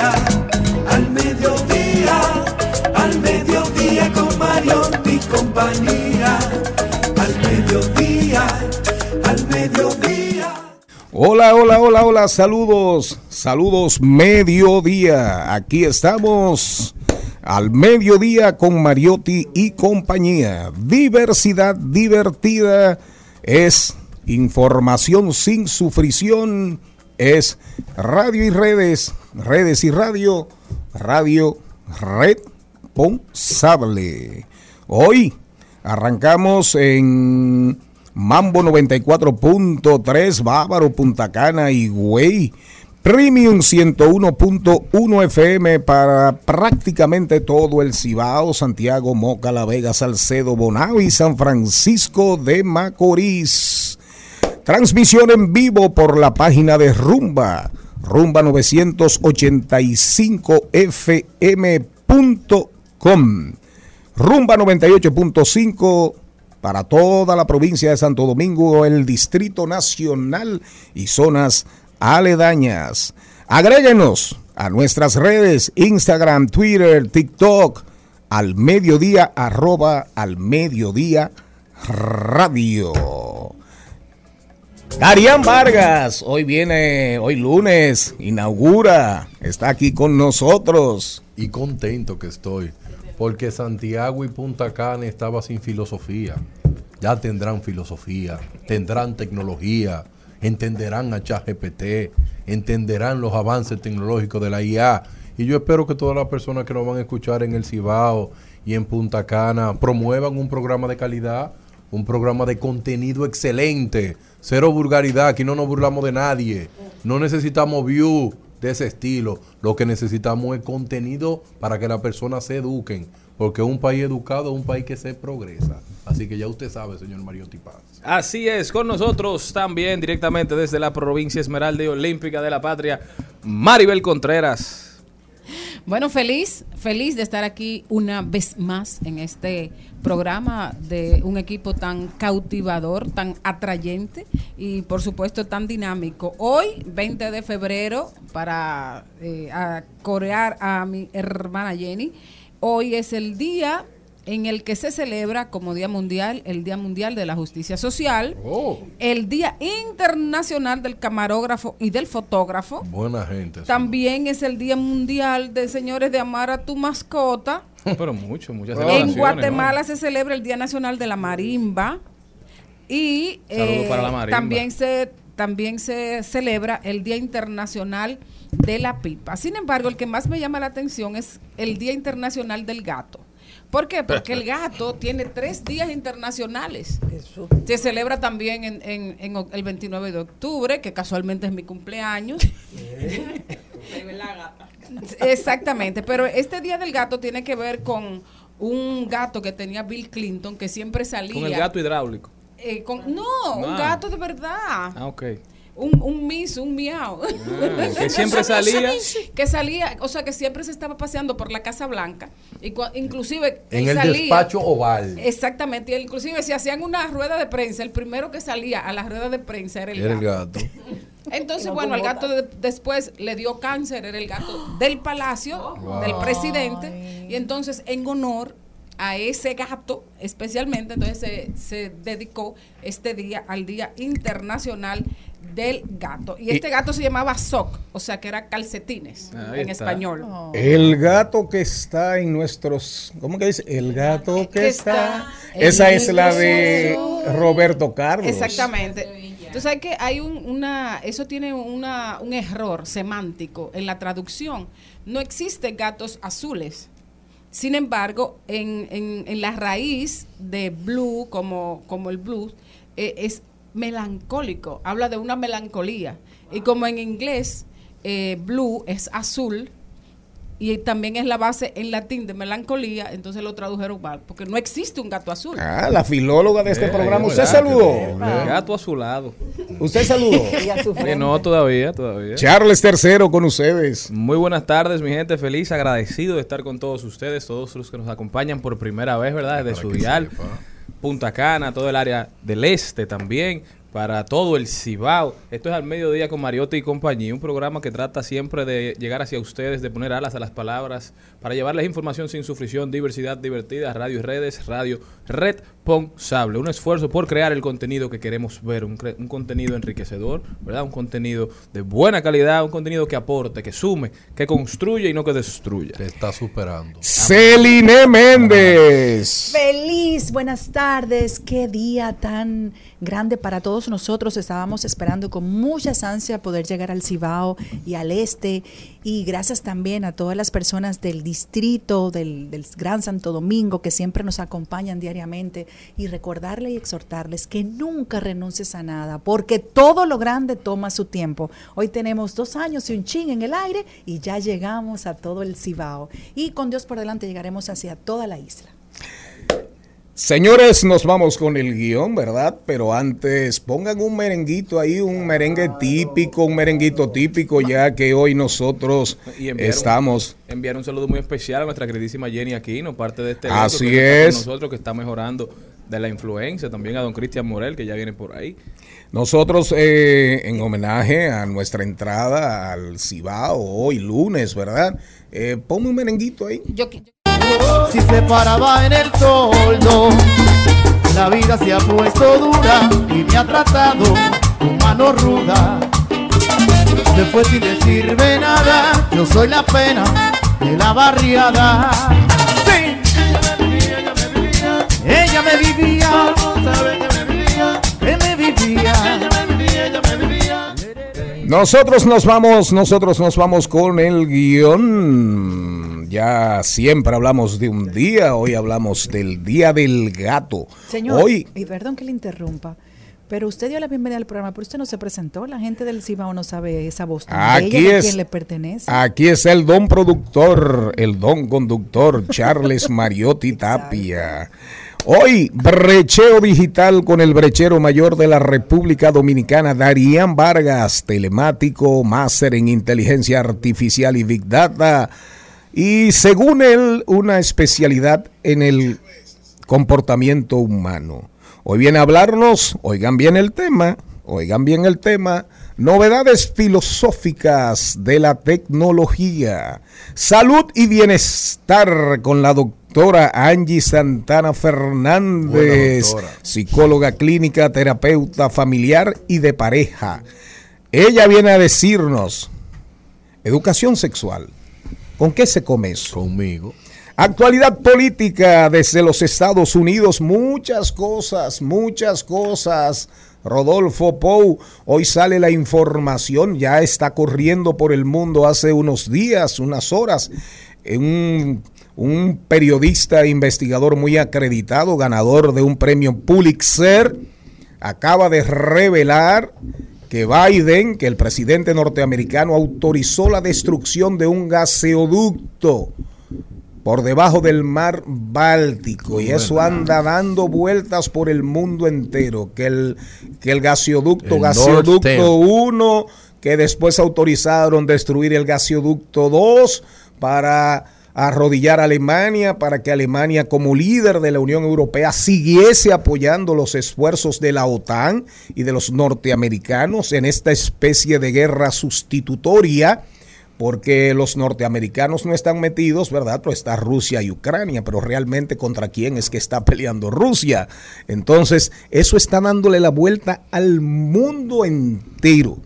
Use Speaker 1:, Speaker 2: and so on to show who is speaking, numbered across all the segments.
Speaker 1: al mediodía, al mediodía con Mario y compañía. Al mediodía, al mediodía.
Speaker 2: Hola, hola, hola, hola, saludos, saludos mediodía. Aquí estamos al mediodía con Mariotti y compañía. Diversidad divertida es información sin sufrición, es radio y redes, redes y radio, radio responsable. Hoy arrancamos en Mambo 94.3, Bávaro, Punta Cana y Güey. Premium 101.1 FM para prácticamente todo el Cibao, Santiago, Moca, La Vega, Salcedo, Bonao y San Francisco de Macorís. Transmisión en vivo por la página de Rumba, rumba 985fm.com. Rumba 98.5 para toda la provincia de Santo Domingo, el Distrito Nacional y zonas aledañas. Agréguenos a nuestras redes Instagram, Twitter, TikTok, al mediodía arroba al mediodía radio. Darían Vargas, hoy viene, hoy lunes, inaugura, está aquí con nosotros.
Speaker 3: Y contento que estoy, porque Santiago y Punta Cana estaba sin filosofía. Ya tendrán filosofía, tendrán tecnología, entenderán a ChatGPT, entenderán los avances tecnológicos de la IA. Y yo espero que todas las personas que nos van a escuchar en el Cibao y en Punta Cana promuevan un programa de calidad, un programa de contenido excelente, cero vulgaridad, aquí no nos burlamos de nadie, no necesitamos view de ese estilo, lo que necesitamos es contenido para que las personas se eduquen, porque un país educado es un país que se progresa. Así que ya usted sabe, señor Mariotti Paz.
Speaker 4: Así es, con nosotros también directamente desde la provincia Esmeralda y Olímpica de la Patria, Maribel Contreras.
Speaker 5: Bueno, feliz, feliz de estar aquí una vez más en este programa de un equipo tan cautivador, tan atrayente y por supuesto tan dinámico. Hoy, 20 de febrero, para eh, corear a mi hermana Jenny, hoy es el día en el que se celebra como Día Mundial el Día Mundial de la Justicia Social,
Speaker 3: Oh,
Speaker 5: el Día Internacional del Camarógrafo y del Fotógrafo.
Speaker 3: buena gente.
Speaker 5: También es el Día Mundial de Señores de Amar a tu mascota.
Speaker 4: Pero mucho, muchas
Speaker 5: En
Speaker 4: celebraciones,
Speaker 5: Guatemala se celebra el Día Nacional de la Marimba. Y
Speaker 4: Saludos
Speaker 5: eh,
Speaker 4: para la marimba.
Speaker 5: también se también se celebra el Día Internacional de la Pipa. Sin embargo, el que más me llama la atención es el Día Internacional del Gato. ¿Por qué? Porque el gato tiene tres días internacionales. Se celebra también en, en- en el 29 de octubre, que casualmente es mi cumpleaños. Exactamente, pero este Día del Gato tiene que ver con un gato que tenía Bill Clinton, que siempre salía...
Speaker 4: Con el gato hidráulico.
Speaker 5: eh, con- no, un
Speaker 4: Ah.
Speaker 5: gato de verdad.
Speaker 4: Ah, ok.
Speaker 5: Un, un miss, un miau.
Speaker 4: Ah, que siempre salía.
Speaker 5: que salía, o sea, que siempre se estaba paseando por la Casa Blanca. Y inclusive
Speaker 3: En el
Speaker 5: salía-
Speaker 3: despacho oval.
Speaker 5: Exactamente, y él, inclusive si hacían una rueda de prensa, el primero que salía a la rueda de prensa era el
Speaker 3: Era el
Speaker 5: gato.
Speaker 3: gato.
Speaker 5: Entonces, bueno, al gato de- después le dio cáncer, era el gato del palacio, del presidente, y entonces en honor a ese gato especialmente, entonces se, se dedicó este día al Día Internacional del Gato. Y este gato se llamaba Sock, o sea que era calcetines
Speaker 4: Ahí
Speaker 5: en
Speaker 4: está.
Speaker 5: español.
Speaker 2: El gato que está en nuestros. ¿Cómo que dice? El gato que
Speaker 5: Que
Speaker 2: está.
Speaker 5: está
Speaker 2: Esa es la de Roberto Carlos.
Speaker 5: Exactamente. Tú sabes que hay un, una, eso tiene una, un error semántico en la traducción. No existen gatos azules. Sin embargo, en, en, en la raíz de blue, como, como el blues, eh, es melancólico, habla de una melancolía. Y como en inglés, eh, blue es azul, y también es la base en latín de melancolía, entonces lo tradujeron mal, porque no existe un gato azul.
Speaker 2: Ah, la filóloga de este
Speaker 4: Eh,
Speaker 2: programa. ¿Usted
Speaker 4: ¿verdad?
Speaker 2: saludó?
Speaker 4: El Gato azulado.
Speaker 2: ¿Usted saludó?
Speaker 4: Eh, no, todavía, todavía.
Speaker 2: Charles III con ustedes.
Speaker 4: Muy buenas tardes, mi gente. Feliz, agradecido de estar con todos ustedes, todos los que nos acompañan por primera vez, ¿verdad? Desde Sudial,
Speaker 3: sepa.
Speaker 4: Punta Cana, todo el área del este también, para todo el Cibao. Esto es al mediodía con Mariotti y compañía, un programa que trata siempre de llegar hacia ustedes, de poner alas a las palabras, para llevarles información sin sufrición, diversidad divertida, radio y redes, radio responsable. Un esfuerzo por crear el contenido que queremos ver, un, un contenido enriquecedor, ¿verdad? Un contenido de buena calidad, un contenido que aporte, que sume, que construya y no que destruya.
Speaker 3: Te está superando.
Speaker 2: Celine Méndez.
Speaker 6: Feliz, buenas tardes. Qué día tan grande para todos nosotros. Estábamos esperando con muchas ansias poder llegar al Cibao y al este. Y gracias también a todas las personas del distrito, del, Gran Santo Domingo, que siempre nos acompañan diariamente. Y recordarles y exhortarles que nunca renuncies a nada, porque todo lo grande toma su tiempo. Hoy tenemos dos años y un chin en el aire y ya llegamos a todo el Cibao. Y con Dios por delante llegaremos hacia toda la isla.
Speaker 2: Señores, nos vamos con el guion, ¿verdad? Pero antes pongan un merenguito ahí, un merengue típico, un merenguito típico, ya que hoy nosotros
Speaker 4: Y enviar un-
Speaker 2: estamos...
Speaker 4: enviar un saludo muy especial a nuestra queridísima Jenny Aquino, parte de este
Speaker 2: Así
Speaker 4: que está
Speaker 2: es.
Speaker 4: con nosotros que está mejorando de la influencia, también a don Cristian Morel que ya viene por ahí.
Speaker 2: Nosotros, eh, en homenaje a nuestra entrada al Cibao, hoy lunes, ¿verdad? Eh, ponme un merenguito ahí.
Speaker 5: Yo,
Speaker 7: Si se paraba en el toldo, la vida se ha puesto dura y me ha tratado con mano ruda. Se fue sin decirme nada, yo soy la pena de la barriada. Sí. Ella me vivía, que me vivía.
Speaker 2: Nosotros nos vamos, nosotros nos vamos con el guion. Ya siempre hablamos de un día, hoy hablamos del Día del Gato.
Speaker 6: Señor,
Speaker 2: Hoy,
Speaker 6: y perdón que le interrumpa, pero usted dio la bienvenida al programa, pero usted no se presentó. La gente del Cibao no sabe esa voz
Speaker 2: Aquí
Speaker 6: bella de
Speaker 2: es-
Speaker 6: quién le pertenece.
Speaker 2: aquí está el don productor, el don conductor, Charles Mariotti Tapia. Hoy, brecheo digital con el brechero mayor de la República Dominicana, Darían Vargas, telemático, máster en inteligencia artificial y big data. Y según él, una especialidad en el comportamiento humano. Hoy viene a hablarnos, oigan bien el tema, oigan bien el tema, novedades filosóficas de la tecnología, salud y bienestar con la doctora Angie Santana Fernández,
Speaker 3: doctora.
Speaker 2: psicóloga clínica, terapeuta familiar y de pareja. Ella viene a decirnos, educación sexual, ¿con qué se come eso?
Speaker 3: Conmigo.
Speaker 2: Actualidad política desde los Estados Unidos, muchas cosas, muchas cosas. Rodolfo Pou, hoy sale la información, ya está corriendo por el mundo hace unos días, unas horas. Un, un periodista e investigador muy acreditado, ganador de un premio Pulitzer, acaba de revelar que Biden, que el presidente norteamericano, autorizó la destrucción de un gaseoducto por debajo del mar Báltico y eso anda dando vueltas por el mundo entero. Que el, que el gasoducto,
Speaker 3: El Stream.
Speaker 2: 1, que después autorizaron destruir el gasoducto 2 para arrodillar a Alemania, para que Alemania como líder de la Unión Europea siguiese apoyando los esfuerzos de la OTAN y de los norteamericanos en esta especie de guerra sustitutoria porque los norteamericanos no están metidos, ¿verdad? Pero está Rusia y Ucrania, pero realmente contra quién es que está peleando Rusia. Entonces, eso está dándole la vuelta al mundo entero,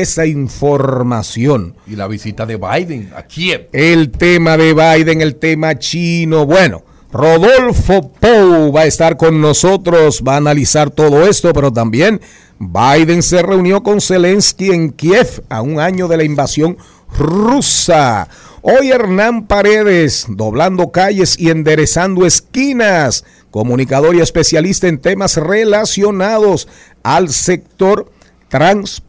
Speaker 2: esa información.
Speaker 3: Y la visita de Biden a Kiev.
Speaker 2: El tema de Biden, el tema chino. Bueno, Rodolfo Pou va a estar con nosotros, va a analizar todo esto, pero también Biden se reunió con Zelensky en Kiev a un año de la invasión rusa. Hoy Hernán Paredes, doblando calles y enderezando esquinas, comunicador y especialista en temas relacionados al sector transporte.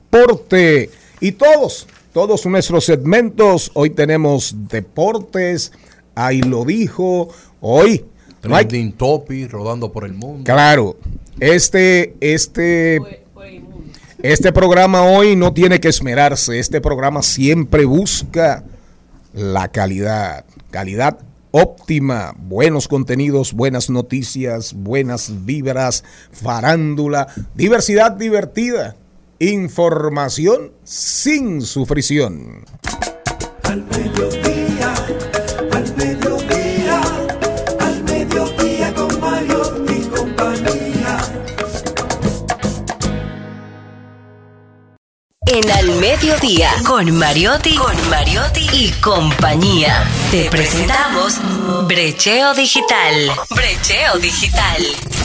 Speaker 2: Y todos, todos nuestros segmentos, hoy tenemos deportes, ahí lo dijo, hoy no
Speaker 3: Trending Topic rodando por el mundo.
Speaker 2: Claro, este, este, este programa hoy no tiene que esmerarse. Este programa siempre busca la calidad, calidad óptima, buenos contenidos, buenas noticias, buenas vibras, farándula, diversidad divertida, información sin sufrición.
Speaker 1: Al mediodía, al mediodía, al mediodía con Mario y compañía.
Speaker 8: En Al Mediodía, con Mariotti, con Mariotti y compañía. Te presentamos Brecheo Digital. Brecheo Digital.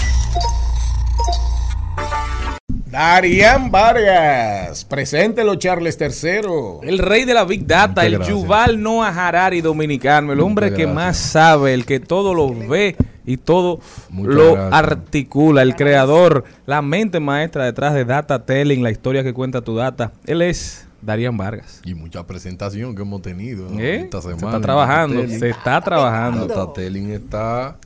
Speaker 2: Darían Vargas, preséntelo Charles III.
Speaker 4: El rey de la Big Data,
Speaker 3: Muchas
Speaker 4: el
Speaker 3: gracias.
Speaker 4: Yuval Noah Harari dominicano, el hombre
Speaker 3: Muchas
Speaker 4: que
Speaker 3: gracias.
Speaker 4: más sabe, el que todo lo ve y todo
Speaker 3: Muchas
Speaker 4: lo
Speaker 3: gracias.
Speaker 4: articula, el creador, la mente maestra detrás de Data Telling, la historia que cuenta tu data. Él es Darían Vargas.
Speaker 3: Y mucha presentación que hemos tenido ¿no?
Speaker 4: ¿Eh?
Speaker 3: esta
Speaker 4: Se
Speaker 3: semana.
Speaker 4: está trabajando, se está trabajando.
Speaker 3: Data Telling está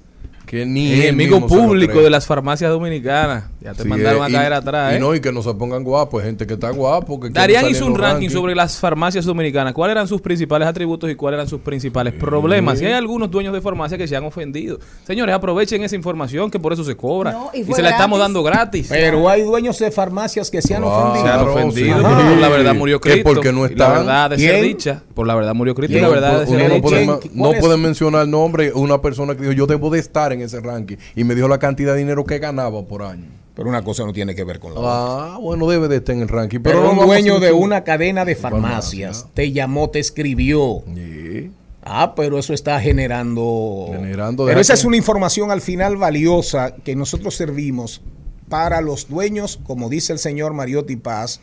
Speaker 3: que ni
Speaker 4: Enemigo público de las farmacias dominicanas. Ya te
Speaker 3: Sí,
Speaker 4: mandaron a
Speaker 3: eh, y-
Speaker 4: caer atrás,
Speaker 3: Y
Speaker 4: ¿eh?
Speaker 3: no, y que no se pongan guapos, hay gente que está guapo. Que
Speaker 4: Darían hizo un ranking sobre las farmacias dominicanas. ¿Cuáles eran sus principales atributos y cuáles eran sus principales problemas? Y hay algunos dueños de farmacia que se han ofendido. Señores, aprovechen esa información que por eso se cobra.
Speaker 6: No, y
Speaker 4: se la estamos dando gratis.
Speaker 2: Pero hay dueños de farmacias que se han
Speaker 3: Claro,
Speaker 2: ofendido.
Speaker 4: se han ofendido porque por la verdad murió Cristo.
Speaker 3: porque no
Speaker 4: y la
Speaker 3: están.
Speaker 4: verdad de ser dicha. Por la verdad murió Cristo y la verdad de ser
Speaker 3: no
Speaker 2: ¿Quién?
Speaker 3: puede,
Speaker 4: dicha.
Speaker 3: ma-
Speaker 2: ¿Quién?
Speaker 3: no
Speaker 2: ¿Cuál es?
Speaker 3: puede mencionar el nombre, una persona que dijo yo debo de estar en ese ranking y me dijo la cantidad de dinero que ganaba por año.
Speaker 2: Pero una cosa no tiene que ver con la otra.
Speaker 3: Ah, bueno, debe de estar en el ranking.
Speaker 2: Pero, un dueño de una cadena de
Speaker 3: Farmacia.
Speaker 2: farmacias te llamó, te escribió.
Speaker 3: Sí.
Speaker 2: Ah, pero eso está generando.
Speaker 3: Generando,
Speaker 2: pero esa
Speaker 3: que-
Speaker 2: es una información al final valiosa que nosotros servimos para los dueños, como dice el señor Mariotti Paz.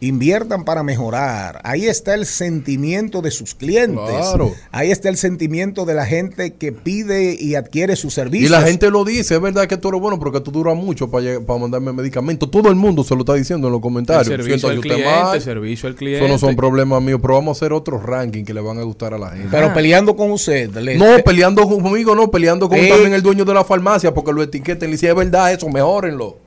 Speaker 2: Inviertan para mejorar. Ahí está el sentimiento de sus clientes.
Speaker 3: Claro.
Speaker 2: Ahí está el sentimiento de la gente que pide y adquiere sus servicios.
Speaker 3: Y la gente lo dice, es verdad que tú eres bueno porque tú duras mucho para, para mandarme medicamentos. Todo el mundo se lo está diciendo en los
Speaker 4: El
Speaker 3: comentarios.
Speaker 4: servicio
Speaker 3: Siéntase
Speaker 4: al
Speaker 3: usted
Speaker 4: cliente,
Speaker 3: mal.
Speaker 4: el servicio al cliente.
Speaker 3: Eso no son problemas míos, pero vamos a hacer otros rankings que le van a gustar a la gente.
Speaker 2: Pero peleando con usted. le-
Speaker 3: no, peleando conmigo, no, peleando con
Speaker 2: Eh.
Speaker 3: también el dueño de la farmacia porque lo etiqueten y le dicen, es verdad eso, mejórenlo.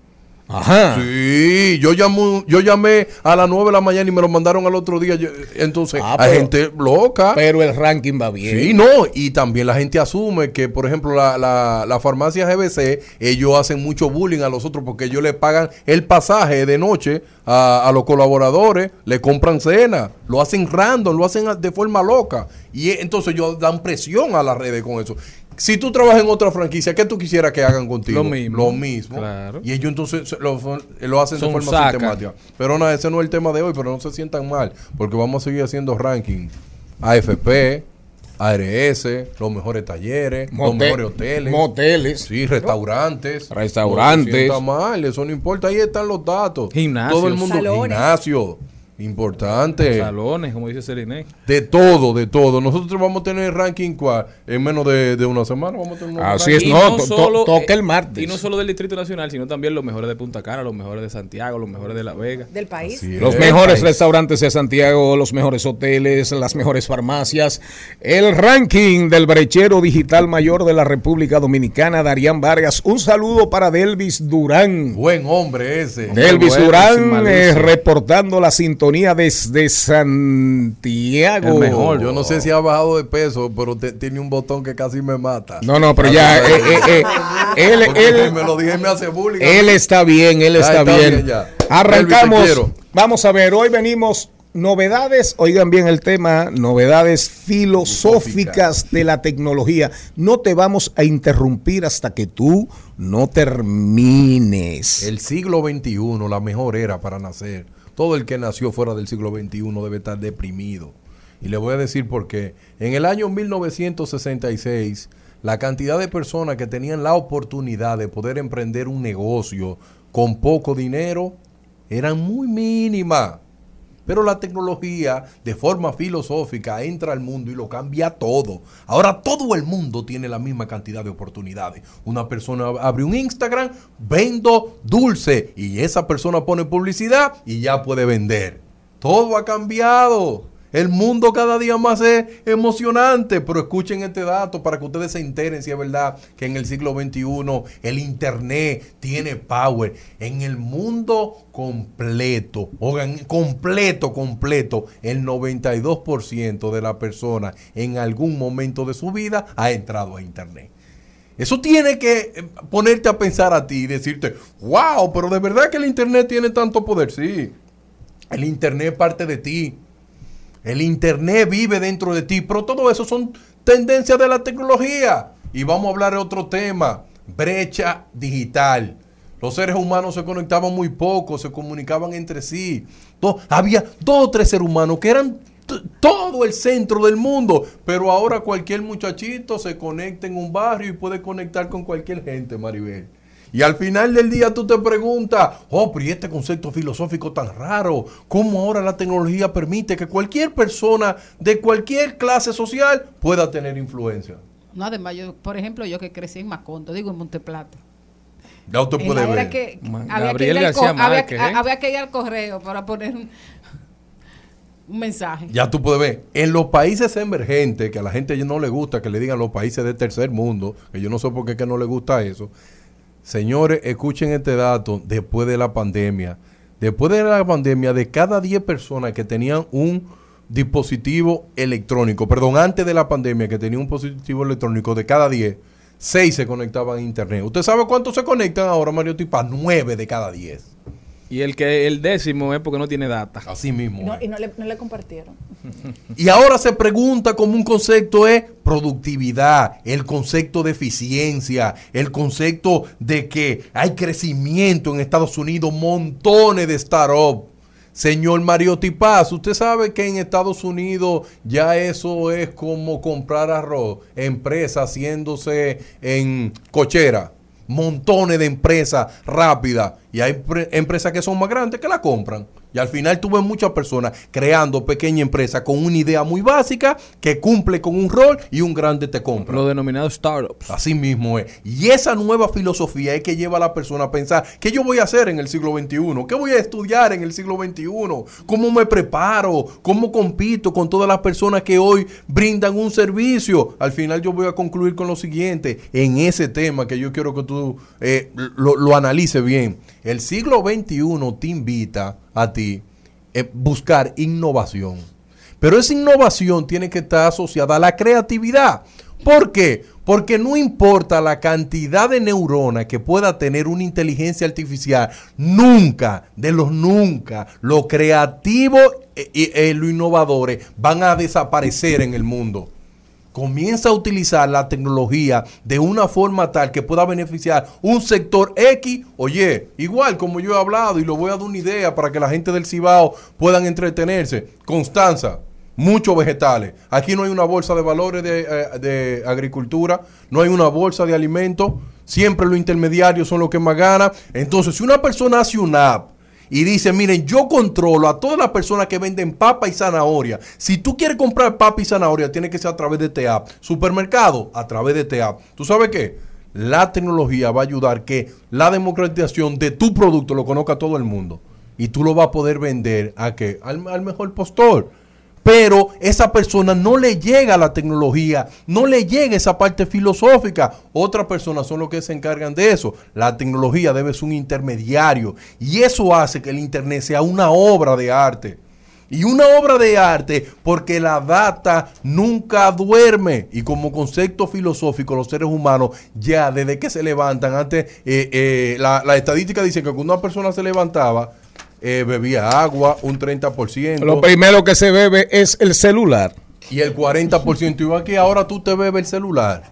Speaker 2: Ajá.
Speaker 3: Sí, yo llamé, yo llamé a las 9 de la mañana y me lo mandaron al otro día. yo- entonces,
Speaker 2: Ah,
Speaker 3: hay gente loca.
Speaker 2: Pero el ranking va bien.
Speaker 3: Sí, no, y también la gente asume que, por ejemplo, la, la, la farmacia GBC, ellos hacen mucho bullying a los otros porque ellos le pagan el pasaje de noche a, a los colaboradores, le compran cena, lo hacen random, lo hacen de forma loca. Y eh, entonces ellos dan presión a las redes con eso. Si tú trabajas en otra franquicia, ¿qué tú quisieras que hagan contigo?
Speaker 4: Lo mismo.
Speaker 3: Lo mismo.
Speaker 4: Claro.
Speaker 3: Y ellos entonces se- lo, lo hacen
Speaker 4: Son
Speaker 3: de forma
Speaker 4: saca.
Speaker 3: sistemática. Pero nada, ese no es el tema de hoy, pero no se sientan mal, porque vamos a seguir haciendo ranking. AFP, ARS, los mejores talleres, los mejores hoteles.
Speaker 2: Moteles.
Speaker 3: Sí, restaurantes.
Speaker 2: Restaurantes.
Speaker 3: No mal, eso no importa. Ahí están los datos.
Speaker 4: Gimnasio.
Speaker 3: Todo el mundo.
Speaker 6: Salones.
Speaker 3: Gimnasio. Importante.
Speaker 4: Salones, como dice Celine.
Speaker 3: De todo, de todo. Nosotros vamos a tener ranking cuál en menos de, de una semana. Vamos a tener un
Speaker 2: Así
Speaker 3: ranking.
Speaker 2: es, no, to- to- toca el
Speaker 4: eh,
Speaker 2: martes.
Speaker 4: Y no solo del Distrito Nacional, sino también los mejores de Punta Cana, los mejores de Santiago, los mejores de La Vega.
Speaker 6: Del país.
Speaker 3: Así
Speaker 2: Los
Speaker 3: es.
Speaker 2: mejores restaurantes de Santiago, los mejores hoteles, las mejores farmacias. El ranking del brechero digital mayor de la República Dominicana, Darían Vargas. Un saludo para Delvis Durán.
Speaker 3: Buen hombre ese.
Speaker 2: Delvis Durán eh, reportando la sintonía desde Santiago.
Speaker 4: El mejor.
Speaker 3: Yo no sé si ha bajado de peso, pero te- tiene un botón que casi me mata.
Speaker 2: No, no, pero ya, eh, eh, eh, él,
Speaker 3: me lo dije, me hace bullying.
Speaker 2: Él está bien, él está,
Speaker 3: está
Speaker 2: bien.
Speaker 3: bien ya.
Speaker 2: Arrancamos.
Speaker 3: Elvis.
Speaker 2: Vamos a ver, hoy venimos novedades, oigan bien el tema, novedades filosóficas de la tecnología. No te vamos a interrumpir hasta que tú no termines.
Speaker 3: El siglo XXI, la mejor era para nacer. Todo el que nació fuera del siglo XXI debe estar deprimido. Y le voy a decir por qué. En el año 1966, la cantidad de personas que tenían la oportunidad de poder emprender un negocio con poco dinero eran muy mínima. Pero la tecnología, de forma filosófica, entra al mundo y lo cambia todo. Ahora todo el mundo tiene la misma cantidad de oportunidades. Una persona abre un Instagram, vendo dulce, y esa persona pone publicidad y ya puede vender. Todo ha cambiado. El mundo cada día más es emocionante, pero escuchen este dato para que ustedes se enteren si es verdad que en el siglo XXI el Internet tiene power. En el mundo completo, oigan, completo, completo, el 92% de la persona en algún momento de su vida ha entrado a Internet. Eso tiene que eh, ponerte a pensar a ti y decirte, wow, pero de verdad que el Internet tiene tanto poder. Sí, el Internet parte de ti. El Internet vive dentro de ti, pero todo eso son tendencias de la tecnología. Y vamos a hablar de otro tema, brecha digital. Los seres humanos se conectaban muy poco, se comunicaban entre sí. Había dos o tres seres humanos que eran todo el centro del mundo, pero ahora cualquier muchachito se conecta en un barrio y puede conectar con cualquier gente, Maribel. Y al final del día tú te preguntas, oh, pero ¿y este concepto filosófico tan raro? ¿Cómo ahora la tecnología permite que cualquier persona de cualquier clase social pueda tener influencia?
Speaker 5: No, además, yo, por ejemplo, yo que crecí en Macondo, digo en Monteplata.
Speaker 3: Ya usted puede
Speaker 5: la era
Speaker 3: ver.
Speaker 5: que
Speaker 4: Ma-
Speaker 5: había que,
Speaker 4: Gabriel
Speaker 5: ir al, había,
Speaker 4: ¿eh?
Speaker 5: había que ir al correo para poner un, un mensaje.
Speaker 3: Ya tú puedes ver. En los países emergentes, que a la gente no le gusta que le digan los países de tercer mundo, que yo no sé por qué que no le gusta eso. Señores, escuchen este dato después de la pandemia. Después de la pandemia, de cada 10 personas que tenían un dispositivo electrónico, perdón, antes de la pandemia que tenía un dispositivo electrónico, de cada 10, 6 se conectaban a internet. ¿Usted sabe cuántos se conectan ahora, Mario Tipa? 9 de cada 10.
Speaker 4: Y el que el décimo es porque no tiene data.
Speaker 3: Así mismo.
Speaker 6: No, y no le, no le compartieron.
Speaker 3: Y ahora se pregunta como un concepto es productividad, el concepto de eficiencia, el concepto de que hay crecimiento en Estados Unidos, montones de startups. Señor Mariotti Paz, usted sabe que en Estados Unidos ya eso es como comprar arroz, empresas haciéndose en cochera, montones de empresas rápidas y hay pre- empresas que son más grandes que la compran. Y al final tuve muchas personas creando pequeña empresa con una idea muy básica que cumple con un rol y un grande te compra.
Speaker 4: Los denominados startups.
Speaker 3: Así mismo es. Y esa nueva filosofía es que lleva a la persona a pensar, ¿qué yo voy a hacer en el siglo XXI? ¿Qué voy a estudiar en el siglo XXI? ¿Cómo me preparo? ¿Cómo compito con todas las personas que hoy brindan un servicio? Al final yo voy a concluir con lo siguiente, en ese tema que yo quiero que tú eh, lo, lo analices bien. El siglo XXI te invita a ti eh, buscar innovación. Pero esa innovación tiene que estar asociada a la creatividad. ¿Por qué? Porque no importa la cantidad de neuronas que pueda tener una inteligencia artificial, nunca, de los nunca, lo creativo y eh, lo innovadores van a desaparecer en el mundo comienza a utilizar la tecnología de una forma tal que pueda beneficiar un sector X, oye, igual como yo he hablado y lo voy a dar una idea para que la gente del Cibao puedan entretenerse. Constanza, muchos vegetales. Aquí no hay una bolsa de valores de, eh, de agricultura, no hay una bolsa de alimentos, siempre los intermediarios son los que más ganan. Entonces, si una persona hace una app, y dice, miren, yo controlo a todas las personas que venden papa y zanahoria. Si tú quieres comprar papa y zanahoria, tiene que ser a través de app. Supermercado, a través de app. ¿Tú sabes qué? La tecnología va a ayudar que la democratización de tu producto lo conozca todo el mundo. Y tú lo vas a poder vender a? Al, al mejor postor pero esa persona no le llega la tecnología, no le llega esa parte filosófica. Otras personas son los que se encargan de eso. La tecnología debe ser un intermediario y eso hace que el Internet sea una obra de arte. Y una obra de arte porque la data nunca duerme. Y como concepto filosófico, los seres humanos ya desde que se levantan, antes eh, eh, la estadística dice que cuando una persona se levantaba, eh, bebía agua, un 30%.
Speaker 2: Lo primero que se bebe es el celular.
Speaker 3: y el 40% iba aquí. Ahora tú te bebes el celular.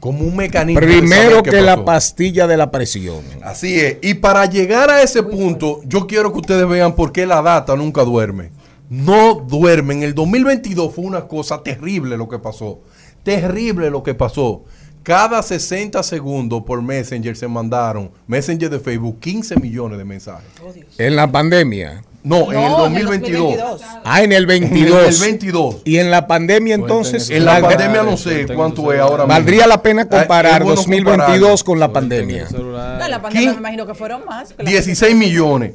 Speaker 3: Como un mecanismo. de
Speaker 2: Primero que la pastilla de la presión.
Speaker 3: Así es. Y para llegar a ese punto, yo quiero que ustedes vean por qué la data nunca duerme. No duerme. En el 2022 fue una cosa terrible lo que pasó. Terrible lo que pasó. Cada 60 segundos por Messenger se mandaron, Messenger de Facebook, 15 millones de mensajes.
Speaker 2: En la pandemia.
Speaker 3: No, en el
Speaker 6: No, en el
Speaker 3: 2022.
Speaker 6: 2022.
Speaker 2: Ah, en el
Speaker 3: En
Speaker 2: 22.
Speaker 3: el 22.
Speaker 2: Y en la pandemia entonces.
Speaker 3: En la pandemia no sé cuánto es ahora mismo.
Speaker 2: Valdría la pena comparar
Speaker 3: Ah, es bueno
Speaker 2: 2022 con la pandemia.
Speaker 6: No, la pandemia
Speaker 3: ¿Quién?
Speaker 6: me imagino que fueron más. que la-
Speaker 3: 16 millones.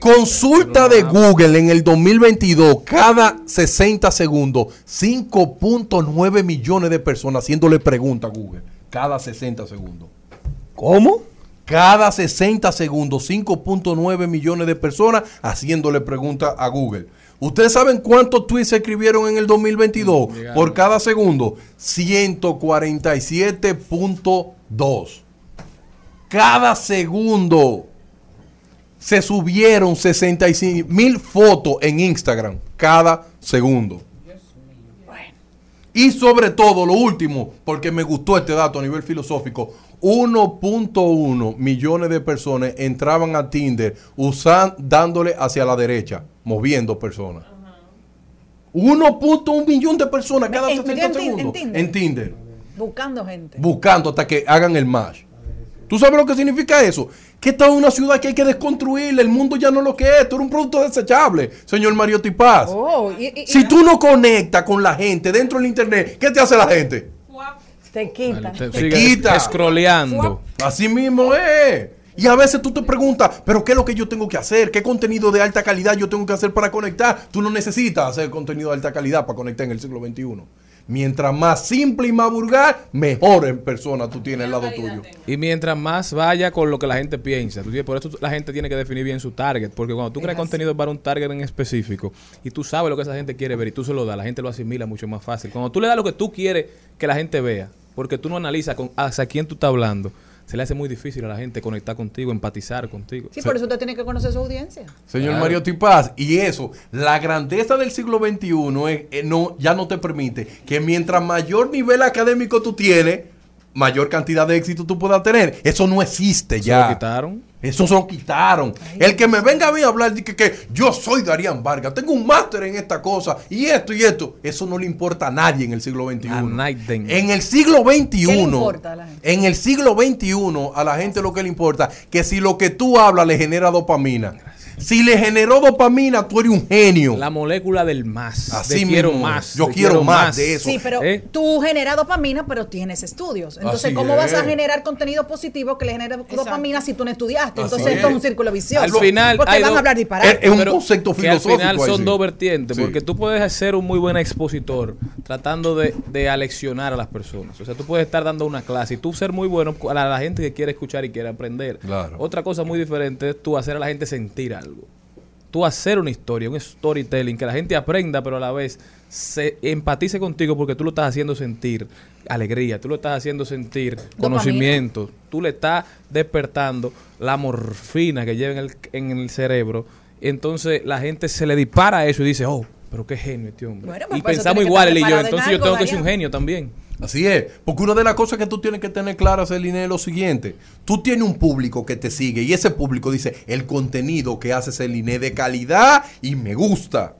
Speaker 3: Consulta de Google en el 2022, cada 60 segundos, 5.9 millones de personas haciéndole preguntas a Google. Cada 60 segundos.
Speaker 2: ¿Cómo?
Speaker 3: Cada 60 segundos, 5.9 millones de personas haciéndole preguntas a Google. ¿Ustedes saben cuántos tweets se escribieron en el 2022? Por cada segundo, 147.2. Cada segundo se subieron 65 mil fotos en Instagram cada segundo. Y sobre todo, lo último, porque me gustó este dato a nivel filosófico, 1.1 millones de personas entraban a Tinder usan, dándole hacia la derecha, moviendo personas. 1.1 millón de personas cada
Speaker 6: En-
Speaker 3: 60
Speaker 6: en Tin- en
Speaker 3: segundos
Speaker 6: Tinder.
Speaker 3: en Tinder
Speaker 6: Buscando gente.
Speaker 3: buscando hasta que hagan el match. ¿Tú sabes lo que significa eso? Que esta es una ciudad que hay que desconstruirla. El mundo ya no es lo que es. Esto era un producto desechable, señor Mario Tipaz.
Speaker 6: Oh, y, y- y
Speaker 3: Si tú no conectas con la gente dentro del internet, ¿qué te hace la gente?
Speaker 6: te quitan.
Speaker 4: Te
Speaker 3: Te quita.
Speaker 4: scrolleando.
Speaker 3: Así mismo es. Y a veces tú te preguntas, pero ¿qué es lo que yo tengo que hacer? ¿Qué contenido de alta calidad yo tengo que hacer para conectar? Tú no necesitas hacer contenido de alta calidad para conectar en el siglo XXI. Mientras más simple y más vulgar, mejor en persona tú tienes al lado tuyo.
Speaker 4: Y mientras más vaya con lo que la gente piensa, por eso la gente tiene que definir bien su target, porque cuando tú creas contenido para un target en específico y tú sabes lo que esa gente quiere ver y tú se lo das, la gente lo asimila mucho más fácil. Cuando tú le das lo que tú quieres que la gente vea, porque tú no analizas con hacia quién tú estás hablando, se le hace muy difícil a la gente conectar contigo, empatizar contigo.
Speaker 6: Sí, por eso usted tiene que conocer su audiencia.
Speaker 3: Señor
Speaker 4: Claro.
Speaker 3: Mario Tipaz, y eso, la grandeza del siglo XXI es, eh, no, ya no te permite que mientras mayor nivel académico tú tienes, mayor cantidad de éxito tú puedas tener. Eso no existe
Speaker 4: ¿Se
Speaker 3: ya.
Speaker 4: lo quitaron?
Speaker 3: Eso se lo quitaron. El que me venga a mí a hablar de que, que yo soy Darían Vargas, tengo un máster en esta cosa y esto y esto, eso no le importa a nadie en el siglo XXI.
Speaker 4: A nadie.
Speaker 3: En el siglo XXI,
Speaker 6: ¿Qué le importa a la gente?
Speaker 3: en el siglo XXI, a la gente lo que le importa, que si lo que tú hablas le genera dopamina. Si le generó dopamina, tú eres un genio.
Speaker 4: La molécula del más.
Speaker 3: Así
Speaker 4: de quiero
Speaker 3: mismo.
Speaker 4: más.
Speaker 3: Yo quiero más de eso.
Speaker 6: Sí, pero
Speaker 4: ¿Eh?
Speaker 6: tú generas dopamina, pero tienes estudios. Entonces,
Speaker 3: Así
Speaker 6: ¿cómo vas a
Speaker 3: es.
Speaker 6: generar contenido positivo que le genere dopamina si tú no estudiaste?
Speaker 3: Así
Speaker 6: Entonces, esto
Speaker 3: es.
Speaker 6: es un círculo vicioso.
Speaker 4: Al final
Speaker 6: porque van
Speaker 4: dos-
Speaker 6: a hablar disparate.
Speaker 3: Es- es un
Speaker 4: Pero
Speaker 3: concepto
Speaker 4: que al
Speaker 3: filosófico.
Speaker 4: final son
Speaker 3: sí.
Speaker 4: dos vertientes,
Speaker 3: Sí.
Speaker 4: porque tú puedes ser un muy buen expositor tratando de, de aleccionar a las personas. O sea, tú puedes estar dando una clase y tú ser muy bueno a la, la gente que quiere escuchar y quiere aprender.
Speaker 3: Claro.
Speaker 4: Otra cosa muy diferente es tú hacer a la gente sentir algo. Tú hacer una historia, un storytelling, que la gente aprenda, pero a la vez se empatice contigo porque tú lo estás haciendo sentir alegría, tú lo estás haciendo sentir conocimiento, tú le estás despertando la morfina que lleva en el, en el cerebro. Entonces la gente se le dispara eso y dice, oh, pero qué genio este hombre.
Speaker 6: Bueno,
Speaker 4: y pensamos igual él y yo, entonces yo
Speaker 6: algo,
Speaker 4: tengo que ser un genio también.
Speaker 3: Así es, porque una de las cosas que tú tienes que tener claras, Celine, es lo siguiente. Tú tienes un público que te sigue y ese público dice, el contenido que hace Celine de calidad y me gusta.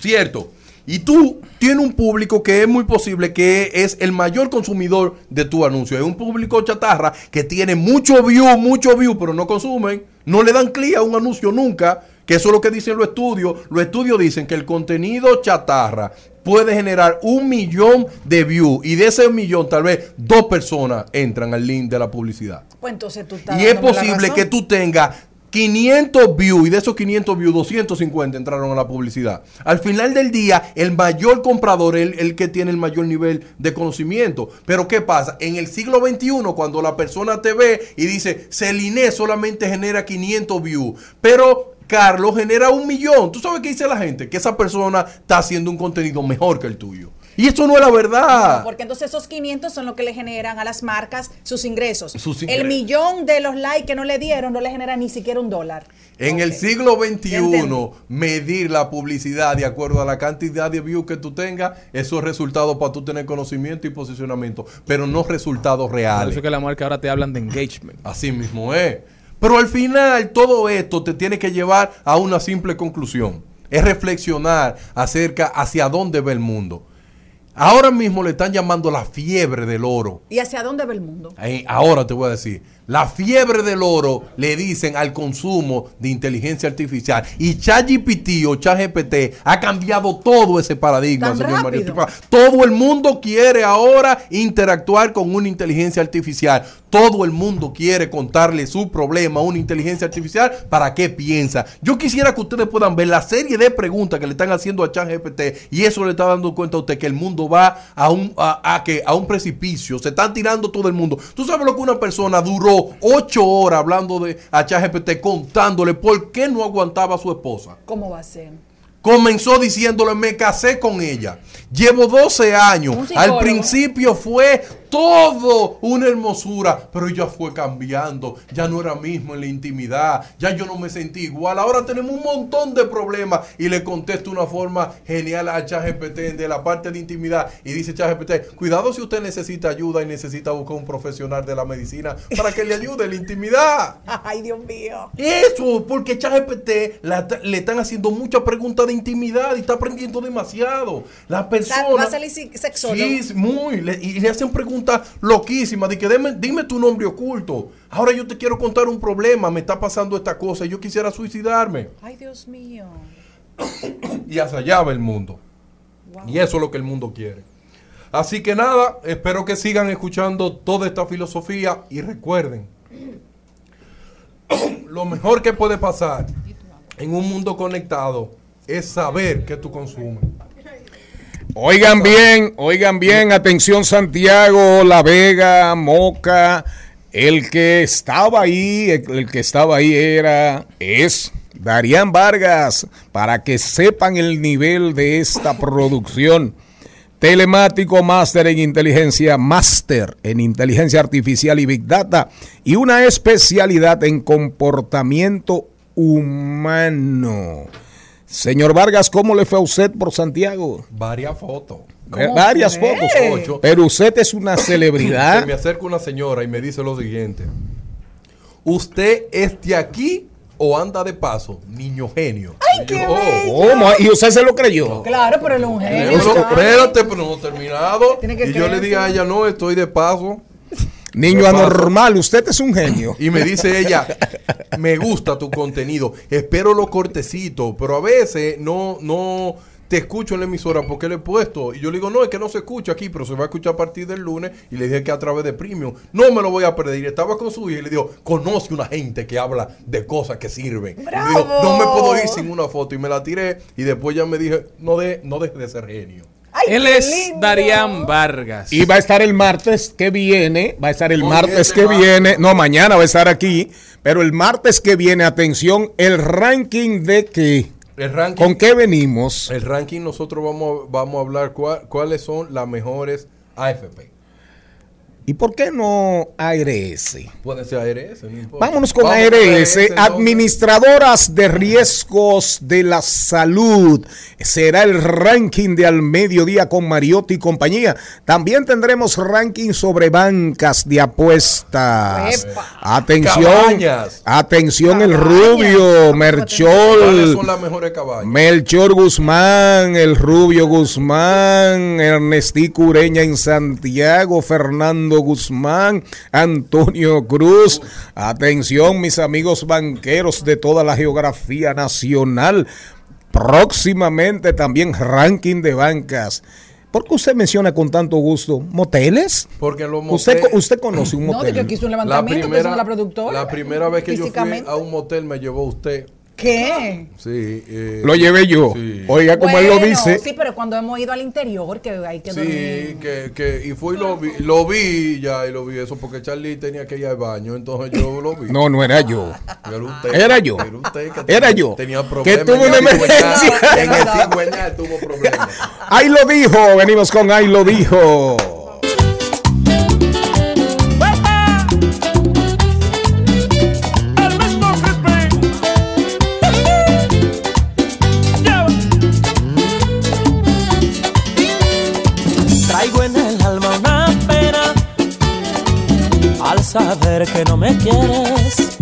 Speaker 3: ¿Cierto? Y tú tienes un público que es muy posible que es el mayor consumidor de tu anuncio. Es un público chatarra que tiene mucho view, mucho view, pero no consumen. No le dan clic a un anuncio nunca, que eso es lo que dicen los estudios. Los estudios dicen que el contenido chatarra puede generar un millón de views y de ese millón tal vez dos personas entran al link de la publicidad.
Speaker 6: Pues entonces tú estás
Speaker 3: Y es posible que tú tengas 500 views y de esos 500 views 250 entraron a la publicidad. Al final del día, el mayor comprador es el, el que tiene el mayor nivel de conocimiento. Pero ¿qué pasa? En el siglo XXI, cuando la persona te ve y dice, Celine solamente genera 500 views, pero Carlos genera un millón. ¿Tú sabes qué dice la gente? Que esa persona está haciendo un contenido mejor que el tuyo. Y eso no es la verdad.
Speaker 6: No, porque entonces esos 500 son lo que le generan a las marcas sus ingresos.
Speaker 3: Sus
Speaker 6: El millón de los likes que no le dieron no le genera ni siquiera un dólar.
Speaker 3: En el siglo. XXI, medir la publicidad de acuerdo a la cantidad de views que tú tengas, eso es resultado para tú tener conocimiento y posicionamiento, pero no resultados
Speaker 4: Por
Speaker 3: reales.
Speaker 4: eso que la marca ahora te hablan de engagement.
Speaker 3: Así mismo es. Pero al final todo esto te tiene que llevar a una simple conclusión. Es reflexionar acerca hacia dónde va el mundo. Ahora mismo le están llamando la fiebre del oro.
Speaker 6: ¿Y hacia dónde va el mundo?
Speaker 3: Ahí, ahora te voy a decir, la fiebre del oro le dicen al consumo de inteligencia artificial. Y ChatGPT o ChatGPT ha cambiado todo ese paradigma,
Speaker 6: ¿Tan
Speaker 3: señor Mario. Todo el mundo quiere ahora interactuar con una inteligencia artificial. Todo el mundo quiere contarle su problema a una inteligencia artificial para qué piensa. Yo quisiera que ustedes puedan ver la serie de preguntas que le están haciendo a ChatGPT y eso le está dando cuenta a usted que el mundo va a un, a, a que, a un precipicio. Se están tirando todo el mundo. ¿Tú sabes lo que una persona duró ocho horas hablando de a contándole por qué no aguantaba a su esposa?
Speaker 6: ¿Cómo va a ser?
Speaker 3: Comenzó diciéndole, me casé con ella. Llevo 12 años. Al principio fue todo una hermosura, pero ella fue cambiando. Ya no era mismo en la intimidad. Ya yo no me sentí igual. Ahora tenemos un montón de problemas. Y le contesto una forma genial a ChatGPT de la parte de intimidad. Y dice ChatGPT, cuidado si usted necesita ayuda y necesita buscar un profesional de la medicina para que le ayude en la intimidad.
Speaker 6: Ay, Dios mío.
Speaker 3: Eso, porque ChatGPT le están haciendo muchas preguntas de intimidad y está aprendiendo demasiado. La persona.
Speaker 6: va a salir sexólogo.
Speaker 3: Sí, muy. le- y le hacen preguntas loquísimas de que dime, dime tu nombre oculto. Ahora yo te quiero contar un problema. Me está pasando esta cosa y yo quisiera suicidarme.
Speaker 6: Ay, Dios mío.
Speaker 3: Y hacia allá va el mundo. Y eso es lo que el mundo quiere. Así que nada, espero que sigan escuchando toda esta filosofía y recuerden, lo mejor que puede pasar en un mundo conectado es saber que tú consumes.
Speaker 2: Oigan bien, oigan bien, atención Santiago, La Vega, Moca, el que estaba ahí, el, el que estaba ahí era, es Darían Vargas, para que sepan el nivel de esta producción. Telemático Máster en Inteligencia, Máster en Inteligencia Artificial y Big Data y una especialidad en comportamiento humano. Señor Vargas, ¿cómo le fue a usted por Santiago?
Speaker 3: Varias fotos.
Speaker 2: Eh, Varias
Speaker 6: fue?
Speaker 2: fotos.
Speaker 3: Ocho.
Speaker 2: Pero usted es una
Speaker 3: Se
Speaker 2: celebridad.
Speaker 3: me acerca una señora y me dice lo siguiente. ¿Usted es de aquí o anda de paso? Niño genio.
Speaker 6: Ay,
Speaker 3: Y
Speaker 6: qué
Speaker 3: yo,
Speaker 6: bello.
Speaker 2: ¿Cómo? ¿Y usted se lo creyó?
Speaker 6: Claro, pero él es un genio.
Speaker 3: Espérate, pero no he terminado.
Speaker 6: Tiene que
Speaker 3: Y yo le dije a ella, no, estoy de paso.
Speaker 2: Niño anormal, usted es un genio.
Speaker 3: Y me dice ella, me gusta tu contenido, espero lo cortecito, pero a veces no, no te escucho en la emisora porque le he puesto. Y yo le digo, no, es que no se escucha aquí, pero se va a escuchar a partir del lunes. Y le dije que a través de Premium. No me lo voy a perder. Y estaba con su hija y le digo, conoce una gente que habla de cosas que sirven. Y le digo, no me puedo ir sin una foto. Y me la tiré. Y después ya me dije, no, de, no deje de ser genio.
Speaker 6: Ay,
Speaker 4: Él es
Speaker 6: lindo.
Speaker 4: Darían Vargas.
Speaker 2: Y va a estar el martes que viene, va a estar el
Speaker 3: Oye,
Speaker 2: martes que
Speaker 3: martes.
Speaker 2: viene, no, mañana va a estar aquí, pero el martes que viene, atención, el ranking de qué,
Speaker 3: El ranking.
Speaker 2: con qué venimos.
Speaker 3: El ranking nosotros vamos, a- vamos a hablar cua- cuáles son las mejores AFP.
Speaker 2: ¿Y por qué no ARS?
Speaker 3: Puede ser ARS, no.
Speaker 2: Vámonos con
Speaker 3: Vamos
Speaker 2: ARS. Administradoras de Riesgos de la Salud. Será el ranking de al mediodía con Mariotti y compañía. También tendremos ranking sobre bancas de apuestas.
Speaker 6: Epa.
Speaker 2: Atención,
Speaker 3: Cabañas.
Speaker 2: atención el
Speaker 6: Cabañas.
Speaker 2: rubio,
Speaker 3: ¿Cuáles
Speaker 2: Merchol.
Speaker 3: son las mejores cabañas?
Speaker 2: Melchor Guzmán, el Rubio Guzmán, Ernestico Ureña en Santiago, Fernando Guzmán, Antonio Cruz. Atención, mis amigos banqueros de toda la geografía nacional. Próximamente también ranking de bancas. ¿Por qué usted menciona con tanto gusto moteles?
Speaker 3: Porque los
Speaker 2: Usted,
Speaker 3: moteles-
Speaker 2: usted conoce un
Speaker 6: No,
Speaker 2: motel.
Speaker 6: que yo quise un
Speaker 3: la
Speaker 6: levantamiento, que somos la productora.
Speaker 3: la primera vez que yo fui a un motel me llevó usted.
Speaker 6: ¿Qué?
Speaker 3: Sí. eh,
Speaker 2: Lo llevé yo.
Speaker 3: Sí.
Speaker 2: Oiga, como él lo
Speaker 6: Bueno,
Speaker 2: dice.
Speaker 6: Sí, pero cuando hemos ido al interior, que hay que
Speaker 3: Sí,
Speaker 6: dormir.
Speaker 3: que, que, y fui y lo vi, lo vi ya y lo vi eso porque Charlie tenía que ir al baño, entonces yo lo vi.
Speaker 2: No, no era yo.
Speaker 3: Era usted.
Speaker 2: Era yo.
Speaker 3: Era usted que
Speaker 2: Era
Speaker 3: tenía-
Speaker 2: yo.
Speaker 3: Tenía
Speaker 2: Que
Speaker 3: problemas.
Speaker 2: tuvo
Speaker 3: en
Speaker 2: una emergencia.
Speaker 3: En el tuvo problemas.
Speaker 2: Ahí lo dijo. Venimos con ahí lo dijo.
Speaker 9: Saber que no me quieres.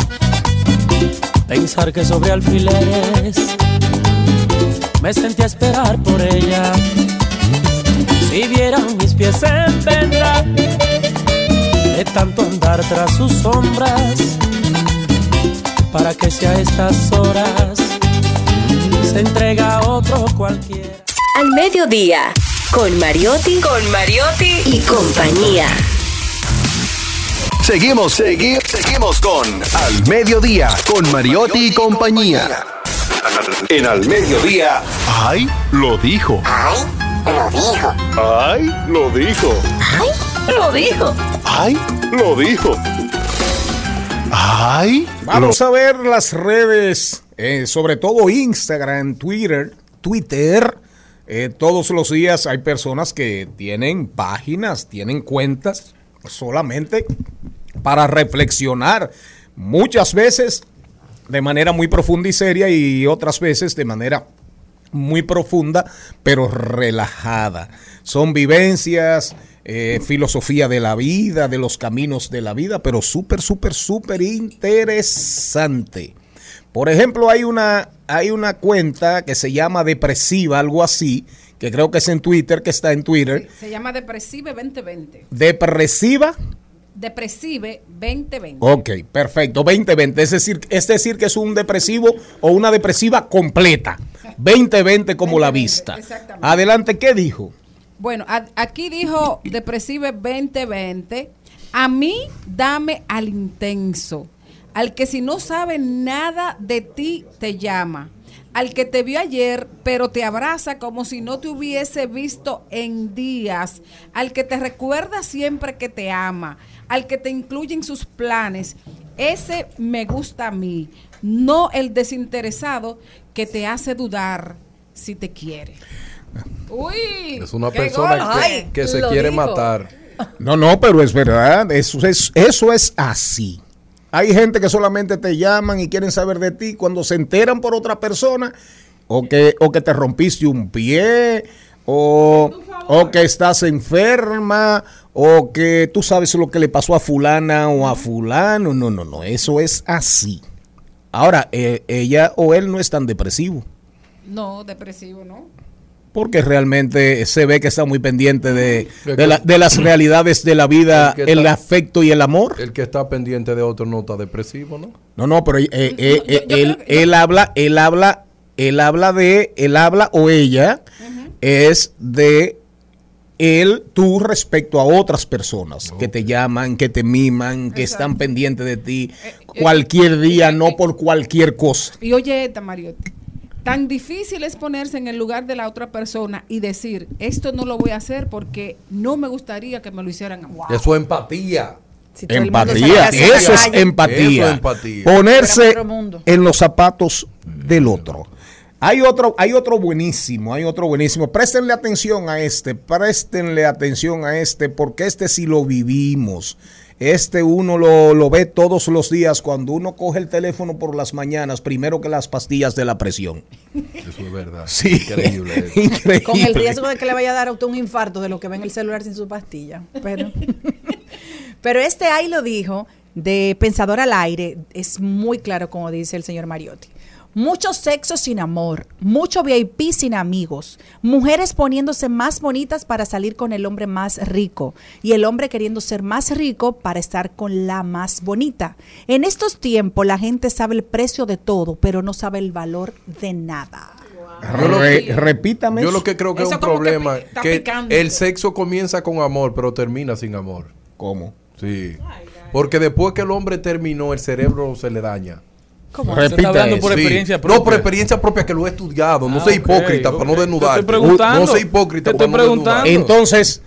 Speaker 9: Pensar que sobre alfileres me sentí a esperar por ella. Si vieran mis pies en venda de tanto andar tras sus sombras, para que sea a estas horas se entrega a otro cualquiera.
Speaker 8: Al mediodía, con Mariotti, con Mariotti y compañía.
Speaker 10: Seguimos, seguimos, seguimos con Al Mediodía, con Mariotti y compañía. En Al Mediodía. ¡Ay! Lo dijo. ¡Ay! Lo dijo. ¡Ay! Lo dijo.
Speaker 8: Lo dijo.
Speaker 10: ¡Ay! Lo dijo. ¡Ay!
Speaker 2: Vamos a ver las redes, eh, sobre todo Instagram, Twitter, Twitter. Eh, todos los días hay personas que tienen páginas, tienen cuentas solamente para reflexionar. Muchas veces de manera muy profunda y seria y otras veces de manera muy profunda, pero relajada. Son vivencias, eh, filosofía de la vida, de los caminos de la vida, pero súper, súper, súper interesante. Por ejemplo, hay una, hay una cuenta que se llama Depresiva, algo así, que creo que es en Twitter, que está en Twitter.
Speaker 5: Se llama Depresive 2020.
Speaker 2: Depresiva,
Speaker 5: Depresive 2020.
Speaker 2: ok, perfecto, 2020, es decir, es decir que es un depresivo o una depresiva completa. 2020 como la
Speaker 5: 2020,
Speaker 2: vista.
Speaker 5: exactamente.
Speaker 2: Adelante, ¿qué dijo?
Speaker 5: Bueno, a- aquí dijo Depresive 2020, a mí dame al intenso, al que si no sabe nada de ti te llama, al que te vio ayer pero te abraza como si no te hubiese visto en días, al que te recuerda siempre que te ama, al que te incluye en sus planes. Ese me gusta a mí, no el desinteresado que te hace dudar si te quiere. Uy,
Speaker 3: Es una persona que, que se quiere matar.
Speaker 2: No, no, pero es verdad, eso es, eso es así. Hay gente que solamente te llaman y quieren saber de ti cuando se enteran por otra persona o que, o que te rompiste un pie o, o que estás enferma o que tú sabes lo que le pasó a fulana o a fulano. No, no, no, eso es así. Ahora, eh, ella o él no es tan depresivo
Speaker 5: No, depresivo, ¿no?
Speaker 2: porque realmente se ve que está muy pendiente de, de la- de las realidades de la vida,
Speaker 3: El que
Speaker 2: el
Speaker 3: está-
Speaker 2: afecto y el amor.
Speaker 3: El que está pendiente de otro no está depresivo, ¿no?
Speaker 2: No, no, pero eh, eh, eh,
Speaker 5: yo- yo
Speaker 2: él,
Speaker 5: que-
Speaker 2: él habla, él habla, él habla de, él habla o ella es de él, tú respecto a otras personas que te llaman, que te miman, que están pendientes de ti
Speaker 5: eh,
Speaker 2: cualquier día,
Speaker 5: eh,
Speaker 2: no
Speaker 5: eh,
Speaker 2: por cualquier cosa.
Speaker 5: Y oye, esta Mariotti, tan difícil es ponerse en el lugar de la otra persona y decir, esto no lo voy a hacer porque no me gustaría que me lo hicieran a mí.
Speaker 3: Eso es empatía.
Speaker 6: Si el
Speaker 2: Empatía, eso es empatía.
Speaker 3: Eso es empatía.
Speaker 2: Ponerse en los zapatos del otro. Hay otro, hay otro buenísimo, hay otro buenísimo. Préstenle atención a este, préstenle atención a este, porque este sí lo vivimos. Este uno lo, lo ve todos los días cuando uno coge el teléfono por las mañanas, primero que las pastillas de la presión.
Speaker 3: Eso es verdad.
Speaker 2: Sí,
Speaker 3: Increíble.
Speaker 2: increíble.
Speaker 6: Con el riesgo de que le vaya a dar a usted un infarto de lo que ve en el celular sin su pastilla. Pero, pero este ahí lo dijo, de Pensador al Aire, es muy claro como dice el señor Mariotti. Mucho sexo sin amor, mucho VIP sin amigos, mujeres poniéndose más bonitas para salir con el hombre más rico y el hombre queriendo ser más rico para estar con la más bonita. En estos tiempos la gente sabe el precio de todo, pero no sabe el valor de nada.
Speaker 3: Yo lo
Speaker 2: Re-
Speaker 3: que-
Speaker 2: repítame.
Speaker 3: Yo lo que creo que es un
Speaker 5: que
Speaker 3: problema, que el sexo comienza con amor, pero termina sin amor.
Speaker 2: ¿Cómo?
Speaker 3: Sí. Porque después que el hombre terminó, el cerebro se le daña.
Speaker 6: ¿Cómo?
Speaker 4: Se está
Speaker 2: Repita
Speaker 4: hablando por
Speaker 3: Sí.
Speaker 4: experiencia
Speaker 3: No,
Speaker 4: propia.
Speaker 3: por experiencia propia que lo he estudiado. no
Speaker 4: Ah,
Speaker 3: soy hipócrita para no
Speaker 4: Te
Speaker 3: desnudarte.
Speaker 4: estoy preguntando.
Speaker 3: No soy hipócrita
Speaker 4: Te
Speaker 3: para
Speaker 4: estoy
Speaker 3: no
Speaker 4: preguntando.
Speaker 3: desnudarte.
Speaker 2: Entonces,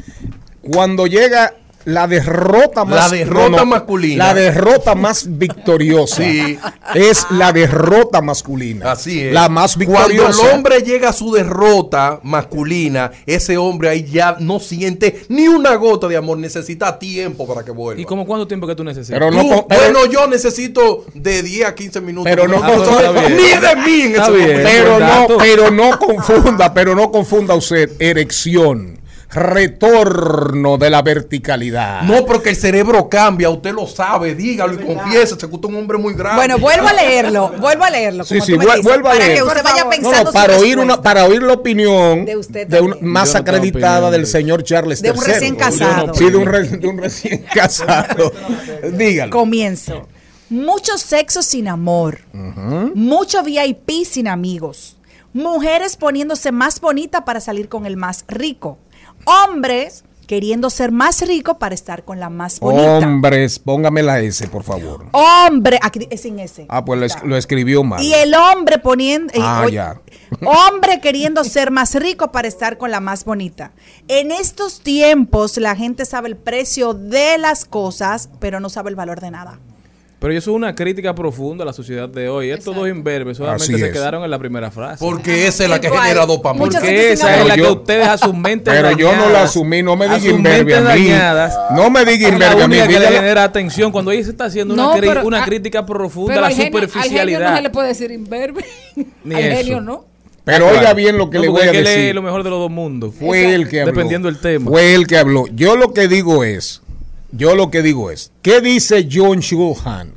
Speaker 2: cuando llega la derrota más
Speaker 3: La derrota masculina.
Speaker 2: la derrota más victoriosa
Speaker 3: Sí.
Speaker 2: es la derrota masculina.
Speaker 3: Así es.
Speaker 2: La más
Speaker 3: Cuando
Speaker 2: victoriosa.
Speaker 3: el hombre llega a su derrota masculina, ese hombre ahí ya no siente ni una gota de amor. Necesita tiempo para que vuelva.
Speaker 4: ¿Y como cuánto tiempo que tú necesitas?
Speaker 2: Pero no
Speaker 3: Tú,
Speaker 2: con- pero-
Speaker 3: bueno, yo necesito de 10 a 15 minutos.
Speaker 2: Pero no
Speaker 3: ni de mí en
Speaker 4: Está
Speaker 3: ese
Speaker 4: bien.
Speaker 3: momento.
Speaker 2: pero no, pero no confunda, pero no confunda usted erección, retorno de la verticalidad.
Speaker 3: No, porque el cerebro cambia, usted lo sabe, dígalo y confiese, se gusta un hombre muy grande.
Speaker 6: Bueno, vuelvo a leerlo, vuelvo a leerlo.
Speaker 2: Sí,
Speaker 6: como
Speaker 2: sí,
Speaker 6: tú me
Speaker 2: vuel-
Speaker 6: dices,
Speaker 2: vuelva a
Speaker 6: para
Speaker 2: leer.
Speaker 6: que usted vaya pensando
Speaker 2: No, no,
Speaker 6: su
Speaker 2: para oír una, para oír la opinión
Speaker 6: De usted
Speaker 2: de una más
Speaker 4: no
Speaker 2: acreditada del
Speaker 4: de-
Speaker 2: señor Charles
Speaker 6: De un
Speaker 2: III.
Speaker 6: recién casado.
Speaker 2: Sí, de un, re- de un recién casado. Dígalo.
Speaker 6: Comienzo. Mucho sexo sin amor. Mucho VIP sin amigos. Mujeres poniéndose más bonita para salir con el más rico. Hombres queriendo ser más rico para estar con la más bonita.
Speaker 2: Hombres, póngame la S, por favor.
Speaker 6: Hombre, aquí es sin ese.
Speaker 2: Ah, pues lo, es- lo escribió mal.
Speaker 6: Y el hombre poniendo. eh,
Speaker 2: Ah, ya.
Speaker 6: Hombre queriendo ser más rico para estar con la más bonita. En estos tiempos la gente sabe el precio de las cosas, pero no sabe el valor de nada.
Speaker 4: Pero eso es una crítica profunda a la sociedad de hoy. Estos dos imberbes solamente
Speaker 2: Así
Speaker 4: se
Speaker 2: es.
Speaker 4: quedaron en la primera frase.
Speaker 3: Porque esa es la que genera dopamina.
Speaker 4: Porque esa es la que
Speaker 2: Yo-
Speaker 4: ustedes a sus mentes
Speaker 2: Pero yo no la
Speaker 4: dañadas,
Speaker 2: asumí, no me
Speaker 4: a
Speaker 2: diga imberbe a mí.
Speaker 4: dañadas,
Speaker 2: No me diga imberbe a mí.
Speaker 4: que le genera atención cuando ahí se está haciendo
Speaker 5: No,
Speaker 4: una,
Speaker 5: pero
Speaker 4: una
Speaker 5: a-
Speaker 4: crítica profunda a la
Speaker 5: genio, al genio
Speaker 4: superficialidad.
Speaker 5: no se le puede decir imberbe.
Speaker 4: Ni
Speaker 5: al
Speaker 4: eso.
Speaker 5: genio no.
Speaker 2: Pero
Speaker 4: Claro.
Speaker 2: oiga bien lo que
Speaker 4: No,
Speaker 2: le voy a decir.
Speaker 4: lo mejor de los dos mundos.
Speaker 2: Fue el que habló.
Speaker 4: Dependiendo del tema.
Speaker 2: Fue el que habló. Yo lo que digo es, yo lo que digo es, ¿qué dice John Shulhan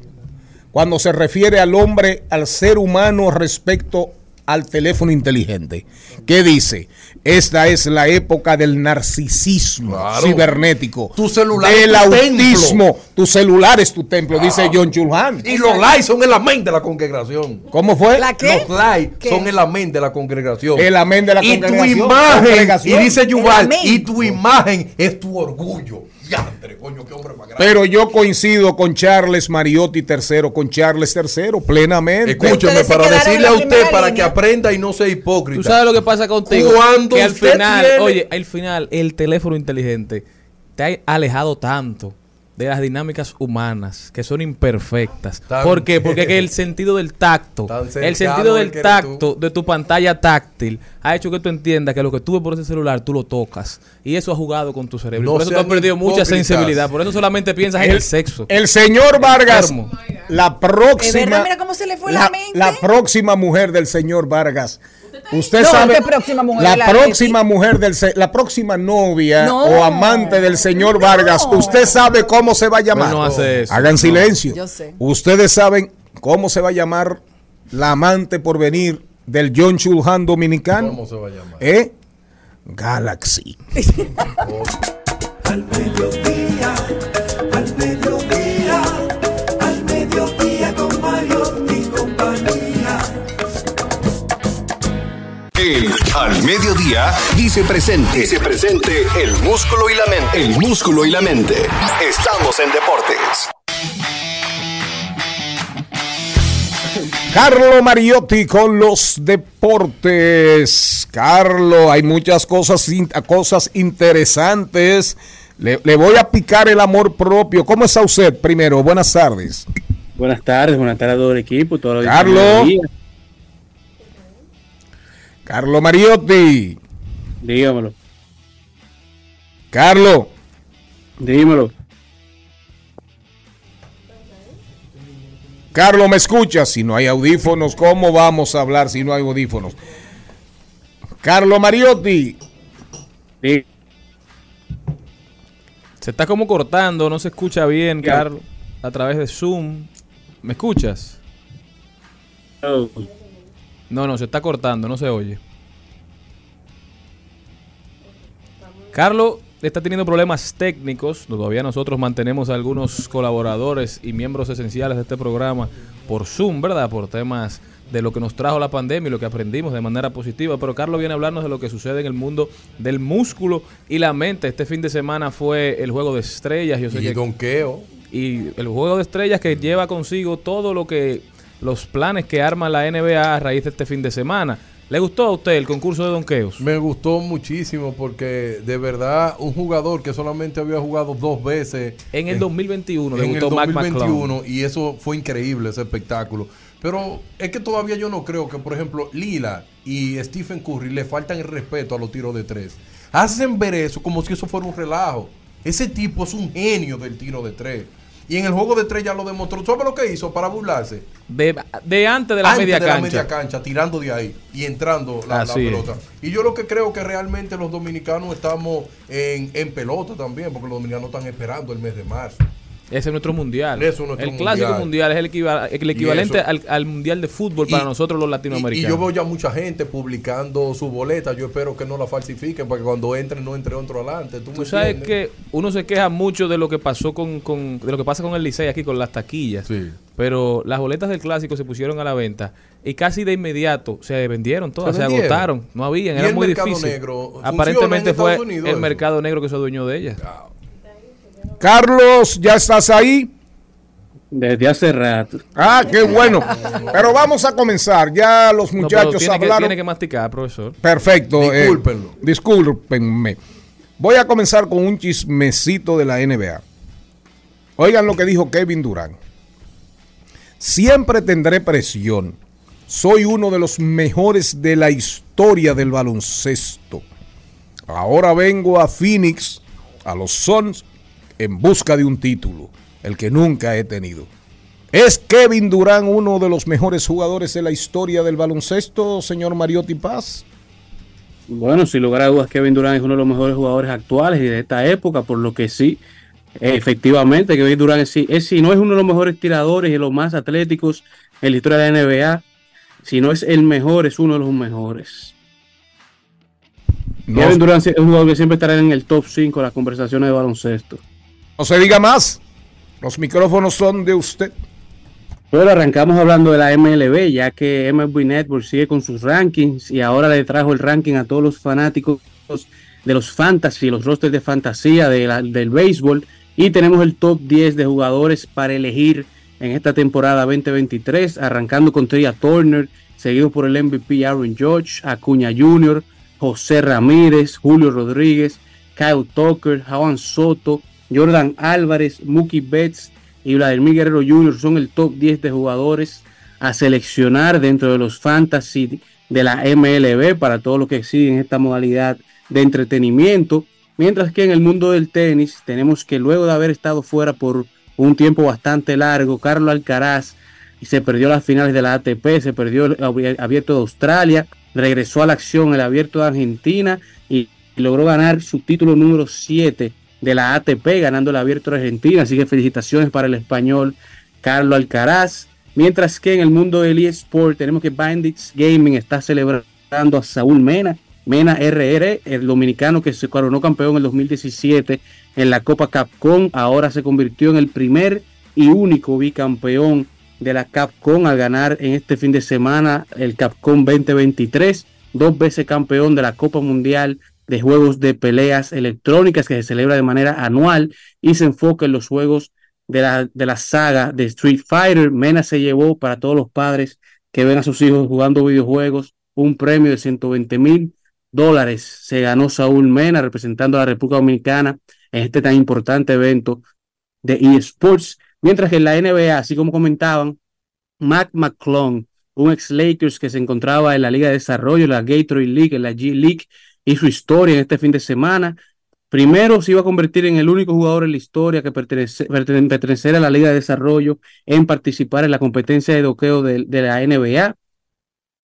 Speaker 2: cuando se refiere al hombre, al ser humano respecto al teléfono inteligente? ¿Qué dice? Esta es la época del narcisismo
Speaker 3: Claro.
Speaker 2: cibernético.
Speaker 3: Tu celular
Speaker 2: Del
Speaker 3: es tu
Speaker 2: autismo. Tu celular es tu templo, dice John Shulhan.
Speaker 3: Y los likes son el amén de la congregación.
Speaker 2: ¿Cómo fue?
Speaker 6: ¿La qué?
Speaker 3: Los likes
Speaker 6: ¿Qué?
Speaker 3: son el amén de la congregación.
Speaker 2: El amén de la
Speaker 3: y
Speaker 2: congregación.
Speaker 3: tu imagen,
Speaker 2: Congregación.
Speaker 3: y dice Yuval, y tu imagen es tu orgullo. Diantre, coño, qué hombre más grande.
Speaker 2: Pero yo coincido con Charles Mariotti III, con Charles III, plenamente.
Speaker 3: Escúcheme, para decirle a usted, para
Speaker 6: línea.
Speaker 3: que aprenda y no sea hipócrita.
Speaker 4: Tú sabes lo que pasa contigo.
Speaker 3: Cuando
Speaker 4: que al final,
Speaker 3: tiene-
Speaker 4: oye, al final, el teléfono inteligente te ha alejado tanto de las dinámicas humanas que son imperfectas.
Speaker 3: Tan-
Speaker 4: ¿Por qué? Porque que el sentido del tacto, el sentido
Speaker 3: el
Speaker 4: del tacto de tu pantalla táctil ha hecho que tú entiendas que lo que tú ves por ese celular tú lo tocas y eso ha jugado con tu cerebro.
Speaker 3: No
Speaker 4: por eso tú has perdido mucha sensibilidad, por eso solamente piensas en el sexo.
Speaker 2: El señor Vargas, la próxima.
Speaker 6: verdad, mira cómo se le fue la mente.
Speaker 2: la próxima mujer del señor Vargas. Usted
Speaker 6: No,
Speaker 2: sabe.
Speaker 6: ¿qué próxima mujer?
Speaker 2: La
Speaker 6: La
Speaker 2: próxima mujer del. La próxima novia
Speaker 6: No.
Speaker 2: o amante del señor Vargas. Usted sabe cómo se va a llamar.
Speaker 4: No hace eso.
Speaker 2: Hagan silencio.
Speaker 6: Yo sé.
Speaker 2: Ustedes saben cómo se va a llamar la amante por venir del John Chulhan dominicano.
Speaker 3: ¿Cómo se va a llamar?
Speaker 2: ¿Eh? Galaxy.
Speaker 10: El Al Mediodía dice presente. Dice presente el músculo y la mente. El músculo y la mente. Estamos en deportes.
Speaker 2: Carlo Mariotti con los deportes. Carlo, hay muchas cosas, cosas interesantes. Le, le voy a picar el amor propio. ¿Cómo está usted? Primero, buenas tardes.
Speaker 11: Buenas tardes, buenas tardes a todo el equipo. Todo lo
Speaker 2: Carlos. Carlo Mariotti.
Speaker 11: Dígamelo,
Speaker 2: Carlo,
Speaker 11: dímelo.
Speaker 2: Carlo, ¿me escuchas? Si no hay audífonos, ¿cómo vamos a hablar si no hay audífonos? Carlo Mariotti.
Speaker 11: Dí-
Speaker 4: Se está como cortando, no se escucha bien. Carlos, a través de Zoom. ¿Me escuchas?
Speaker 11: Oh,
Speaker 4: No, no, se está cortando, no se oye. Carlos está teniendo problemas técnicos. Todavía nosotros mantenemos a algunos colaboradores y miembros esenciales de este programa por Zoom, ¿verdad? Por temas de lo que nos trajo la pandemia y lo que aprendimos de manera positiva. Pero Carlos viene a hablarnos de lo que sucede en el mundo del músculo y la mente. Este fin de semana fue el juego de estrellas. Yo sé
Speaker 3: Y
Speaker 4: que-
Speaker 3: donqueo.
Speaker 4: y el juego de estrellas que lleva consigo todo lo que los planes que arma la NBA a raíz de este fin de semana. ¿Le gustó a usted el concurso de donkeos?
Speaker 3: Me gustó muchísimo porque de verdad un jugador que solamente había jugado dos veces
Speaker 4: En el 2021
Speaker 3: en el
Speaker 4: Mac McClung.
Speaker 3: 2021 y eso fue increíble ese espectáculo. Pero es que todavía yo no creo que, por ejemplo, Lila y Stephen Curry le faltan el respeto a los tiros de tres. Hacen ver eso como si eso fuera un relajo. Ese tipo es un genio del tiro de tres. Y en el juego de tres ya lo demostró. ¿Sabe lo que hizo para burlarse?
Speaker 4: De, de antes de la
Speaker 3: Antes
Speaker 4: media
Speaker 3: de la
Speaker 4: cancha.
Speaker 3: media cancha, tirando de ahí y entrando la, la
Speaker 4: es.
Speaker 3: pelota. Y yo lo que creo que realmente los dominicanos estamos en, en pelota también, porque los dominicanos están esperando el mes de marzo.
Speaker 4: Ese es nuestro mundial.
Speaker 3: Eso es nuestro
Speaker 4: el clásico
Speaker 3: mundial.
Speaker 4: mundial es el, equiva- el equivalente al, al mundial de fútbol para
Speaker 3: Y-
Speaker 4: nosotros los
Speaker 3: Y, y
Speaker 4: latinoamericanos.
Speaker 3: yo veo ya mucha gente publicando su boleta. Yo espero que no la falsifiquen para que cuando entren no entre otro adelante. ¿Tú,
Speaker 4: sabes
Speaker 3: entiendes?
Speaker 4: que uno se queja mucho de lo que pasó con, con- de lo que pasa con el Licey aquí con las taquillas. Pero las boletas del clásico se pusieron a la venta y casi de inmediato se vendieron todas,
Speaker 3: Se
Speaker 4: agotaron, no habían,
Speaker 3: ¿Y
Speaker 4: era muy difícil.
Speaker 3: negro
Speaker 4: Aparentemente
Speaker 3: en
Speaker 4: fue
Speaker 3: Unidos
Speaker 4: el
Speaker 3: eso?
Speaker 4: mercado negro que se adueñó de ellas.
Speaker 2: Carlos, ¿ya estás ahí?
Speaker 11: Desde hace rato.
Speaker 2: Ah, qué bueno. Pero vamos a comenzar. Ya los
Speaker 4: No, pero
Speaker 2: muchachos
Speaker 4: tiene, que,
Speaker 2: hablaron.
Speaker 4: tiene que masticar, profesor.
Speaker 2: Perfecto. eh,
Speaker 3: Discúlpenlo.
Speaker 2: discúlpenme. Voy a comenzar con un chismecito de la NBA. Oigan lo que dijo Kevin Durant. Siempre tendré presión. Soy uno de los mejores de la historia del baloncesto. Ahora vengo a Phoenix, a los Suns, en busca de un título, el que nunca he tenido. ¿Es Kevin Durant uno de los mejores jugadores de la historia del baloncesto, señor Mariotti Paz?
Speaker 11: Bueno, sin lugar a dudas, Kevin Durant es uno de los mejores jugadores actuales y de esta época, por lo que sí, efectivamente, Kevin Durant es, es si no es uno de los mejores tiradores y los más atléticos en la historia de la NBA, si no es el mejor, es uno de los mejores.
Speaker 2: No,
Speaker 11: Kevin Durant es un jugador que siempre estará en el top 5 de las conversaciones de baloncesto.
Speaker 2: No se diga más. Los micrófonos son de usted.
Speaker 11: Pero arrancamos hablando de la MLB, ya que MLB Network sigue con sus rankings y ahora le trajo el ranking a todos los fanáticos de los fantasy, los rosters de fantasía de la- del béisbol. Y tenemos el top 10 de jugadores para elegir en esta temporada 2023, arrancando con Tria Turner, seguido por el MVP Aaron George, Acuña Jr., José Ramírez, Julio Rodríguez, Kyle Tucker, Juan Soto, Jordan Álvarez, Mookie Betts y Vladimir Guerrero Jr. son el top 10 de jugadores a seleccionar dentro de los fantasy de la MLB para todos los que siguen esta modalidad de entretenimiento. Mientras que en el mundo del tenis tenemos que luego de haber estado fuera por un tiempo bastante largo, Carlos Alcaraz se perdió las finales de la ATP, se perdió el abi- abierto de Australia, regresó a la acción el abierto de Argentina y logró ganar su título número 7 de la ATP, ganando el abierto de Argentina. Así que felicitaciones para el español Carlos Alcaraz. Mientras que en el mundo del eSport tenemos que Bandits Gaming está celebrando a Saúl Mena, Mena RR, el dominicano que se coronó campeón en el 2017 en la Copa Capcom, ahora se convirtió en el primer y único bicampeón de la Capcom al ganar en este fin de semana el Capcom 2023, dos veces campeón de la Copa Mundial de Juegos de Peleas Electrónicas que se celebra de manera anual y se enfoca en los juegos de la, de la saga de Street Fighter. Mena se llevó para todos los padres que ven a sus hijos jugando videojuegos un premio de 120 mil dólares. Se ganó Saúl Mena representando a la República Dominicana en este tan importante evento de eSports. Mientras que en la NBA, así como comentaban, Mac McClung, un ex Lakers que se encontraba en la Liga de Desarrollo, la Gatorade League, en la G League, hizo historia en este fin de semana. Primero se iba a convertir en el único jugador en la historia que pertenece, a la Liga de Desarrollo en participar en la competencia de doqueo de, la NBA.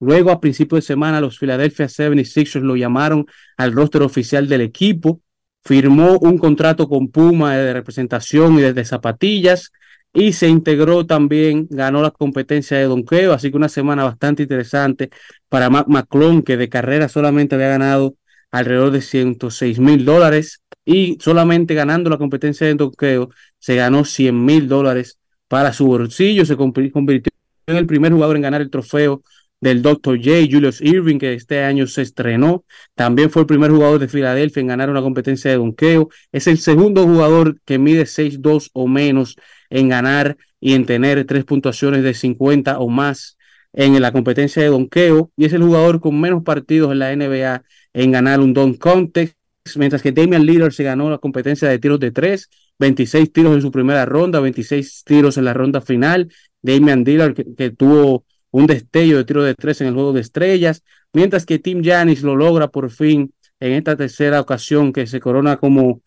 Speaker 11: Luego, a principios de semana, los Philadelphia 76ers lo llamaron al roster oficial del equipo. Firmó un contrato con Puma de representación y de, zapatillas. y se integró también, ganó la competencia de donqueo, así que una semana bastante interesante para Mac McClung, que de carrera solamente había ganado alrededor de 106 mil dólares y solamente ganando la competencia de donqueo se ganó 100 mil dólares para su bolsillo, se convirtió en el primer jugador en ganar el trofeo del Dr. J, Julius Irving, que este año se estrenó. También fue el primer jugador de Filadelfia en ganar una competencia de donqueo. Es el segundo jugador que mide 6'2 o menos en ganar y en tener tres puntuaciones de 50 o más en la competencia de donqueo. Y es el jugador con menos partidos en la NBA en ganar un don contest. Mientras que Damian Lillard se ganó la competencia de tiros de tres, 26 tiros en su primera ronda, 26 tiros en la ronda final. Damian Lillard que, tuvo un destello de tiro de tres en el juego de estrellas, mientras que Tim Janis lo logra por fin en esta tercera ocasión que se corona como,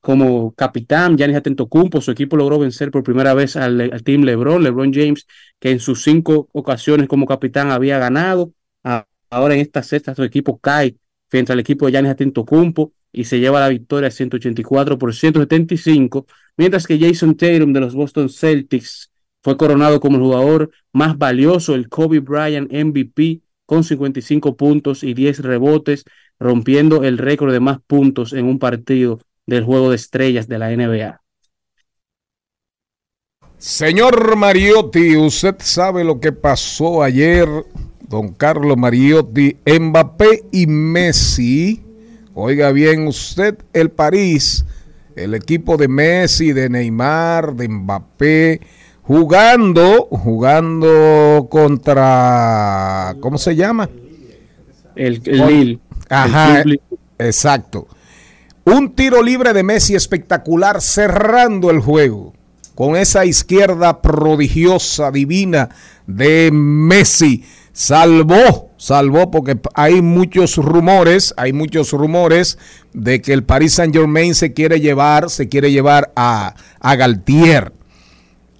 Speaker 11: como capitán. Janis Atentocumpo, su equipo logró vencer por primera vez al, al, Team LeBron, LeBron James, que en sus cinco ocasiones como capitán había ganado. Ahora en esta sexta su equipo cae frente al equipo de Janis Atentocumpo y se lleva la victoria 184 por 175, mientras que Jason Tatum de los Boston Celtics fue coronado como el jugador más valioso, el Kobe Bryant MVP, con 55 puntos y 10 rebotes, rompiendo el récord de más puntos en un partido del juego de estrellas de la NBA.
Speaker 2: Señor Mariotti, usted sabe lo que pasó ayer, don Carlos Mariotti, Mbappé y Messi. Oiga bien usted, el París, el equipo de Messi, de Neymar, de Mbappé, jugando, jugando contra, ¿cómo se llama?
Speaker 11: El, el Lille.
Speaker 2: Ajá, el exacto. Un tiro libre de Messi espectacular cerrando el juego con esa izquierda prodigiosa, divina de Messi. Salvó, salvó porque hay muchos rumores, hay muchos rumores de que el Paris Saint Germain se quiere llevar, se quiere llevar a, a Galtier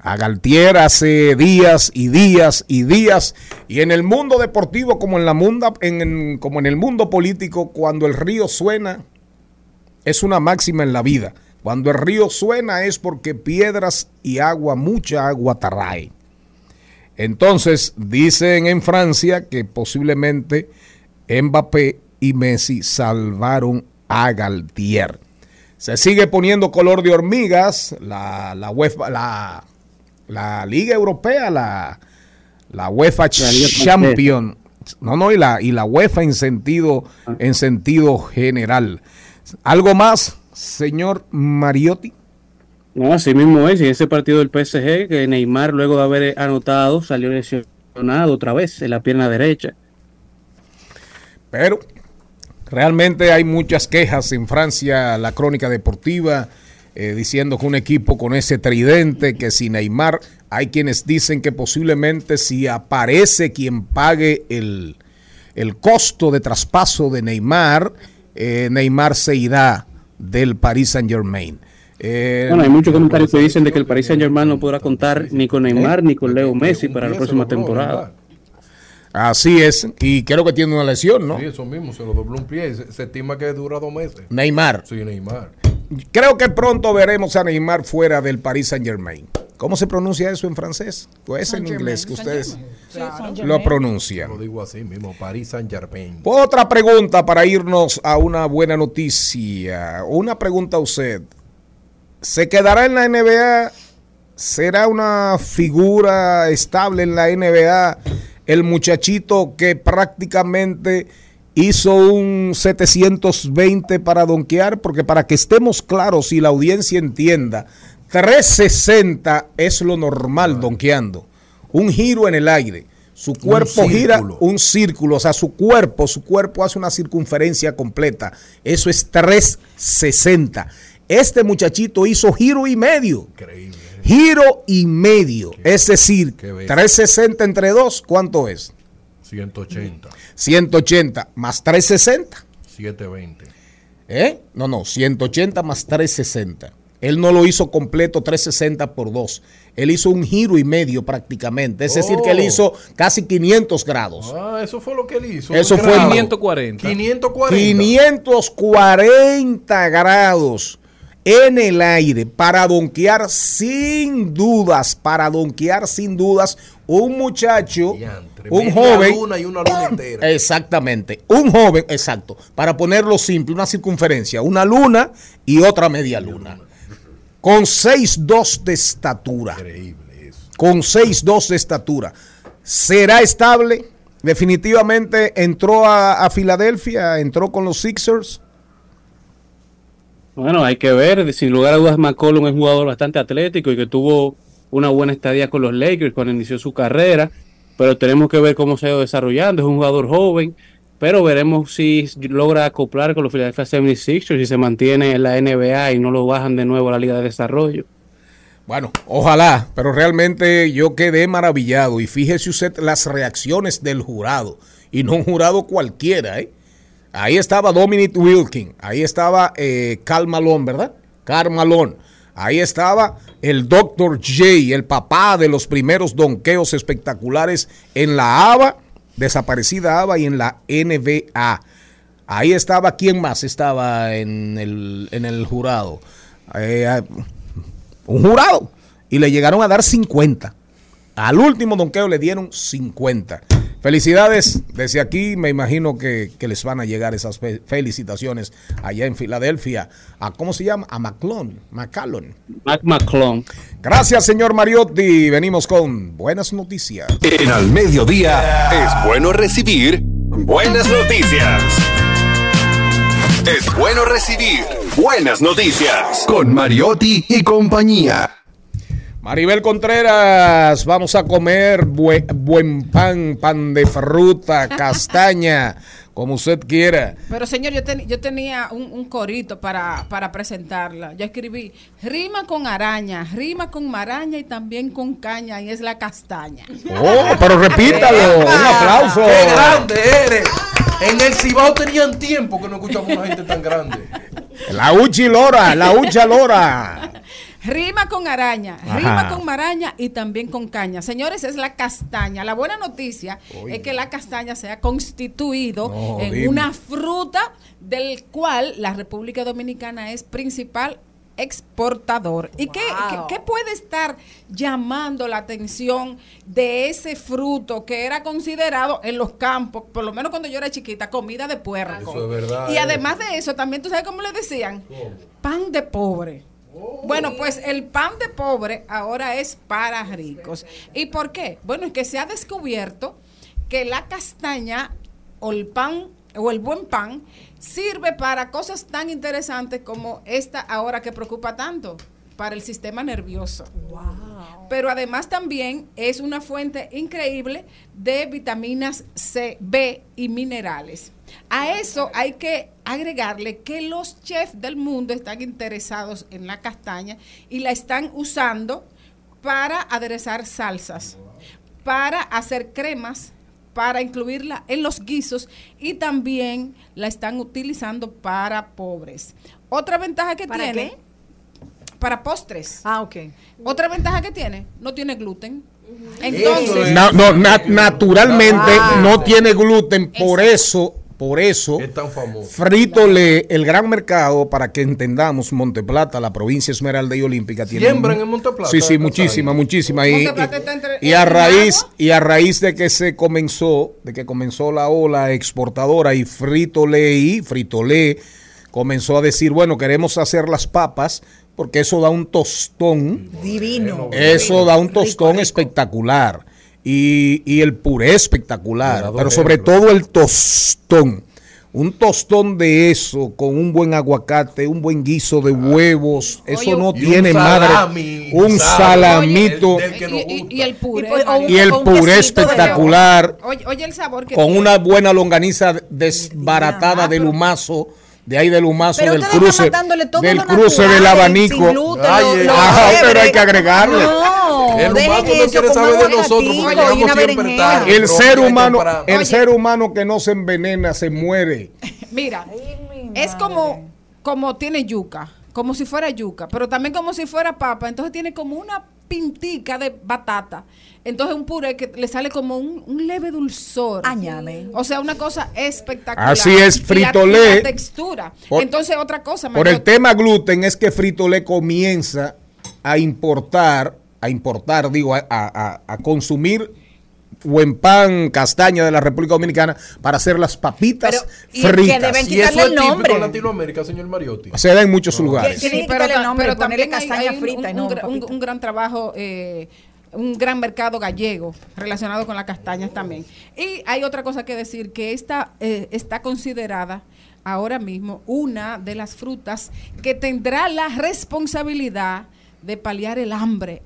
Speaker 2: a Galtier hace días y días y días. Y en el mundo deportivo, como en, la munda, en, como en el mundo político, cuando el río suena, es una máxima en la vida. Cuando el río suena es porque piedras y agua, mucha agua trae. Entonces, dicen en Francia que posiblemente Mbappé y Messi salvaron a Galtier. Se sigue poniendo color de hormigas, la, la UEFA, la, la Liga Europea, la, la UEFA la Champion. No, no, y la, y la UEFA en sentido, en sentido general. ¿Algo más, señor Mariotti?
Speaker 11: No, así mismo es. En ese partido del PSG, que Neymar, luego de haber anotado, salió lesionado otra vez en la pierna derecha.
Speaker 2: Pero realmente hay muchas quejas en Francia, la crónica deportiva eh, diciendo que un equipo con ese tridente, que si Neymar, hay quienes dicen que posiblemente si aparece quien pague el, el costo de traspaso de Neymar, eh, Neymar se irá del Paris Saint Germain.
Speaker 11: Eh, bueno, hay muchos comentarios que dicen de que el Paris Saint Germain no podrá contar ni con Neymar ni con Leo Messi para la próxima temporada.
Speaker 2: Así es, y creo que tiene una lesión, ¿no?
Speaker 3: Sí, eso mismo, se lo dobló un pie, se, se estima que dura dos meses.
Speaker 2: Neymar.
Speaker 3: Sí, Neymar.
Speaker 2: Creo que pronto veremos a Neymar fuera del Paris Saint Germain. ¿Cómo se pronuncia eso en francés? Pues en inglés que ustedes lo pronuncian.
Speaker 3: Lo digo así mismo, Paris Saint Germain.
Speaker 2: Otra pregunta para irnos a una buena noticia. Una pregunta a usted. ¿Se quedará en la NBA? ¿Será una figura estable en la NBA? El muchachito que prácticamente hizo un 720 para donkear, porque para que estemos claros y la audiencia entienda, 360 es lo normal donkeando. Un giro en el aire. Su cuerpo gira un círculo, o sea, su cuerpo, su cuerpo hace una circunferencia completa. Eso es 360. Este muchachito hizo giro y medio.
Speaker 3: Increíble.
Speaker 2: Giro y medio. Qué, es decir, 360 entre 2, ¿cuánto es?
Speaker 3: 180.
Speaker 2: 180 más 360.
Speaker 3: 720.
Speaker 2: ¿Eh? No, no, 180 más 360. Él no lo hizo completo 360 por 2. Él hizo un giro y medio prácticamente. Es oh. decir, que él hizo casi 500 grados.
Speaker 3: Ah, eso fue lo que él hizo.
Speaker 2: Eso fue
Speaker 4: 540.
Speaker 3: 540.
Speaker 2: 540 grados. En el aire para donkear sin dudas, para donkear sin dudas un muchacho,
Speaker 3: Diantre,
Speaker 2: un joven.
Speaker 3: luna y una luna entera.
Speaker 2: Exactamente, un joven, exacto, para ponerlo simple, una circunferencia, una luna y otra media luna. Con 6'2 de estatura.
Speaker 3: Increíble eso.
Speaker 2: Con 6'2 de estatura. ¿Será estable? Definitivamente entró a, a Filadelfia, entró con los Sixers.
Speaker 11: Bueno, hay que ver, sin lugar a dudas, McCollum es un jugador bastante atlético y que tuvo una buena estadía con los Lakers cuando inició su carrera, pero tenemos que ver cómo se ha ido desarrollando, es un jugador joven, pero veremos si logra acoplar con los Philadelphia 76ers y se mantiene en la NBA y no lo bajan de nuevo a la Liga de Desarrollo.
Speaker 2: Bueno, ojalá, pero realmente yo quedé maravillado y fíjese usted las reacciones del jurado y no un jurado cualquiera, ¿eh? Ahí estaba Dominic Wilkin, ahí estaba eh, Cal Malone, ¿verdad? Carl Malone. Ahí estaba el Dr. J, el papá de los primeros donqueos espectaculares en la ABA, desaparecida ABA y en la NBA. Ahí estaba, ¿quién más estaba en el, en el jurado? Eh, un jurado. Y le llegaron a dar 50. Al último donqueo le dieron 50. Felicidades. Desde aquí me imagino que, que les van a llegar esas fe- felicitaciones allá en Filadelfia. A, ¿Cómo se llama? A McClone. McCallum.
Speaker 11: Mac.
Speaker 2: Gracias, señor Mariotti. Venimos con buenas noticias.
Speaker 10: En al mediodía es bueno recibir buenas noticias. Es bueno recibir buenas noticias con Mariotti y compañía.
Speaker 2: Maribel Contreras, vamos a comer bue- buen pan, pan de fruta, castaña, como usted quiera.
Speaker 5: Pero señor, yo, ten- yo tenía un, un corito para, para presentarla. Yo escribí rima con araña, rima con maraña y también con caña y es la castaña.
Speaker 2: Oh, pero repítalo, un aplauso.
Speaker 3: ¡Qué grande eres! En el Cibao tenían tiempo que no escuchamos una gente tan grande.
Speaker 2: La Uchi Lora, la Ucha Lora.
Speaker 5: Rima con araña,
Speaker 2: Ajá.
Speaker 5: rima con maraña y también con caña. Señores, es la castaña. La buena noticia
Speaker 2: Oye.
Speaker 5: es que la castaña se ha constituido
Speaker 2: No,
Speaker 5: en
Speaker 2: dime.
Speaker 5: una fruta del cual la República Dominicana es principal exportador. ¿Y qué, qué, qué puede estar llamando la atención de ese fruto que era considerado en los campos, por lo menos cuando yo era chiquita, comida de puerco?
Speaker 3: Eso es verdad,
Speaker 5: Y
Speaker 3: eh.
Speaker 5: además de eso, también tú sabes cómo le decían, pan de pobre. Bueno, pues el pan de pobre ahora es para ricos. ¿Y por qué? Bueno, es que se ha descubierto que la castaña o el pan o el buen pan sirve para cosas tan interesantes como esta ahora que preocupa tanto, para el sistema nervioso. Pero además también es una fuente increíble de vitaminas C, B y minerales. A eso hay que agregarle que los chefs del mundo están interesados en la castaña y la están usando para aderezar salsas, para hacer cremas, para incluirla en los guisos y también la están utilizando para pobres. Otra ventaja que
Speaker 6: ¿Para
Speaker 5: tiene
Speaker 6: qué?
Speaker 5: para postres.
Speaker 6: Ah, ok.
Speaker 5: Otra ventaja que tiene, no tiene gluten. Entonces,
Speaker 3: es.
Speaker 2: No, no, na- naturalmente
Speaker 6: Ah.
Speaker 2: no tiene gluten, por eso, por eso,
Speaker 3: Es tan famoso.
Speaker 2: Frítole, el gran mercado, para que entendamos, Monteplata, la provincia Esmeralda y Olímpica, tiene
Speaker 3: ¿Siembran
Speaker 2: un-
Speaker 3: en Monteplata?
Speaker 2: Sí, sí, muchísima, muchísima. Y, y, y a raíz, y a raíz de que se comenzó, de que comenzó la ola exportadora y Frítole y Fritolé comenzó a decir, bueno, queremos hacer las papas porque eso da un tostón.
Speaker 6: Divino.
Speaker 2: Eso da un
Speaker 6: Rico,
Speaker 2: tostón
Speaker 6: rico.
Speaker 2: espectacular. Y, y el puré espectacular. Pero sobre todo el tostón. Un tostón de eso, con un buen aguacate, un buen guiso de huevos. Eso no
Speaker 3: un
Speaker 2: tiene madre. Un salamito.
Speaker 3: Del que nos
Speaker 5: y, y-
Speaker 3: gusta.
Speaker 5: y el puré.
Speaker 6: Y pues,
Speaker 2: el puré
Speaker 6: de
Speaker 2: espectacular.
Speaker 5: Oye, oye el sabor que
Speaker 2: Con
Speaker 5: tiene.
Speaker 2: una buena longaniza desbaratada del humazo. De ahí del humazo,
Speaker 6: Pero
Speaker 2: del cruce. Del cruce
Speaker 6: natural,
Speaker 2: del abanico.
Speaker 6: sin gluten,
Speaker 3: Ay,
Speaker 6: lo-
Speaker 3: eh.
Speaker 6: lo
Speaker 2: Ajá,
Speaker 6: chévere.
Speaker 2: pero hay que agregarle.
Speaker 6: No,
Speaker 3: El humazo no quiere saber de nosotros porque llegamos siempre
Speaker 6: berenjena.
Speaker 3: tarde.
Speaker 2: El ser humano, el ser humano que no se envenena se muere.
Speaker 5: Mira, es como, como tiene yuca, como si fuera yuca, pero también como si fuera papa. Entonces tiene como una pintica de batata. Entonces un puré que le sale como un, un leve dulzor.
Speaker 6: Añade.
Speaker 5: O sea, una cosa espectacular.
Speaker 2: Así es, fritolé.
Speaker 5: y la textura.
Speaker 2: Por-
Speaker 5: Entonces, otra cosa.
Speaker 2: Por el tema gluten es que Frito-Lay comienza a importar, a importar, digo, a, a- consumir buen pan, castaña de la República Dominicana para hacer las papitas
Speaker 6: Pero, ¿y el que
Speaker 2: fritas.
Speaker 3: Y eso
Speaker 6: el nombre.
Speaker 3: en Latinoamérica, señor Mariotti.
Speaker 2: Se da en muchos lugares.
Speaker 6: Que
Speaker 5: pero,
Speaker 6: el nombre,
Speaker 5: también
Speaker 6: castaña
Speaker 5: hay un-
Speaker 6: frita
Speaker 5: un gran trabajo, eh, un gran mercado gallego relacionado con las castañas también. Y hay otra cosa que decir, que esta eh, está considerada ahora mismo una de las frutas que tendrá la responsabilidad de paliar el hambre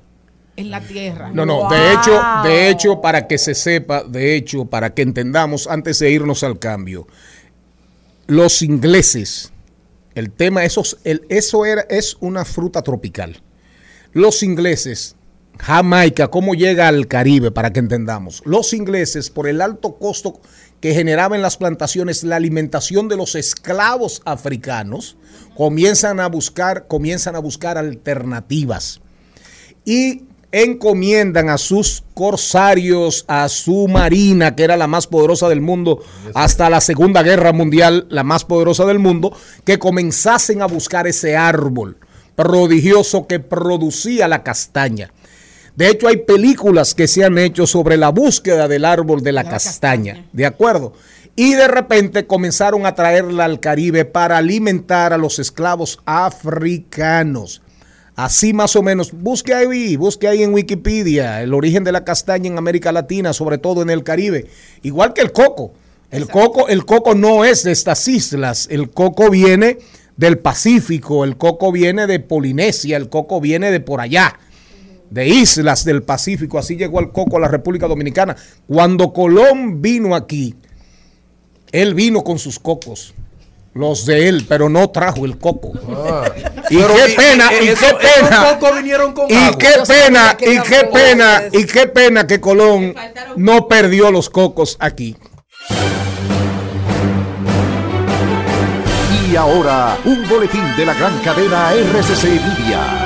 Speaker 5: en la tierra.
Speaker 2: No, no, de hecho, de hecho, para que se sepa, de hecho, para que entendamos antes de irnos al cambio, los ingleses, el tema, esos, el, eso era, es una fruta tropical. Los ingleses, Jamaica, ¿cómo llega al Caribe? Para que entendamos. Los ingleses, por el alto costo que generaba en las plantaciones la alimentación de los esclavos africanos, comienzan a buscar, comienzan a buscar alternativas y encomiendan a sus corsarios, a su marina, que era la más poderosa del mundo hasta la Segunda Guerra Mundial, la más poderosa del mundo, que comenzasen a buscar ese árbol prodigioso que producía la castaña. De hecho, hay películas que se han hecho sobre la búsqueda del árbol de la, castaña, ¿de acuerdo? Y de repente comenzaron a traerla al Caribe para alimentar a los esclavos africanos. Así más o menos, busque ahí, busque ahí en Wikipedia el origen de la castaña en América Latina, sobre todo en el Caribe, igual que el coco. El coco, el coco no es de estas islas, el coco viene del Pacífico, el coco viene de Polinesia, el coco viene de por allá, de islas del Pacífico, así llegó el coco a la República Dominicana. Cuando Colón vino aquí, él vino con sus cocos, los de él, pero no trajo el coco. Y
Speaker 3: Pero
Speaker 2: qué
Speaker 3: y-
Speaker 2: pena,
Speaker 3: y-
Speaker 2: y
Speaker 3: eso-
Speaker 2: qué
Speaker 3: esos
Speaker 2: pena.
Speaker 3: cocos vinieron con
Speaker 2: Y
Speaker 3: agua.
Speaker 2: qué
Speaker 6: Yo
Speaker 2: pena,
Speaker 6: que
Speaker 2: y qué pena, y qué pena que Colón no perdió los cocos aquí.
Speaker 10: Y ahora, un boletín de la gran cadena RCC Media.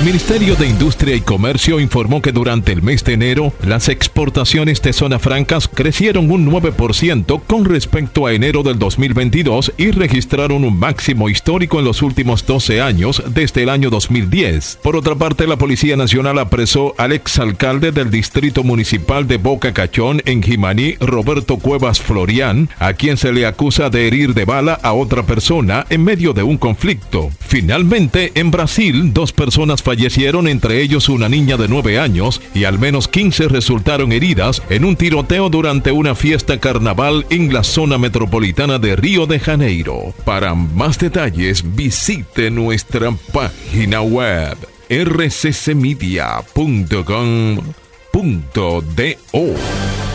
Speaker 12: El Ministerio de Industria y Comercio informó que durante el mes de enero las exportaciones de zona francas crecieron un 9% con respecto a enero del 2022 y registraron un máximo histórico en los últimos 12 años desde el año 2010. Por otra parte, la Policía Nacional apresó al exalcalde del Distrito Municipal de Boca Cachón en Jimaní, Roberto Cuevas Florián, a quien se le acusa de herir de bala a otra persona en medio de un conflicto. Finalmente, en Brasil, dos personas fallecieron, entre ellos una niña de 9 años, y al menos 15 resultaron heridas en un tiroteo durante una fiesta carnaval en la zona metropolitana de Río de Janeiro. Para más detalles, visite nuestra página web rccmedia.com.do.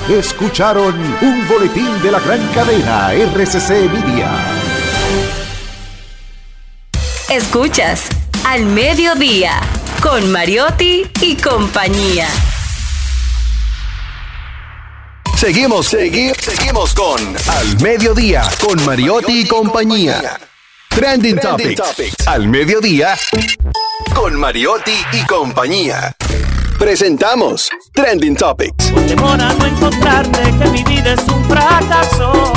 Speaker 10: Escucharon un boletín de la gran cadena RCC Media.
Speaker 8: Escuchas Al Mediodía con Mariotti y compañía.
Speaker 10: Seguimos, seguimos, seguimos con Al Mediodía, con Mariotti y compañía. Trending, Topics. Al Mediodía, con Mariotti y compañía. Presentamos Trending Topics.
Speaker 9: Temor a no encontrarte, que mi vida es un fracaso.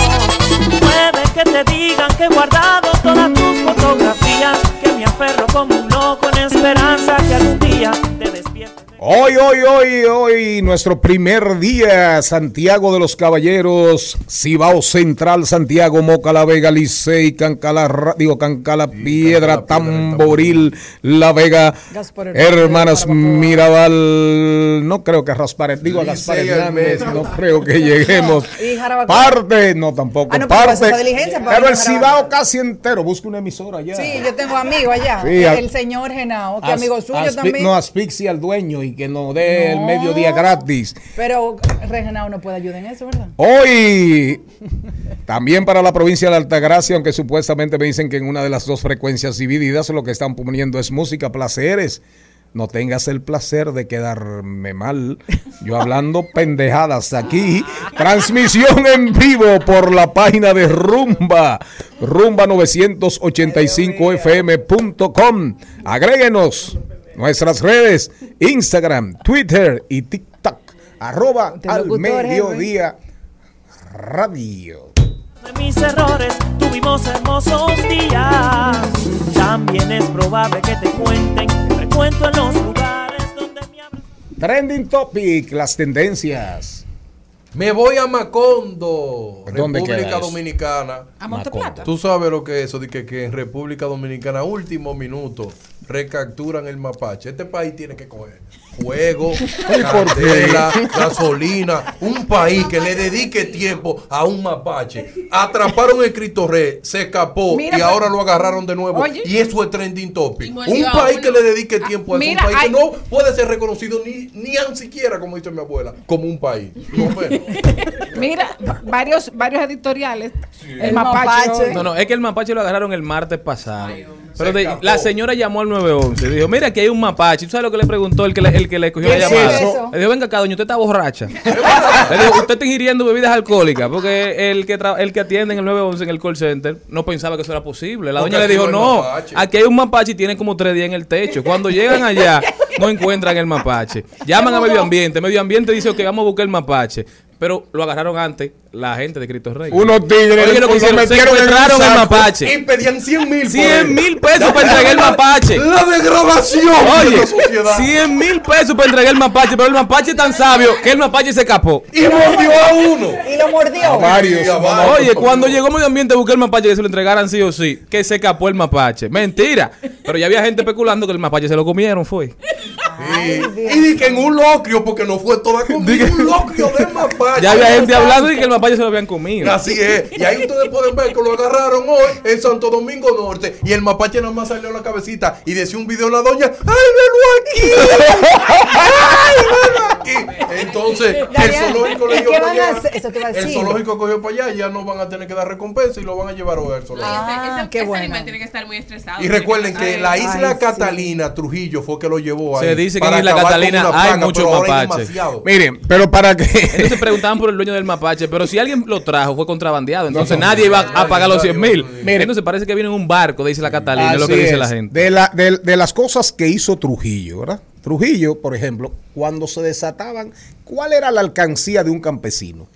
Speaker 9: Puede que te digan que he guardado todas tus fotografías, que me aferro como un loco en esperanza que algún día te despiertes.
Speaker 2: Hoy, hoy, hoy, hoy, nuestro primer día, Santiago de los Caballeros, Cibao Central, Santiago, Moca, La Vega, Licey, Cancala, digo, Cancala, Piedra, Tamboril, La Vega,
Speaker 6: Gaspar
Speaker 2: Hermanas Mirabal, no creo que Rasparet, digo a Gaspar Hernández, no creo que lleguemos. Parte, no tampoco,
Speaker 6: Ah,
Speaker 2: parte, pero el Cibao casi entero, busca una emisora allá.
Speaker 6: Sí, yo tengo amigo allá.
Speaker 2: Sí, a-
Speaker 6: el señor Genao, que
Speaker 2: As-
Speaker 6: amigo suyo
Speaker 2: asfi-
Speaker 6: también.
Speaker 2: No, asfixia al dueño y que nos dé el
Speaker 6: No.
Speaker 2: mediodía gratis.
Speaker 6: Pero Regenao no puede ayudar en eso, ¿verdad?
Speaker 2: Hoy, también para la provincia de Altagracia, aunque supuestamente me dicen que en una de las dos frecuencias divididas lo que están poniendo es música, placeres. No tengas el placer de quedarme mal. Yo hablando pendejadas aquí. Transmisión en vivo por la página de Rumba. Rumba985fm.com. Agréguenos. Nuestras redes, Instagram, Twitter y TikTok. Arroba al mediodía radio.
Speaker 9: De mis errores tuvimos hermosos días. También es probable que te cuenten recuento en los lugares donde me.
Speaker 2: Trending topic, las tendencias.
Speaker 3: Me voy a Macondo,
Speaker 2: ¿Dónde
Speaker 3: República? Dominicana.
Speaker 5: A Monteplata.
Speaker 3: Tú sabes lo que es eso, de que, que en República Dominicana, último minuto, recapturan el mapache. Este país tiene que coger fuego, candela, gasolina, un país que le dedique tiempo a un mapache. Atraparon el Cristo Rey, se escapó
Speaker 5: Mira,
Speaker 3: y
Speaker 5: pero-
Speaker 3: ahora lo agarraron de nuevo.
Speaker 5: Oye.
Speaker 3: y eso es trending topic. Un país que le dedique tiempo a eso,
Speaker 5: mira,
Speaker 3: un país
Speaker 5: hay-
Speaker 3: que no puede ser reconocido ni, ni tan siquiera, como dice mi abuela, como un país. No.
Speaker 5: Mira, va- varios, varios editoriales. El,
Speaker 6: El
Speaker 5: mapache.
Speaker 6: mapache.
Speaker 4: No, no, es que el mapache lo agarraron el martes pasado. Pero
Speaker 3: Se
Speaker 4: de- la señora llamó al 911 dijo, mira, aquí hay un mapache. ¿Tú sabes lo que le preguntó el que le, el que le cogió
Speaker 2: ¿Qué
Speaker 4: la llamada?
Speaker 2: eso?
Speaker 4: Le dijo, venga acá, doña, usted está borracha. le dijo, usted está ingiriendo bebidas alcohólicas. Porque el que, tra- el que atiende en el 911 en el call center no pensaba que eso era posible. La
Speaker 3: Porque
Speaker 4: doña le dijo,
Speaker 3: no hay
Speaker 4: no,
Speaker 3: mapache".
Speaker 4: aquí hay un mapache y tiene como tres días en el techo. Cuando llegan allá, no encuentran el mapache. Llaman a medio ambiente. Medio ambiente dice, ok, vamos a buscar el mapache. Pero lo agarraron antes la gente de Cristo Rey.
Speaker 2: Unos tigres
Speaker 4: Oye, lo que hicieron,
Speaker 2: metieron en un
Speaker 4: secuestraron el mapache.
Speaker 3: Y pedían 100 mil.
Speaker 4: 100 mil pesos para entregar el mapache.
Speaker 3: La degradación de
Speaker 4: Oye,
Speaker 3: la sociedad.
Speaker 4: 100 mil pesos para entregar el mapache, pero el mapache es tan sabio que el mapache se escapó.
Speaker 3: Y mordió a uno.
Speaker 6: Y lo mordió.
Speaker 2: A varios.
Speaker 3: Y a varios.
Speaker 4: Oye, cuando llegó medio ambiente buscar el mapache que se lo entregaran sí o sí, que se escapó el mapache. Mentira. Pero ya había gente especulando que el mapache se lo comieron, fue.
Speaker 3: Y, y di que en un locrio, porque no fue toda comida, un locrio de mapache.
Speaker 4: Ya había gente hablando de que el mapache se lo habían comido.
Speaker 3: Así es. Y ahí ustedes pueden ver que lo agarraron hoy en Santo Domingo Norte. Y el mapache nada más salió a la cabecita y decía un video la doña: ¡Ay, velo aquí! ¡Ay, velo aquí! Entonces, el zoológico le
Speaker 6: ¿y
Speaker 3: dio para allá.
Speaker 6: Eso te a
Speaker 3: El zoológico cogió para allá y ya no van a tener que dar recompensa y lo van a llevar hoy al zoológico.
Speaker 6: Ah,
Speaker 13: ese,
Speaker 6: qué
Speaker 13: ese
Speaker 6: bueno.
Speaker 13: animal tiene que estar muy estresado.
Speaker 3: Y recuerden que la isla
Speaker 6: Ay, sí.
Speaker 3: Catalina, Trujillo, fue que lo llevó ahí.
Speaker 4: Se dice que en Isla Catalina hay muchos mapaches.
Speaker 2: Miren, pero para que
Speaker 4: Entonces preguntaban por el dueño del mapache, pero si alguien lo trajo fue contrabandeado, entonces
Speaker 3: No, no,
Speaker 4: nadie iba a pagar los
Speaker 3: nadie
Speaker 4: 100
Speaker 3: va a
Speaker 4: mil.
Speaker 2: Mire.
Speaker 4: Entonces parece que viene en un barco de Isla Catalina, es lo que dice la gente.
Speaker 2: De, la- de- de las cosas que hizo Trujillo, ¿verdad? Trujillo, por ejemplo, cuando se desataban, ¿cuál era la alcancía de un campesino?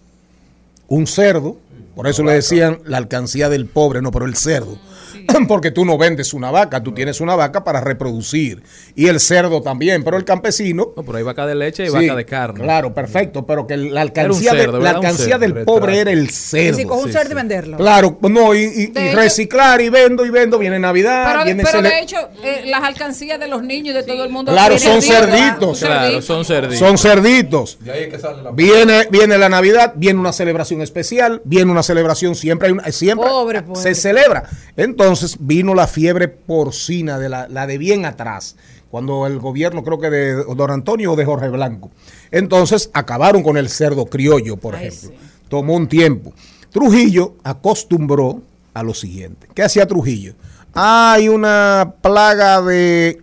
Speaker 2: Un cerdo, por eso le decían la alcancía del pobre, no, pero el cerdo. Porque tú no vendes una vaca, tú tienes una vaca para reproducir. Y el cerdo también, pero el campesino
Speaker 4: No, pero hay vaca de leche y
Speaker 2: Sí,
Speaker 4: vaca de carne.
Speaker 2: Claro, perfecto, pero que la alcancía,
Speaker 4: cerdo,
Speaker 2: de- la alcancía
Speaker 4: cerdo.
Speaker 2: del pobre era el
Speaker 6: Y
Speaker 2: cerdo.
Speaker 6: si coge un cerdo
Speaker 4: sí.
Speaker 6: y venderlo.
Speaker 2: Claro, no, y, y- y reciclar y vendo y vendo, viene Navidad,
Speaker 5: Pero,
Speaker 2: viene
Speaker 5: pero de hecho, eh, las alcancías de los niños y de todo el mundo.
Speaker 2: Claro, son cerditos.
Speaker 4: Claro, son cerditos.
Speaker 2: son cerditos.
Speaker 3: De ahí es que sale la
Speaker 2: Viene, viene la Navidad, viene una celebración especial, viene una celebración, siempre hay una, siempre
Speaker 6: Pobre, pobre.
Speaker 2: se celebra. Entonces vino la fiebre porcina de la, la de bien atrás, cuando el gobierno, creo que de Don Antonio o de Jorge Blanco. Entonces acabaron con el cerdo criollo, por
Speaker 5: Ay,
Speaker 2: ejemplo.
Speaker 5: sí.
Speaker 2: Tomó un tiempo. Trujillo acostumbró a lo siguiente. ¿Qué hacía Trujillo? Hay una plaga de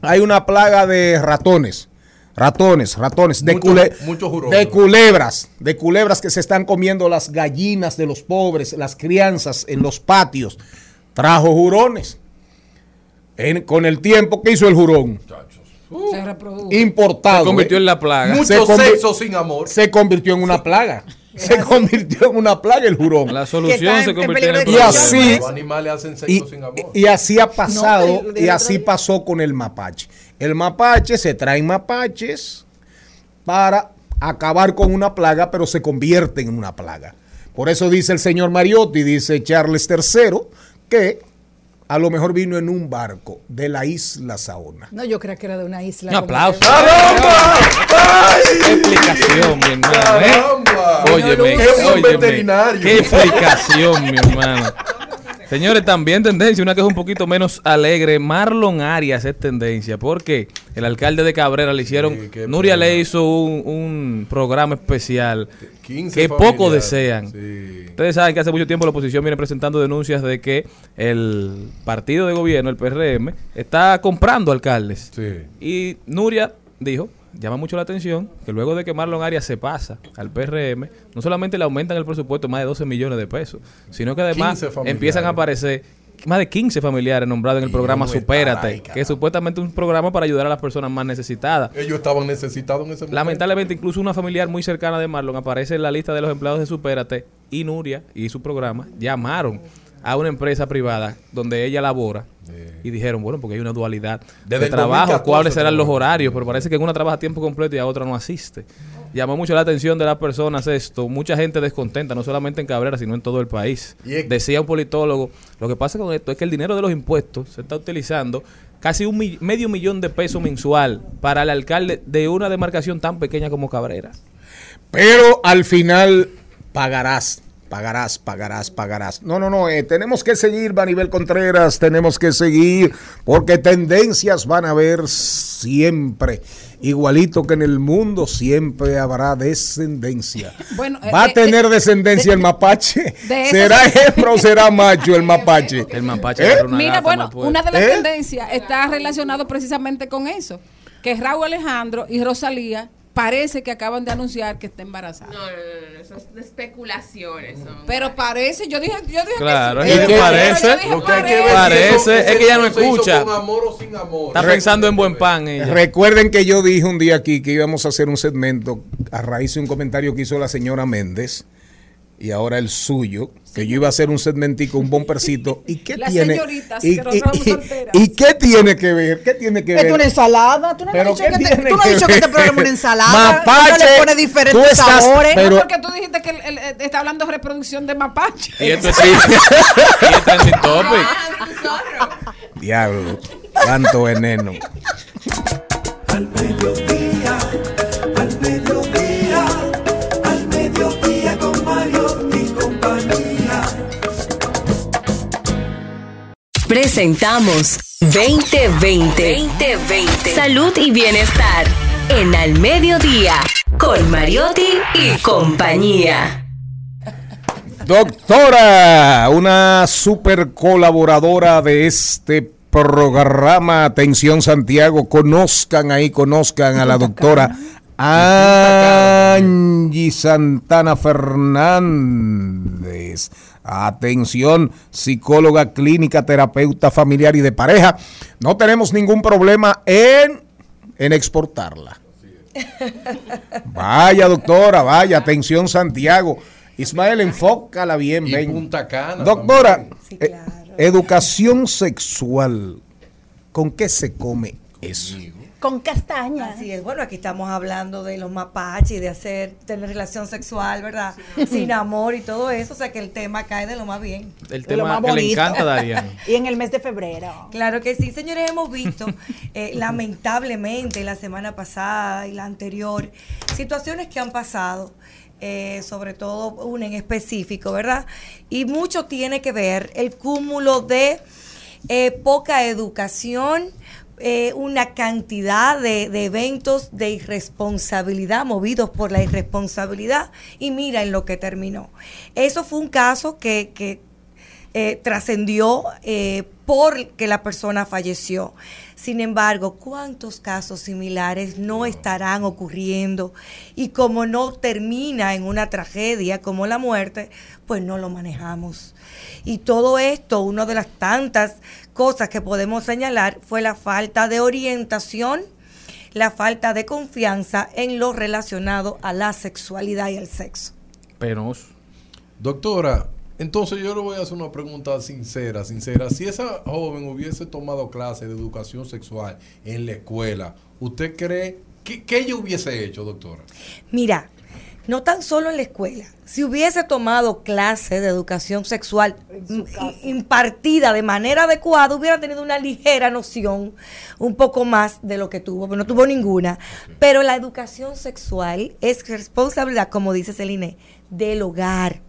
Speaker 2: hay una plaga de ratones. Ratones, ratones, de,
Speaker 3: Mucho-
Speaker 2: cule-
Speaker 3: mucho
Speaker 2: de culebras, de culebras que se están comiendo las gallinas de los pobres, las crianzas en los patios. Trajo jurones. En- con el tiempo, ¿qué hizo el jurón?
Speaker 5: Se reprodujo.
Speaker 2: Importado.
Speaker 4: Se convirtió
Speaker 2: ¿eh?
Speaker 4: en la plaga.
Speaker 3: Mucho
Speaker 2: Se
Speaker 3: sexo sin amor.
Speaker 2: Se convirtió en una plaga. Se convirtió en una plaga el jurón.
Speaker 4: La
Speaker 6: Que
Speaker 4: solución se
Speaker 6: en
Speaker 4: convirtió en el
Speaker 6: peligro de
Speaker 2: Y así-
Speaker 3: Los animales hacen sexo
Speaker 2: Y,
Speaker 3: sin amor.
Speaker 2: y así ha pasado,
Speaker 6: No, el- el
Speaker 2: y así pasó con el mapache. El mapache se traen mapaches para acabar con una plaga, pero se convierten en una plaga. Por eso dice el señor Mariotti, dice Charles III, que a lo mejor vino en un barco de la isla Saona.
Speaker 6: No, yo creo que era de una isla.
Speaker 4: Un aplauso.
Speaker 3: ¡Caramba! ¡Ay!
Speaker 4: Qué explicación, mi hermano. ¿eh?
Speaker 3: ¡Caramba!
Speaker 4: Óyeme,
Speaker 3: ¡Qué buen
Speaker 4: óyeme.
Speaker 3: veterinario!
Speaker 4: Qué explicación, mi hermano. Señores, también tendencia, una que es un poquito menos alegre. Marlon Arias es tendencia, porque el alcalde de Cabrera le hicieron.
Speaker 3: Sí,
Speaker 4: Nuria
Speaker 3: pena.
Speaker 4: le hizo un, un programa especial
Speaker 3: 15
Speaker 4: que poco desean.
Speaker 3: Sí.
Speaker 4: Ustedes saben que hace mucho tiempo la oposición viene presentando denuncias de que el partido de gobierno, el PRM, está comprando alcaldes.
Speaker 3: Sí.
Speaker 4: Y Nuria dijo, llama mucho la atención, que luego de que Marlon Arias se pasa al PRM, no solamente le aumentan el presupuesto más de 12 millones de pesos, sino que además
Speaker 3: 15 familiares.
Speaker 4: empiezan a aparecer más de 15 familiares nombrados en el programa Supérate,
Speaker 3: ahí,
Speaker 4: que es supuestamente un programa para ayudar a las personas más necesitadas.
Speaker 3: Ellos estaban necesitados en ese momento.
Speaker 4: Lamentablemente, incluso una familiar muy cercana de Marlon aparece en la lista de los empleados de Supérate y Nuria y su programa llamaron a una empresa privada donde ella labora y dijeron, bueno, porque hay una dualidad
Speaker 3: Desde
Speaker 4: de trabajo,
Speaker 3: 2014
Speaker 4: cuáles serán los horarios, pero parece que en una trabaja a tiempo completo y a otra no asiste. Llamó mucho la atención de las personas esto, mucha gente descontenta, no solamente en Cabrera, sino en todo el país.
Speaker 3: Es-
Speaker 4: Decía un politólogo, lo que pasa con esto es que el dinero de los impuestos se está utilizando casi un mi- medio millón de pesos mensual para el alcalde de una demarcación tan pequeña como Cabrera.
Speaker 2: Pero al final pagarás, pagarás, pagarás, pagarás. No, no, no, eh, tenemos que seguir, Maribel Contreras, tenemos que seguir, porque tendencias van a haber siempre. Igualito que en el mundo siempre habrá descendencia.
Speaker 5: Bueno, eh,
Speaker 2: ¿Va a
Speaker 5: de-
Speaker 2: tener
Speaker 5: de-
Speaker 2: descendencia el mapache?
Speaker 5: de eso
Speaker 2: ¿Será
Speaker 5: se-
Speaker 2: hembra o será macho el mapache?
Speaker 4: El mapache
Speaker 2: ¿Eh?
Speaker 4: una
Speaker 5: Mira, bueno, una de las
Speaker 2: ¿Eh?
Speaker 5: tendencias está relacionado precisamente con eso, que Raúl Alejandro y Rosalía parece que acaban de anunciar que está embarazada.
Speaker 13: No, no, no, no, eso es de especulaciones. son.
Speaker 5: Pero parece, yo dije, yo dije
Speaker 4: Claro,
Speaker 5: que
Speaker 4: es que parece.
Speaker 5: yo dije
Speaker 3: Lo que hay que
Speaker 5: parece.
Speaker 3: ver
Speaker 4: es que ella no escucha.
Speaker 3: con amor o sin amor.
Speaker 4: Está pensando en buen pan ella.
Speaker 2: Recuerden que yo dije un día aquí que íbamos a hacer un segmento a raíz de un comentario que hizo la señora Méndez y ahora el suyo, que yo iba a hacer un segmentico, un bompercito. ¿Y qué
Speaker 5: Las
Speaker 2: tiene? y,
Speaker 5: que
Speaker 2: y- y-. ¿y qué tiene que ver? ¿Qué tiene que
Speaker 6: ¿Es una
Speaker 2: ver?
Speaker 6: ensalada? ¿Tú no, has
Speaker 2: ¿Pero
Speaker 6: dicho que, te, tú no has dicho que este
Speaker 2: ver?
Speaker 6: programa es una ensalada?
Speaker 2: Mapache,
Speaker 6: le pone
Speaker 2: tú
Speaker 6: diferentes
Speaker 2: estás-
Speaker 6: sabores.
Speaker 2: pero-
Speaker 5: No, porque tú dijiste que él, él- él está hablando de reproducción de mapache.
Speaker 4: Y esto es sí. y es trending topic.
Speaker 13: Ah, nosotros.
Speaker 2: Diablo, tanto veneno.
Speaker 1: Al mediodía,
Speaker 8: Presentamos 2020. 2020. Salud y bienestar. En Al Mediodía. Con Mariotti y compañía.
Speaker 2: Doctora, una super colaboradora de este programa. Atención Santiago, conozcan ahí, conozcan a la doctora Angie Santana Fernández. Atención, psicóloga clínica, terapeuta familiar y de pareja. No tenemos ningún problema en, en exportarla. Vaya, doctora, vaya, atención, Santiago. Ismael, enfócala bien,
Speaker 3: Y
Speaker 2: ven.
Speaker 3: Punta Cana
Speaker 2: Doctora, eh, educación sexual, ¿con qué se come eso?
Speaker 6: Con castaña.
Speaker 14: Así es, bueno, aquí estamos hablando de los mapaches, de hacer, tener relación sexual, ¿verdad? Sin amor y todo eso, o sea que el tema cae de lo más bien.
Speaker 4: El
Speaker 6: lo
Speaker 4: tema
Speaker 6: más
Speaker 4: que le encanta a Darían.
Speaker 6: Y en el mes de febrero.
Speaker 14: Claro que sí, señores, hemos visto eh, lamentablemente la semana pasada y la anterior situaciones que han pasado, eh, sobre todo una en específico, ¿verdad? Y mucho tiene que ver el cúmulo de eh, poca educación, eh, una cantidad de, de eventos de irresponsabilidad, movidos por la irresponsabilidad, y mira en lo que terminó. Eso fue un caso que, que eh, trascendió eh, porque la persona falleció. Sin embargo, ¿cuántos casos similares no estarán ocurriendo? Y como no termina en una tragedia como la muerte, pues no lo manejamos. Y todo esto, una de las tantas cosas que podemos señalar fue la falta de orientación, la falta de confianza en lo relacionado a la sexualidad y al sexo.
Speaker 4: Penoso.
Speaker 3: Doctora, entonces yo le voy a hacer una pregunta sincera, sincera. Si esa joven hubiese tomado clase de educación sexual en la escuela, ¿usted cree que, que ella hubiese hecho, doctora?
Speaker 14: Mira, no tan solo en la escuela, si hubiese tomado clase de educación sexual impartida de manera adecuada, hubiera tenido una ligera noción, un poco más de lo que tuvo, pero no tuvo ninguna. Pero la educación sexual es responsabilidad, como dice Celine, del hogar.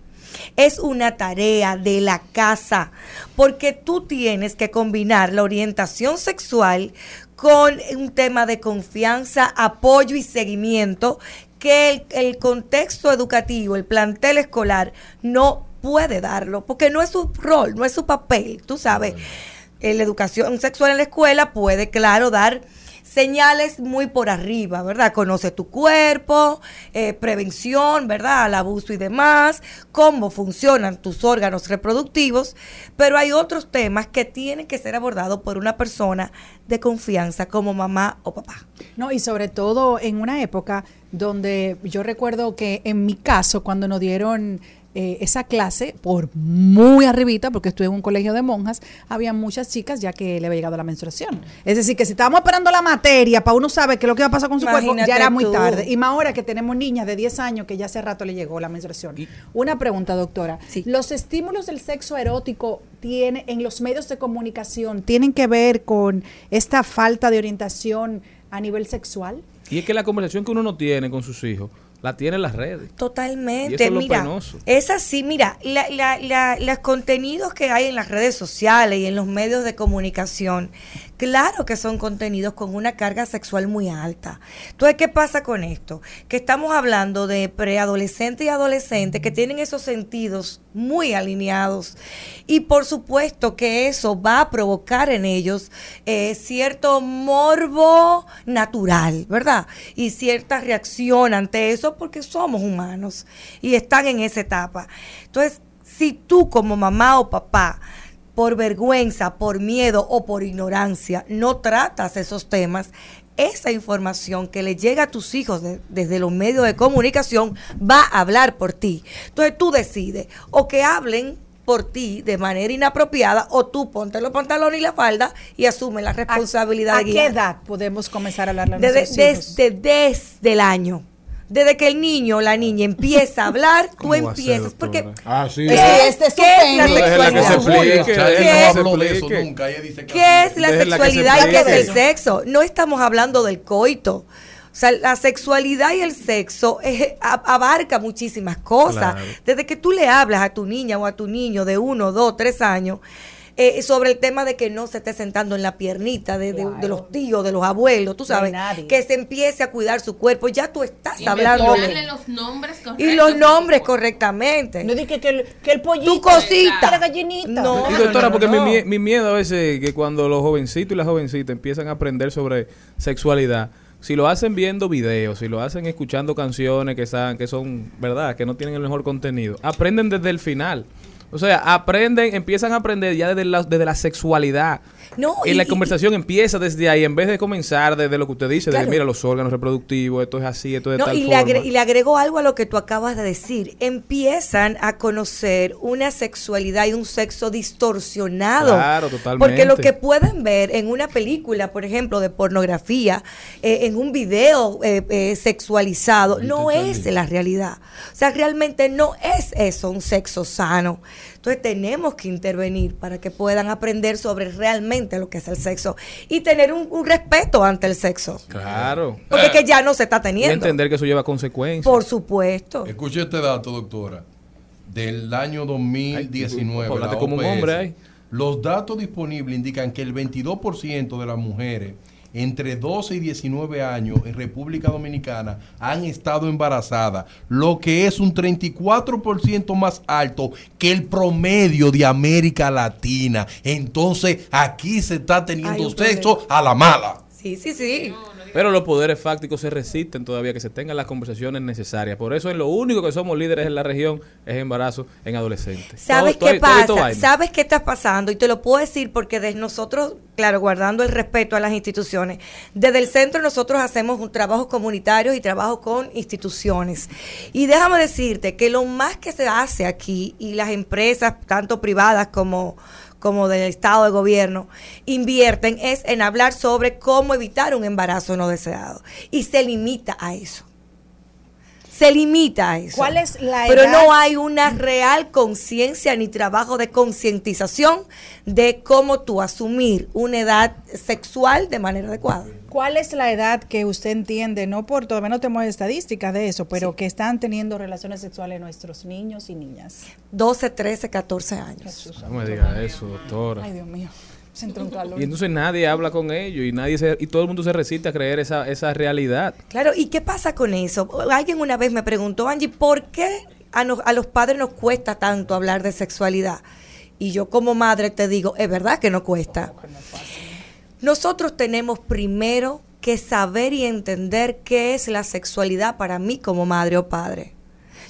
Speaker 14: Es una tarea de la casa, porque tú tienes que combinar la orientación sexual con un tema de confianza, apoyo y seguimiento que el, el contexto educativo, el plantel escolar no puede darlo, porque no es su rol, no es su papel, tú sabes. Eh, La educación sexual en la escuela puede, claro, dar señales muy por arriba, ¿verdad? Conoce tu cuerpo, eh, prevención, ¿verdad? Al abuso y demás, cómo funcionan tus órganos reproductivos, pero hay otros temas que tienen que ser abordados por una persona de confianza como mamá o papá.
Speaker 6: No, y sobre todo en una época donde yo recuerdo que en mi caso, cuando nos dieron eh, esa clase, por muy arribita, porque estuve en un colegio de monjas, había muchas chicas ya que le había llegado la menstruación. Es decir, que si estábamos esperando la materia para uno saber qué es lo que va a pasar con su cuerpo, ya era muy
Speaker 14: tú.
Speaker 6: tarde. Y más ahora que tenemos niñas de 10 años que ya hace rato le llegó la menstruación. Una pregunta, doctora. ¿Los estímulos del sexo erótico tiene, en los medios de comunicación tienen que ver con esta falta de orientación a nivel sexual?
Speaker 4: Y es que la conversación que uno no tiene con sus hijos, la tiene en las redes. Y
Speaker 14: Totalmente,
Speaker 4: eso es lo
Speaker 14: mira,
Speaker 4: penoso.
Speaker 14: es así, mira, la- la- la- los contenidos que hay en las redes sociales y en los medios de comunicación, claro que son contenidos con una carga sexual muy alta. Entonces, ¿qué pasa con esto? Que estamos hablando de preadolescentes y adolescentes que tienen esos sentidos muy alineados y por supuesto que eso va a provocar en ellos eh, cierto morbo natural, ¿verdad? Y cierta reacción ante eso porque somos humanos y están en esa etapa. Entonces, si tú como mamá o papá por vergüenza, por miedo o por ignorancia no tratas esos temas, esa información que le llega a tus hijos de- desde los medios de comunicación va a hablar por ti. Entonces tú decides o que hablen por ti de manera inapropiada o tú ponte los pantalones y la falda y asume la responsabilidad
Speaker 6: ¿A qué edad podemos comenzar a hablar a
Speaker 14: Desde,
Speaker 6: hijos?
Speaker 14: desde, desde el año. Desde que el niño o la niña empieza a hablar, tú
Speaker 3: ¿Cómo va a ser,
Speaker 14: empiezas. Porque
Speaker 2: Ah, sí.
Speaker 14: ¿Qué es,
Speaker 6: es
Speaker 14: qué es la sexualidad? ¿Qué es?
Speaker 3: habló de eso
Speaker 4: explique.
Speaker 3: nunca. Ella dice que
Speaker 14: ¿Qué es la sexualidad y qué es el sexo? No estamos hablando del coito. O sea, la sexualidad y el sexo a- abarca muchísimas cosas.
Speaker 4: Claro.
Speaker 14: Desde que tú le hablas a tu niña o a tu niño de uno, dos, tres años eh, sobre el tema de que no se esté sentando en la piernita de, de- de los tíos, de los abuelos, tú sabes, que se empiece a cuidar su cuerpo. Ya tú estás
Speaker 13: Y
Speaker 14: hablando
Speaker 13: los nombres correctos.
Speaker 14: y los nombres correctamente.
Speaker 6: No dije que el, que el pollito,
Speaker 14: tu cosita.
Speaker 6: la gallinita.
Speaker 14: No,
Speaker 4: Y doctora,
Speaker 14: no,
Speaker 4: porque
Speaker 14: no.
Speaker 4: Mi, mie- mi miedo a veces es que cuando los jovencitos y las jovencitas empiezan a aprender sobre sexualidad, si lo hacen viendo videos, si lo hacen escuchando canciones que, saben, que son, ¿verdad? Que no tienen el mejor contenido, aprenden desde el final. O sea, aprenden, empiezan a aprender ya desde la, desde la sexualidad.
Speaker 14: No,
Speaker 4: y,
Speaker 14: y-
Speaker 4: la
Speaker 14: y-
Speaker 4: conversación empieza desde ahí, en vez de comenzar desde lo que usted dice,
Speaker 14: Claro.
Speaker 4: de mira los órganos reproductivos, esto es así, esto es de
Speaker 14: No,
Speaker 4: tal
Speaker 14: y, le
Speaker 4: forma.
Speaker 14: agre- y le agrego algo a lo que tú acabas de decir. Empiezan a conocer una sexualidad y un sexo distorsionado.
Speaker 4: Claro, totalmente.
Speaker 14: Porque lo que pueden ver en una película, por ejemplo, de pornografía, eh, en un video eh, eh, sexualizado, no es la realidad. O sea, realmente no es eso un sexo sano. Entonces tenemos que intervenir para que puedan aprender sobre realmente lo que es el sexo y tener un, un respeto ante el sexo.
Speaker 4: Claro.
Speaker 14: Porque que ya no se está
Speaker 4: Y
Speaker 14: teniendo.
Speaker 4: entender que eso lleva consecuencias.
Speaker 14: Por supuesto.
Speaker 3: Escuche este dato, doctora. Del año 2019.
Speaker 4: Ay, como un hombre ahí.
Speaker 3: Los datos disponibles indican que el 22% de las mujeres entre 12 y 19 años en República Dominicana han estado embarazadas, lo que es un 34% más alto que el promedio de América Latina. Entonces, aquí se está teniendo sexo a la mala.
Speaker 14: Sí, sí, sí.
Speaker 4: Pero los poderes fácticos se resisten todavía que se tengan las conversaciones necesarias. Por eso en lo único que somos líderes en la región es embarazo en adolescentes.
Speaker 14: ¿Sabes
Speaker 4: Todo-
Speaker 14: qué
Speaker 4: todo-
Speaker 14: pasa? ¿Sabes qué está pasando? Y te lo puedo decir porque desde nosotros, claro, guardando el respeto a las instituciones, desde el centro nosotros hacemos un trabajo comunitario y trabajo con instituciones. Y déjame decirte que lo más que se hace aquí y las empresas, tanto privadas como como del Estado de Gobierno, invierten es en hablar sobre cómo evitar un embarazo no deseado. Y se limita a eso. Se limita a eso.
Speaker 6: ¿Cuál es la
Speaker 14: Pero
Speaker 6: edad?
Speaker 14: no hay una real conciencia ni trabajo de concientización de cómo tú asumir una edad sexual de manera adecuada.
Speaker 6: ¿Cuál es la edad que usted entiende, no por todavía no tenemos estadísticas de eso, pero que están teniendo relaciones sexuales nuestros niños y niñas?
Speaker 14: 12, 13, 14 años.
Speaker 4: No me diga eso, doctora.
Speaker 6: Ay, Dios mío. Se entró un calor.
Speaker 4: Y entonces nadie habla con ellos y nadie se- y todo el mundo se resiste a creer esa, esa realidad.
Speaker 14: Claro, ¿y qué pasa con eso? Alguien una vez me preguntó, Angie, ¿por qué a, nos- a los padres nos cuesta tanto hablar de sexualidad? Y yo como madre te digo, es verdad que no cuesta. Nosotros tenemos primero que saber y entender qué es la sexualidad para mí como madre o padre.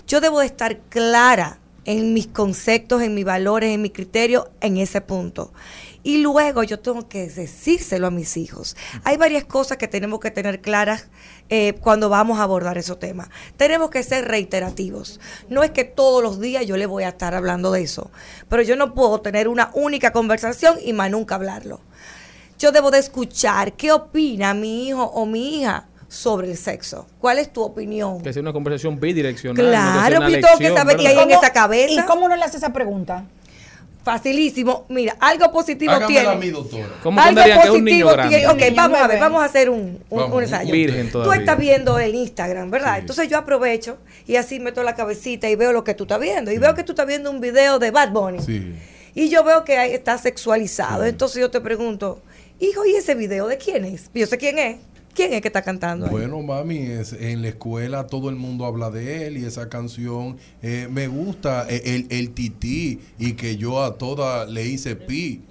Speaker 14: Yo debo de estar clara en mis conceptos, en mis valores, en mis criterios, en ese punto. Y luego yo tengo que decírselo a mis hijos. Hay varias cosas que tenemos que tener claras eh, cuando vamos a abordar esos temas. Tenemos que ser reiterativos. No es que todos los días yo le voy a estar hablando de eso, pero yo no puedo tener una única conversación y más nunca hablarlo. Yo debo de escuchar qué opina mi hijo o mi hija sobre el sexo. ¿Cuál es tu opinión?
Speaker 4: Que sea una conversación bidireccional.
Speaker 14: Claro,
Speaker 4: no que sea una
Speaker 14: que saber, y ahí en esa cabeza.
Speaker 6: ¿Y cómo uno le hace esa pregunta?
Speaker 14: Facilísimo. Mira, algo positivo
Speaker 3: Hágamela
Speaker 14: tiene.
Speaker 3: a mí, doctora.
Speaker 4: ¿Cómo
Speaker 14: algo
Speaker 4: es un niño
Speaker 14: positivo
Speaker 4: grande?
Speaker 14: tiene. Ok,
Speaker 6: niño
Speaker 14: vamos a ver, vamos a hacer un, un,
Speaker 3: Vamos,
Speaker 14: un ensayo.
Speaker 4: virgen
Speaker 14: Tú estás viendo el Instagram, ¿verdad? Entonces yo aprovecho y así meto la cabecita y veo lo que tú estás viendo. Y veo que tú estás viendo un video de Bad Bunny.
Speaker 3: Sí.
Speaker 14: Y yo veo que ahí está sexualizado. Entonces yo te pregunto, hijo, ¿y ese video de quién es? Yo sé quién es. ¿Quién es que está cantando? ahí?
Speaker 3: Bueno, mami, es, en la escuela todo el mundo habla de él y esa canción eh, me gusta, eh, el, el tití y que yo a toda le hice pi.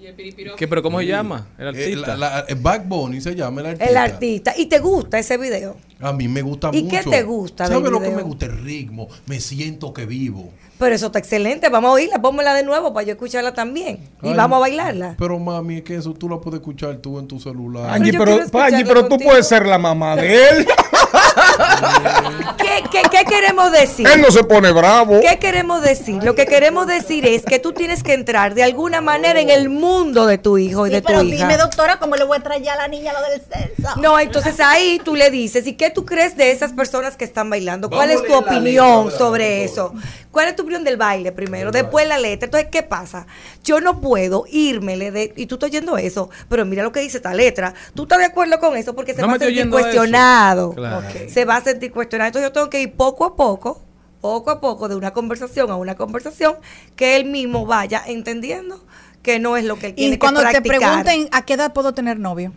Speaker 4: ¿Qué, ¿Pero cómo se llama? El
Speaker 3: Eh,
Speaker 4: artista.
Speaker 3: la- la- eh, Back Bunny se llama el artista.
Speaker 14: El artista. ¿Y te gusta ese video?
Speaker 3: A mí me gusta
Speaker 14: ¿Y
Speaker 3: mucho.
Speaker 14: qué te gusta del
Speaker 3: ¿Sabes lo que me gusta? El ritmo. Me siento que vivo.
Speaker 14: Pero eso está excelente. Vamos a oírla, pónmela de nuevo para yo escucharla también. Y
Speaker 3: Ay,
Speaker 14: vamos a bailarla.
Speaker 3: Pero mami, es que eso tú lo puedes escuchar tú en tu celular.
Speaker 2: Angie, pero,
Speaker 14: escucharlo
Speaker 2: Angie, pero tú puedes ser la mamá de él.
Speaker 14: ¿Qué, qué, qué queremos decir?
Speaker 2: él no se pone bravo.
Speaker 14: ¿Qué queremos decir? Lo que queremos decir es que tú tienes que entrar de alguna manera en el mundo de tu hijo y
Speaker 6: Sí,
Speaker 14: de tu
Speaker 6: pero
Speaker 14: hija.
Speaker 6: dime, doctora, ¿cómo le voy a traer ya a la niña lo del sexo?
Speaker 14: No, entonces ahí tú le dices, ¿y qué tú crees de esas personas que están bailando? ¿Cuál
Speaker 3: Vamos
Speaker 14: es tu opinión
Speaker 3: letra,
Speaker 14: sobre eso? ¿Cuál es tu opinión del baile primero? Después la letra. Entonces, ¿qué pasa? Yo no puedo irme de, y tú estás oyendo eso, pero mira lo que dice esta letra. ¿Tú estás de acuerdo con eso? Porque se
Speaker 4: No
Speaker 14: va
Speaker 4: me
Speaker 14: a sentir cuestionado.
Speaker 4: Claro.
Speaker 14: Se va a sentir cuestionado. Entonces yo tengo que ir poco a poco, poco a poco, de una conversación a una conversación, que él mismo vaya entendiendo que no es lo que él tiene
Speaker 6: Y cuando
Speaker 14: que
Speaker 6: te pregunten a qué edad puedo tener novio.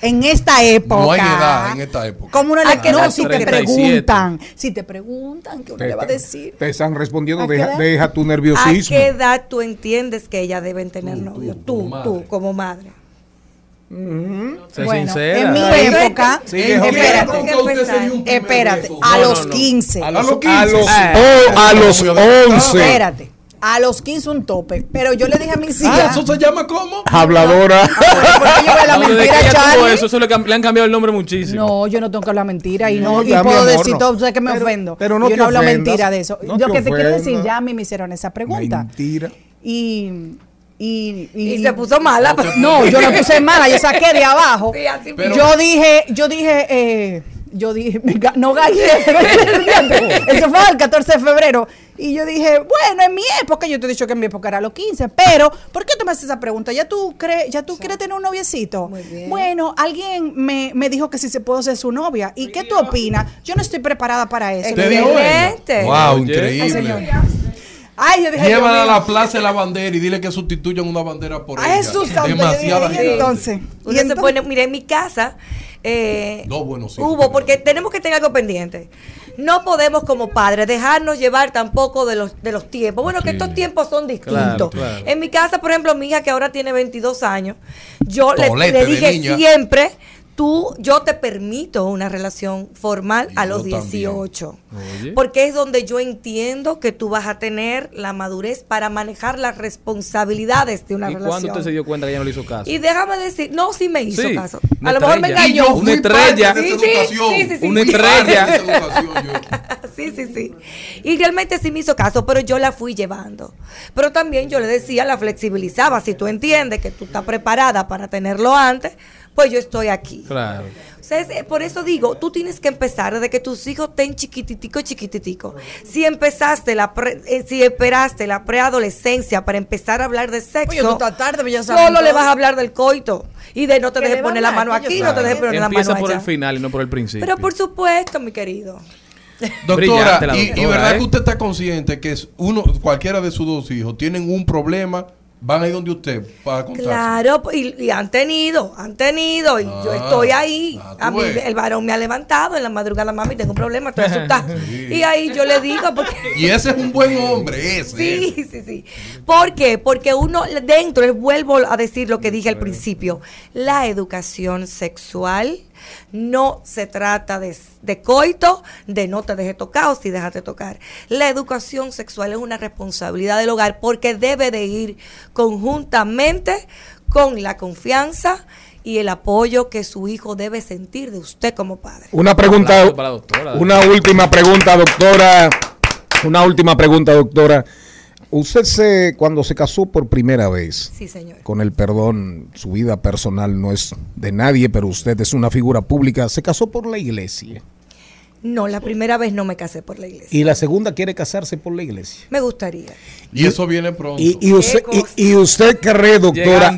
Speaker 6: En esta época.
Speaker 3: No hay edad en esta época.
Speaker 6: ¿Cómo uno
Speaker 14: ¿A
Speaker 6: le
Speaker 14: qué
Speaker 6: no,
Speaker 14: edad
Speaker 6: si te preguntan? Si te preguntan, ¿qué uno
Speaker 2: Te,
Speaker 6: le va a decir?
Speaker 2: te están respondiendo,
Speaker 6: ¿A
Speaker 2: deja, deja tu
Speaker 14: ¿A
Speaker 2: nerviosismo.
Speaker 14: qué edad tú entiendes que ellas deben tener
Speaker 3: Tú,
Speaker 14: novio?
Speaker 3: tú,
Speaker 14: Tú,
Speaker 3: como
Speaker 14: tú,
Speaker 3: madre.
Speaker 14: Madre.
Speaker 4: Sé
Speaker 6: Bueno,
Speaker 4: sincera.
Speaker 6: en mi época,
Speaker 2: Sigue,
Speaker 14: Espérate,
Speaker 6: espérate, a
Speaker 4: No,
Speaker 6: los
Speaker 4: no, no.
Speaker 6: 15.
Speaker 2: A
Speaker 3: A
Speaker 2: los,
Speaker 3: los
Speaker 2: a
Speaker 3: 15.
Speaker 2: los,
Speaker 4: Ah.
Speaker 2: oh, a los
Speaker 3: No,
Speaker 2: 11.
Speaker 6: Espérate, a los 15 un tope. Pero yo le dije a mis
Speaker 3: Ah,
Speaker 6: hijas,
Speaker 3: ¿Eso se llama cómo?
Speaker 2: Habladora.
Speaker 6: porque yo la
Speaker 4: No,
Speaker 6: mentira,
Speaker 4: tuvo
Speaker 6: Charlie.
Speaker 4: eso, eso le, han cambiado el nombre muchísimo.
Speaker 6: No, yo no tengo que hablar mentira y no,
Speaker 2: No,
Speaker 6: y puedo
Speaker 2: amor,
Speaker 6: decir
Speaker 2: no.
Speaker 6: todo, sé que me
Speaker 2: Pero-
Speaker 6: ofendo.
Speaker 2: pero no
Speaker 6: yo
Speaker 2: te
Speaker 6: no hablo
Speaker 2: ofendas.
Speaker 6: mentira de eso.
Speaker 2: Te
Speaker 6: que te quiero decir, ya a mí me hicieron esa pregunta.
Speaker 2: Mentira.
Speaker 6: Y, y,
Speaker 14: Y se puso mala.
Speaker 6: No, yo no puse mala, yo saqué de abajo.
Speaker 14: Sí, así
Speaker 3: Pero-
Speaker 6: yo dije, yo dije, eh, yo dije, ga- no gallé. Eso fue el 14 de febrero. Y yo dije, bueno, en mi época, yo te he dicho que en mi época era los 15, pero ¿por qué tú me haces esa pregunta? ¿Ya tú, crees, ya tú quieres tener un noviecito?
Speaker 14: Muy bien.
Speaker 6: Bueno, alguien me, me dijo que si se puedo ser su novia. ¿Y qué tú opinas? Yo no estoy preparada para eso.
Speaker 14: Excelente.
Speaker 3: Wow, increíble.
Speaker 6: Ay, señor. Ay, yo dije,
Speaker 3: Llévala a la plaza de la bandera y dile que sustituyan una bandera por ella.
Speaker 6: Jesús
Speaker 3: Demasiada gente.
Speaker 6: entonces. Y entonces-
Speaker 14: pone, mira, en mi casa eh,
Speaker 3: No, bueno, sí,
Speaker 14: hubo,
Speaker 3: pero-
Speaker 14: porque tenemos que tener algo pendiente. No podemos como padres dejarnos llevar tampoco de los, de los tiempos. Bueno, que estos tiempos son distintos.
Speaker 4: Claro, claro.
Speaker 14: En mi casa, por ejemplo, mi hija que ahora tiene 22 años, yo le, le dije siempre, tú, yo te permito una relación formal
Speaker 3: Y
Speaker 14: a los
Speaker 3: también.
Speaker 14: 18.
Speaker 4: Oye.
Speaker 14: Porque es donde yo entiendo que tú vas a tener la madurez para manejar las responsabilidades de una
Speaker 4: ¿Y
Speaker 14: relación.
Speaker 4: cuándo usted se dio cuenta que ella no le hizo caso?
Speaker 14: Y déjame decir, no, sí me hizo
Speaker 4: Sí,
Speaker 14: caso. A lo mejor me engañó.
Speaker 3: Y
Speaker 4: Una estrella.
Speaker 14: Sí, sí,
Speaker 3: educación.
Speaker 14: sí, sí, sí.
Speaker 4: Una estrella.
Speaker 14: Sí, sí, sí. Y realmente sí me hizo caso, pero yo la fui llevando. Pero también yo le decía, la flexibilizaba. Si tú entiendes que tú estás preparada para tenerlo antes, pues yo estoy aquí.
Speaker 4: Claro.
Speaker 14: O sea, es- eh, por eso digo, tú tienes que empezar desde que tus hijos estén chiquititico, chiquititico. Si empezaste la, pre- eh, si esperaste la preadolescencia para empezar a hablar de sexo,
Speaker 6: Oye, tú estás tarde, pero ya saben
Speaker 14: solo le vas a hablar del coito y de no te
Speaker 6: ¿Qué
Speaker 14: dejes poner la mano aquí, no te dejes poner la
Speaker 4: Empieza
Speaker 14: mano
Speaker 4: por el
Speaker 14: allá.
Speaker 4: final y no por el principio.
Speaker 14: Pero por supuesto, mi querido.
Speaker 3: Doctora, y, verdad
Speaker 4: ¿eh?
Speaker 3: que usted está consciente que es uno, cualquiera de sus dos hijos tienen un problema, van a ir donde usted para contarse.
Speaker 14: Claro, y, y han tenido, han tenido, y yo
Speaker 3: Ah,
Speaker 14: estoy ahí.
Speaker 3: ah,
Speaker 14: A mí el varón me ha levantado en la madrugada, mami, tengo un problema, estoy asustada. Y ahí yo le digo, porque...
Speaker 3: Y ese es un buen hombre, ese.
Speaker 14: Sí, sí, sí. ¿Por qué? Porque uno dentro, les vuelvo a decir lo que dije al principio, la educación sexual No se trata de, de coito, de no te dejes tocar o si déjate tocar. La educación sexual es una responsabilidad del hogar porque debe de ir conjuntamente con la confianza y el apoyo que su hijo debe sentir de usted como padre.
Speaker 2: Una pregunta,
Speaker 4: para doctora.
Speaker 2: una última pregunta, doctora. Una última pregunta, doctora. Usted se, cuando se casó por primera vez,
Speaker 14: Sí, señor.
Speaker 2: con el perdón, su vida personal no es de nadie, pero usted es una figura pública, se casó por la iglesia.
Speaker 14: No, la primera vez no me casé por la iglesia.
Speaker 2: Y la segunda quiere casarse por la iglesia.
Speaker 14: Me gustaría.
Speaker 3: Y eso viene pronto.
Speaker 2: Y, y usted, y, y usted cree, doctora,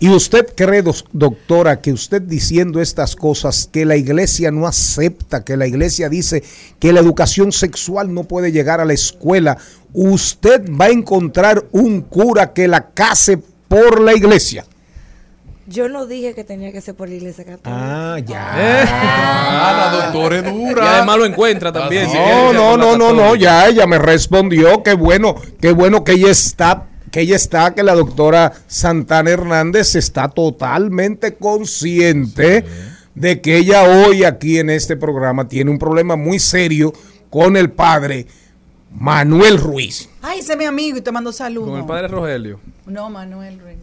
Speaker 2: y usted cree, doctora, que usted diciendo estas cosas, que la iglesia no acepta, que la iglesia dice que la educación sexual no puede llegar a la escuela, usted va a encontrar un cura que la case por la iglesia.
Speaker 14: Yo no dije que tenía que ser por la iglesia católica.
Speaker 2: Ah, ya.
Speaker 3: Ah, la doctora es dura.
Speaker 4: Y además lo encuentra también. si
Speaker 2: No, no, no, no, no, ya ella me respondió, qué bueno, qué bueno que ella está, que ella está, que la doctora Santana Hernández está totalmente consciente de que ella hoy aquí en este programa tiene un problema muy serio con el padre Manuel Ruiz.
Speaker 6: Ay, ese es mi amigo y te mando saludos.
Speaker 4: Con el padre Rogelio.
Speaker 6: No, Manuel Ruiz.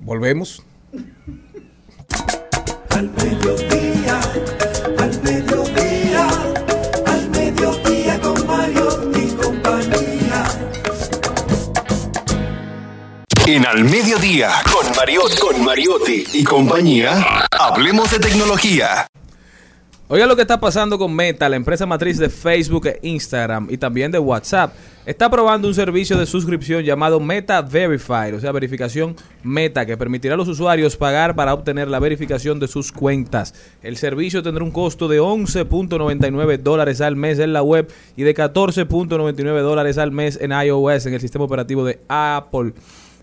Speaker 2: Volvemos.
Speaker 1: Al mediodía, al mediodía, al mediodía con Mario y compañía.
Speaker 10: En Al Mediodía, con Mariotti, con Mariotti y compañía, hablemos de tecnología.
Speaker 4: Oiga lo que está pasando con Meta, la empresa matriz de Facebook e Instagram y también de WhatsApp. Está probando un servicio de suscripción llamado Meta Verified, o sea, verificación Meta, que permitirá a los usuarios pagar para obtener la verificación de sus cuentas. El servicio tendrá un costo de 11.99 dólares al mes en la web y de 14.99 dólares al mes en iOS, en el sistema operativo de Apple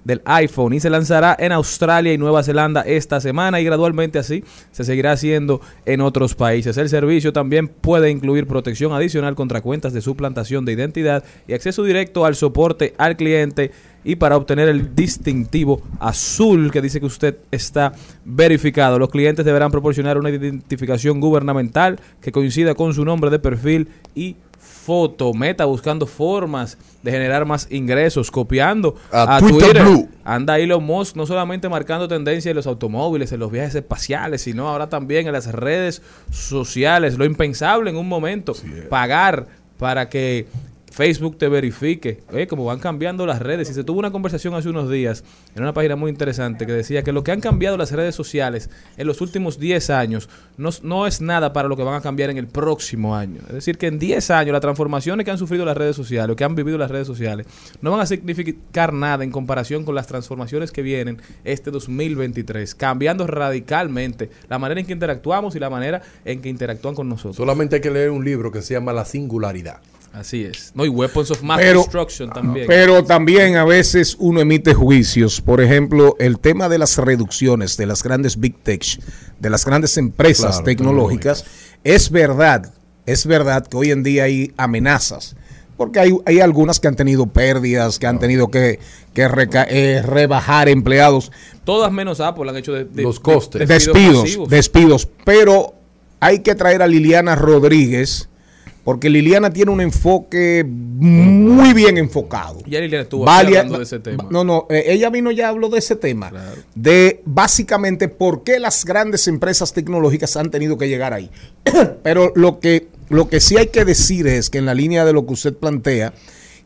Speaker 4: del iPhone y se lanzará en Australia y Nueva Zelanda esta semana y gradualmente así se seguirá haciendo en otros países. El servicio también puede incluir protección adicional contra cuentas de suplantación de identidad y acceso directo al soporte al cliente y para obtener el distintivo azul que dice que usted está verificado. Los clientes deberán proporcionar una identificación gubernamental que coincida con su nombre de perfil y foto. Meta buscando formas de generar más ingresos, copiando
Speaker 3: A
Speaker 4: a,
Speaker 3: Twitter
Speaker 4: Twitter.
Speaker 3: Blue.
Speaker 4: Anda Elon Musk no solamente marcando tendencia en los automóviles, en los viajes espaciales, sino ahora también en las redes sociales. Lo impensable en un momento, pagar para que Facebook te verifique. Eh, como van cambiando las redes. Y se tuvo una conversación hace unos días en una página muy interesante que decía que lo que han cambiado las redes sociales en los últimos 10 años no, no es nada para lo que van a cambiar en el próximo año. Es decir, que en 10 años las transformaciones que han sufrido las redes sociales o que han vivido las redes sociales no van a significar nada en comparación con las transformaciones que vienen este 2023, cambiando radicalmente la manera en que interactuamos y la manera en que interactúan con nosotros.
Speaker 3: Solamente hay que leer un libro que se llama La Singularidad.
Speaker 4: Así es. No, y Weapons of Mass
Speaker 2: Pero-
Speaker 4: Destruction también.
Speaker 2: Pero también a veces uno emite juicios. Por ejemplo, el tema de las reducciones de las grandes big tech, de las grandes empresas
Speaker 3: Claro,
Speaker 2: tecnológicas, es verdad, es verdad que hoy en día hay amenazas. Porque hay, hay algunas que han tenido pérdidas, que han tenido que, que reca- eh, rebajar empleados.
Speaker 4: Todas menos Apple han hecho de, de-
Speaker 3: Los costes.
Speaker 4: de-
Speaker 2: despidos, despidos. Pero hay que traer a Liliana Rodríguez, porque Liliana tiene un enfoque muy bien enfocado.
Speaker 4: Ya Liliana estuvo
Speaker 2: Valia-
Speaker 4: hablando de ese tema.
Speaker 2: No, no, eh, ella vino ya habló de ese tema, de básicamente por qué las grandes empresas tecnológicas han tenido que llegar ahí. Pero lo que, lo que sí hay que decir es que en la línea de lo que usted plantea,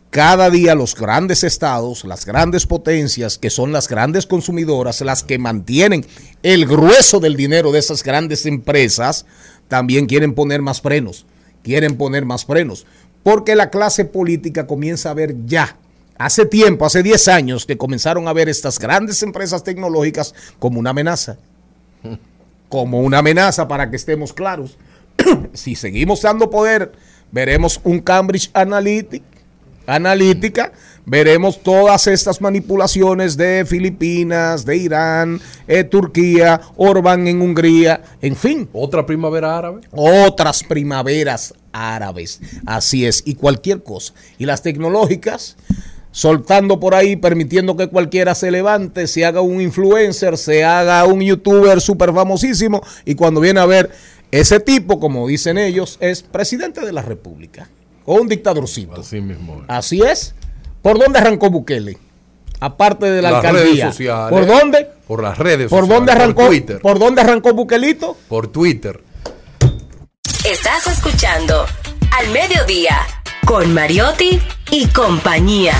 Speaker 2: cada día los grandes estados, las grandes potencias, que son las grandes consumidoras, las que mantienen el grueso del dinero de esas grandes empresas, también quieren poner más frenos, quieren poner más frenos, porque la clase política comienza a ver ya, hace tiempo, hace 10 años, que comenzaron a ver estas grandes empresas tecnológicas como una amenaza, como una amenaza para que estemos claros. si seguimos dando poder, veremos un Cambridge Analytica, analítica, veremos todas estas manipulaciones de Filipinas, de Irán, eh, Turquía, Orbán en Hungría, en fin.
Speaker 3: Otra primavera árabe.
Speaker 2: Otras primaveras árabes, así es, y cualquier cosa. Y las tecnológicas, soltando por ahí, permitiendo que cualquiera se levante, se haga un influencer, se haga un youtuber súper famosísimo, y cuando viene a ver, Ese tipo, como dicen ellos, es presidente de la República o un dictadorcito.
Speaker 3: Así mismo.
Speaker 2: Así es. ¿Por dónde arrancó Bukele? Aparte de la
Speaker 3: Las
Speaker 2: alcaldía.
Speaker 3: redes sociales.
Speaker 2: ¿Por dónde?
Speaker 3: Por las redes
Speaker 2: ¿Por
Speaker 3: sociales,
Speaker 2: dónde arrancó?
Speaker 3: Por Twitter.
Speaker 2: ¿Por dónde arrancó Bukelito?
Speaker 3: Por Twitter.
Speaker 8: Estás escuchando Al Mediodía con Mariotti y compañía.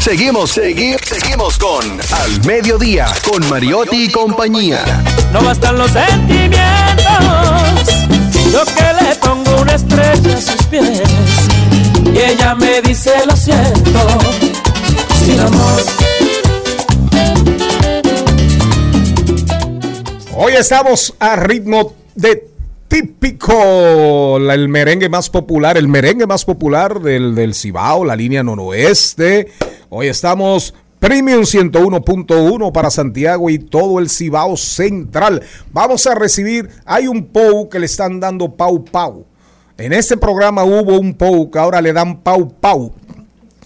Speaker 10: Seguimos, seguimos, seguimos con Al Mediodía, con Mariotti y compañía.
Speaker 9: No bastan los sentimientos, yo que le pongo una estrella a sus pies y ella me dice lo siento, sin amor.
Speaker 2: Hoy estamos a ritmo de típico, el merengue más popular, el merengue más popular del, del Cibao, la línea noroeste. Hoy estamos Premium 101.1 para Santiago y todo el Cibao central. Vamos a recibir, hay un POU que le están dando Pau Pau. En este programa hubo un POU que ahora le dan Pau Pau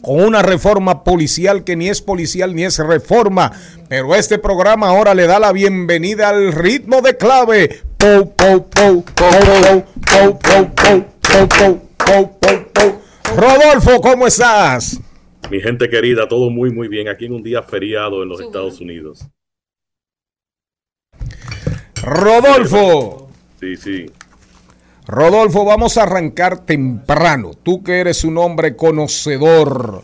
Speaker 2: con una reforma policial que ni es policial ni es reforma. Pero este programa ahora le da la bienvenida al ritmo de clave. Pou, pou, pou, pou, pou, pou, pou, pou, pou, pou, pou, pou, pou. Rodolfo, ¿cómo estás?
Speaker 15: Mi gente querida, todo muy, muy bien. Aquí en un día feriado en los Estados Unidos.
Speaker 2: Rodolfo.
Speaker 15: Sí, sí.
Speaker 2: Rodolfo, vamos a arrancar temprano. Tú que eres un hombre conocedor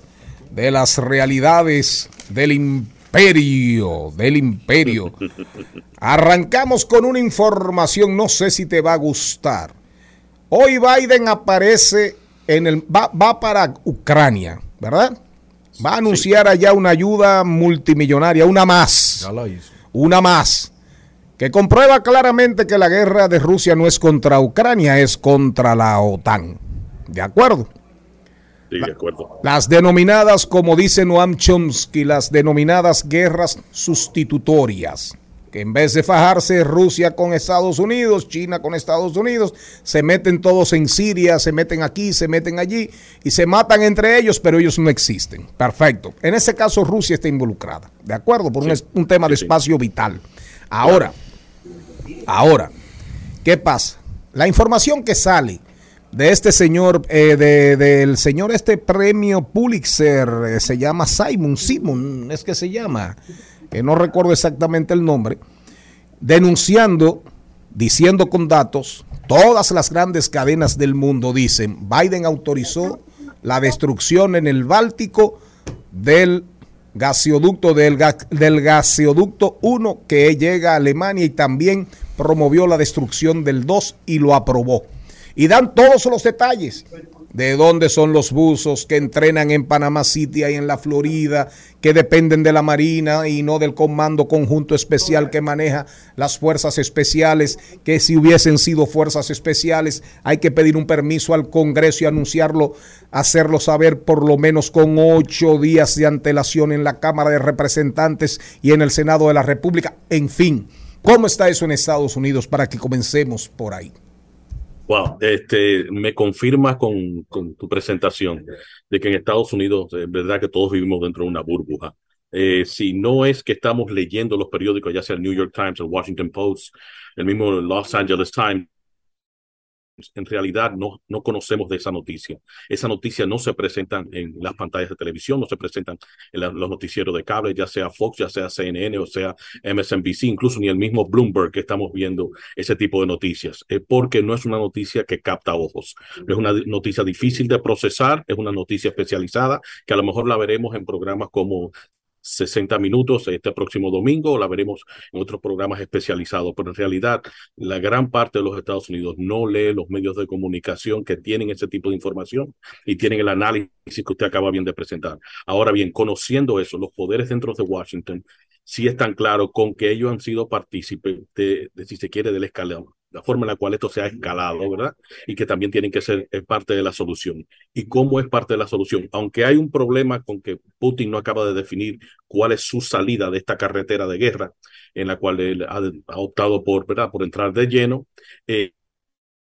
Speaker 2: de las realidades del imperio, del imperio. Arrancamos con una información, no sé si te va a gustar. Hoy Biden aparece en el va, va para Ucrania, ¿verdad? Va a anunciar allá una ayuda multimillonaria, una más.
Speaker 3: Ya la hizo.
Speaker 2: Una más. Que comprueba claramente que la guerra de Rusia no es contra Ucrania, es contra la OTAN. ¿De acuerdo?
Speaker 15: Sí, de acuerdo.
Speaker 2: Las denominadas, como dice Noam Chomsky, las denominadas guerras sustitutorias. Que en vez de fajarse Rusia con Estados Unidos, China con Estados Unidos, se meten todos en Siria, se meten aquí, se meten allí y se matan entre ellos, pero ellos no existen. Perfecto. En ese caso Rusia está involucrada, ¿de acuerdo? Por un, tema de espacio vital. Ahora, ahora, ¿qué pasa? La información que sale de este señor, eh, de- del señor este premio Pulitzer, eh, se llama Simon, Simon, es que se llama, que no recuerdo exactamente el nombre, denunciando, diciendo con datos, todas las grandes cadenas del mundo dicen, Biden autorizó la destrucción en el Báltico del gaseoducto del, ga- del gaseoducto 1 que llega a Alemania y también promovió la destrucción del 2 y lo aprobó. Y dan todos los detalles de dónde son los buzos que entrenan en Panamá City y en la Florida, que dependen de la Marina y no del Comando Conjunto Especial que maneja las fuerzas especiales, que si hubiesen sido fuerzas especiales hay que pedir un permiso al Congreso y anunciarlo, hacerlo saber por lo menos con ocho días de antelación en la Cámara de Representantes y en el Senado de la República. En fin, ¿cómo está eso en Estados Unidos para que comencemos por ahí?
Speaker 15: Wow, este, me confirma con, tu presentación de que en Estados Unidos es verdad que todos vivimos dentro de una burbuja. Eh, si no es que estamos leyendo los periódicos, ya sea el New York Times, el Washington Post, el mismo Los Angeles Times, en realidad no, no conocemos de esa noticia. Esa noticia no se presenta en las pantallas de televisión, no se presentan en los noticieros de cable, ya sea Fox, ya sea CNN o sea MSNBC, incluso ni el mismo Bloomberg que estamos viendo ese tipo de noticias, eh, porque no es una noticia que capta ojos. Es una noticia difícil de procesar, es una noticia especializada que a lo mejor la veremos en programas como 60 minutos este próximo domingo, la veremos en otros programas especializados, pero en realidad la gran parte de los Estados Unidos no lee los medios de comunicación que tienen ese tipo de información y tienen el análisis que usted acaba bien de presentar. Ahora bien, conociendo eso, los poderes dentro de Washington sí están claros con que ellos han sido partícipes de, de, si se quiere, del escalón, la forma en la cual esto se ha escalado, ¿verdad? Y que también tienen que ser eh, parte de la solución. ¿Y cómo es parte de la solución? Aunque hay un problema con que Putin no acaba de definir cuál es su salida de esta carretera de guerra en la cual él ha, optado por, ¿verdad? por entrar de lleno, eh,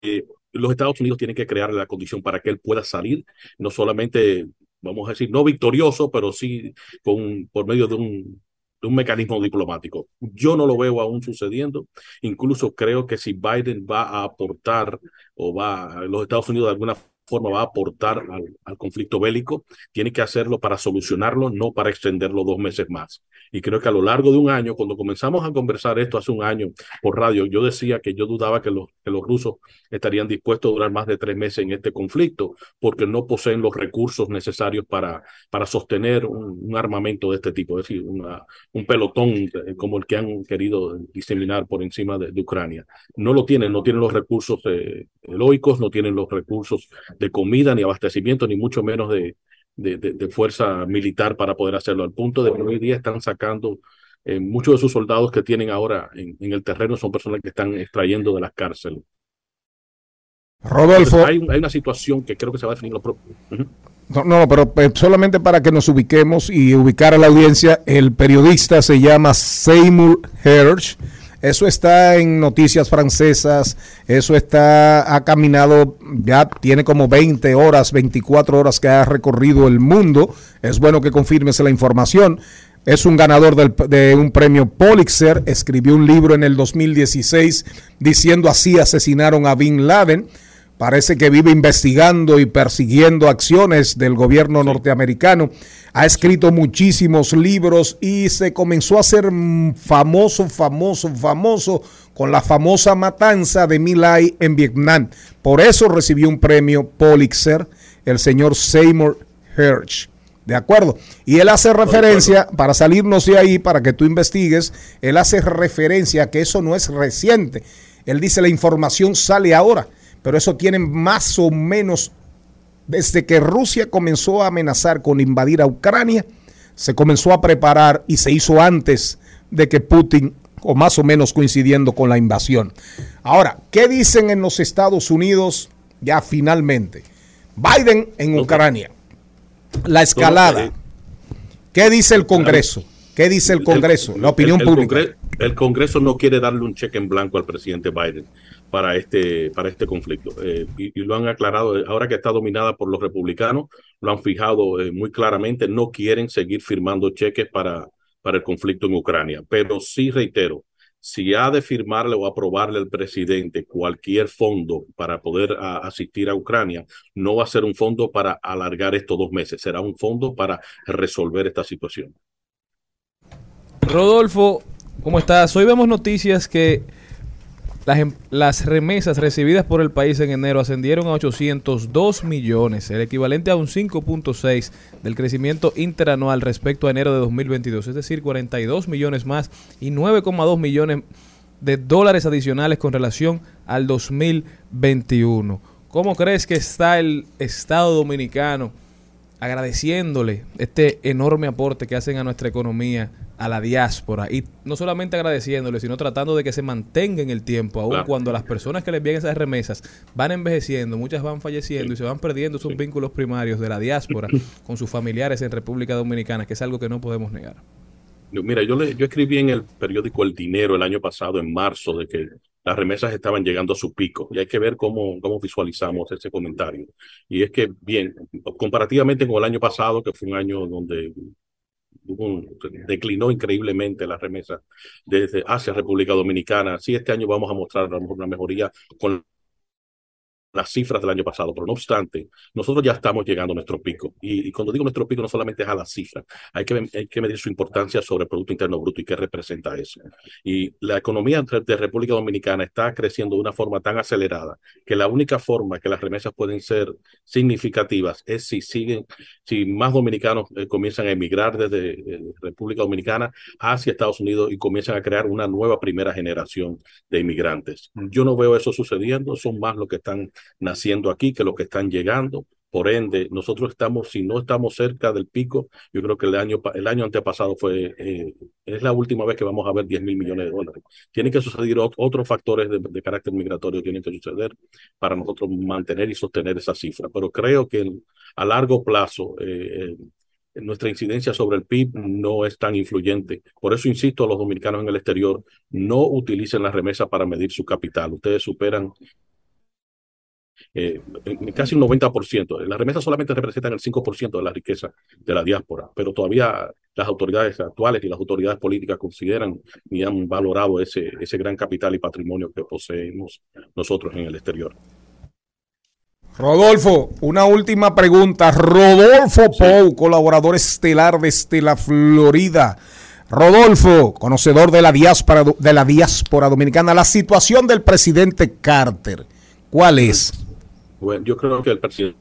Speaker 15: eh, los Estados Unidos tienen que crear la condición para que él pueda salir, no solamente, vamos a decir, no victorioso, pero sí con, por medio de un de un mecanismo diplomático. Yo no lo veo aún sucediendo. Incluso creo que si Biden va a aportar o va, los Estados Unidos de alguna forma va a aportar al, conflicto bélico, tiene que hacerlo para solucionarlo, no para extenderlo dos meses más. Y creo que a lo largo de un año, cuando comenzamos a conversar esto hace un año por radio, yo decía que yo dudaba que los, rusos estarían dispuestos a durar más de tres meses en este conflicto, porque no poseen los recursos necesarios para, para sostener un, armamento de este tipo, es decir, un pelotón eh, como el que han querido diseminar por encima de, Ucrania. No lo tienen, no tienen los recursos eh, heroicos, no tienen los recursos de comida ni abastecimiento, ni mucho menos de, de, de, de, fuerza militar para poder hacerlo, al punto de que hoy día están sacando eh, muchos de sus soldados que tienen ahora en, en, el terreno son personas que están extrayendo de las cárceles.
Speaker 2: Rodolfo.
Speaker 15: Hay, hay, una situación que creo que se va a definir lo propio. Uh -huh.
Speaker 2: No, no, pero eh, solamente para que nos ubiquemos y ubicar a la audiencia, el periodista se llama Seymour Hersh. Eso está en noticias francesas, eso está, ha caminado, ya tiene como 20 horas, 24 horas que ha recorrido el mundo. Es bueno que confirmes la información. Es un ganador del, de un premio Pulitzer, escribió un libro en el 2016 diciendo así asesinaron a Bin Laden. Parece que vive investigando y persiguiendo acciones del gobierno norteamericano. Ha escrito muchísimos libros y se comenzó a ser famoso, famoso, famoso con la famosa matanza de My Lai en Vietnam. Por eso recibió un premio Pulitzer el señor Seymour Hersh. ¿De acuerdo? Y él hace referencia, para salirnos de ahí, para que tú investigues, él hace referencia a que eso no es reciente. Él dice la información sale ahora pero eso tiene más o menos desde que Rusia comenzó a amenazar con invadir a Ucrania, se comenzó a preparar y se hizo antes de que Putin, o más o menos coincidiendo con la invasión. Ahora, ¿qué dicen en los Estados Unidos ya finalmente? Biden en Ucrania, la escalada. ¿Qué dice el Congreso? ¿Qué dice el Congreso? La opinión
Speaker 15: el, el
Speaker 2: pública.
Speaker 15: Congreso, el Congreso no quiere darle un cheque en blanco al presidente Biden para este, para este conflicto. Eh, y, lo han aclarado, ahora que está dominada por los republicanos, lo han fijado eh, muy claramente, no quieren seguir firmando cheques para, para el conflicto en Ucrania. Pero sí reitero, si ha de firmarle o aprobarle al presidente cualquier fondo para poder asistir a Ucrania, no va a ser un fondo para alargar estos dos meses, será un fondo para resolver esta situación.
Speaker 4: Rodolfo, ¿cómo estás? Hoy vemos noticias que las, las, remesas recibidas por el país en enero ascendieron a 802 millones, el equivalente a un 5.6 del crecimiento interanual respecto a enero de 2022, es decir, 42 millones más y 9,2 millones de dólares adicionales con relación al 2021. ¿Cómo crees que está el Estado dominicano agradeciéndole este enorme aporte que hacen a nuestra economía a la diáspora y no solamente agradeciéndole, sino tratando de que se mantenga en el tiempo, aun claro. cuando las personas que les envían esas remesas van envejeciendo, muchas van falleciendo sí. y se van perdiendo sus sí. vínculos primarios de la diáspora con sus familiares en República Dominicana, que es algo que no podemos negar.
Speaker 15: Mira, yo, le, yo escribí en el periódico El Dinero el año pasado, en marzo, de que las remesas estaban llegando a su pico y hay que ver cómo, cómo visualizamos ese comentario. Y es que, bien, comparativamente con el año pasado, que fue un año donde declinó increíblemente la remesa desde hacia República Dominicana. Sí, este año vamos a mostrar a lo una mejoría con las cifras del año pasado, pero no obstante, nosotros ya estamos llegando a nuestro pico. Y, y cuando digo nuestro pico, no solamente es a la cifra, hay que, hay que medir su importancia sobre el Producto Interno Bruto y qué representa eso. Y la economía de República Dominicana está creciendo de una forma tan acelerada que la única forma que las remesas pueden ser significativas es si siguen, si más dominicanos eh, comienzan a emigrar desde eh, República Dominicana hacia Estados Unidos y comienzan a crear una nueva primera generación de inmigrantes. Yo no veo eso sucediendo, son más los que están naciendo aquí que los que están llegando. Por ende, nosotros estamos, si no estamos cerca del pico, yo creo que el año, el año antepasado fue, eh, es la última vez que vamos a ver 10 mil millones de dólares. Tienen que suceder otros factores de, carácter migratorio, tienen que suceder para nosotros mantener y sostener esa cifra. Pero creo que a largo plazo, eh, nuestra incidencia sobre el PIB no es tan influyente. Por eso insisto a los dominicanos en el exterior, no utilicen la remesa para medir su capital. Ustedes superan eh, casi un 90%. Las remesas solamente representan el 5% de la riqueza de la diáspora, pero todavía las autoridades actuales y las autoridades políticas consideran y han valorado ese, ese gran capital y patrimonio que poseemos nosotros en el exterior.
Speaker 2: Rodolfo, una última pregunta. Rodolfo Pou, colaborador estelar desde la Florida. Rodolfo, conocedor de la diáspora de la diáspora dominicana, la situación del presidente Carter, ¿cuál es?
Speaker 15: Bueno, yo creo que el presidente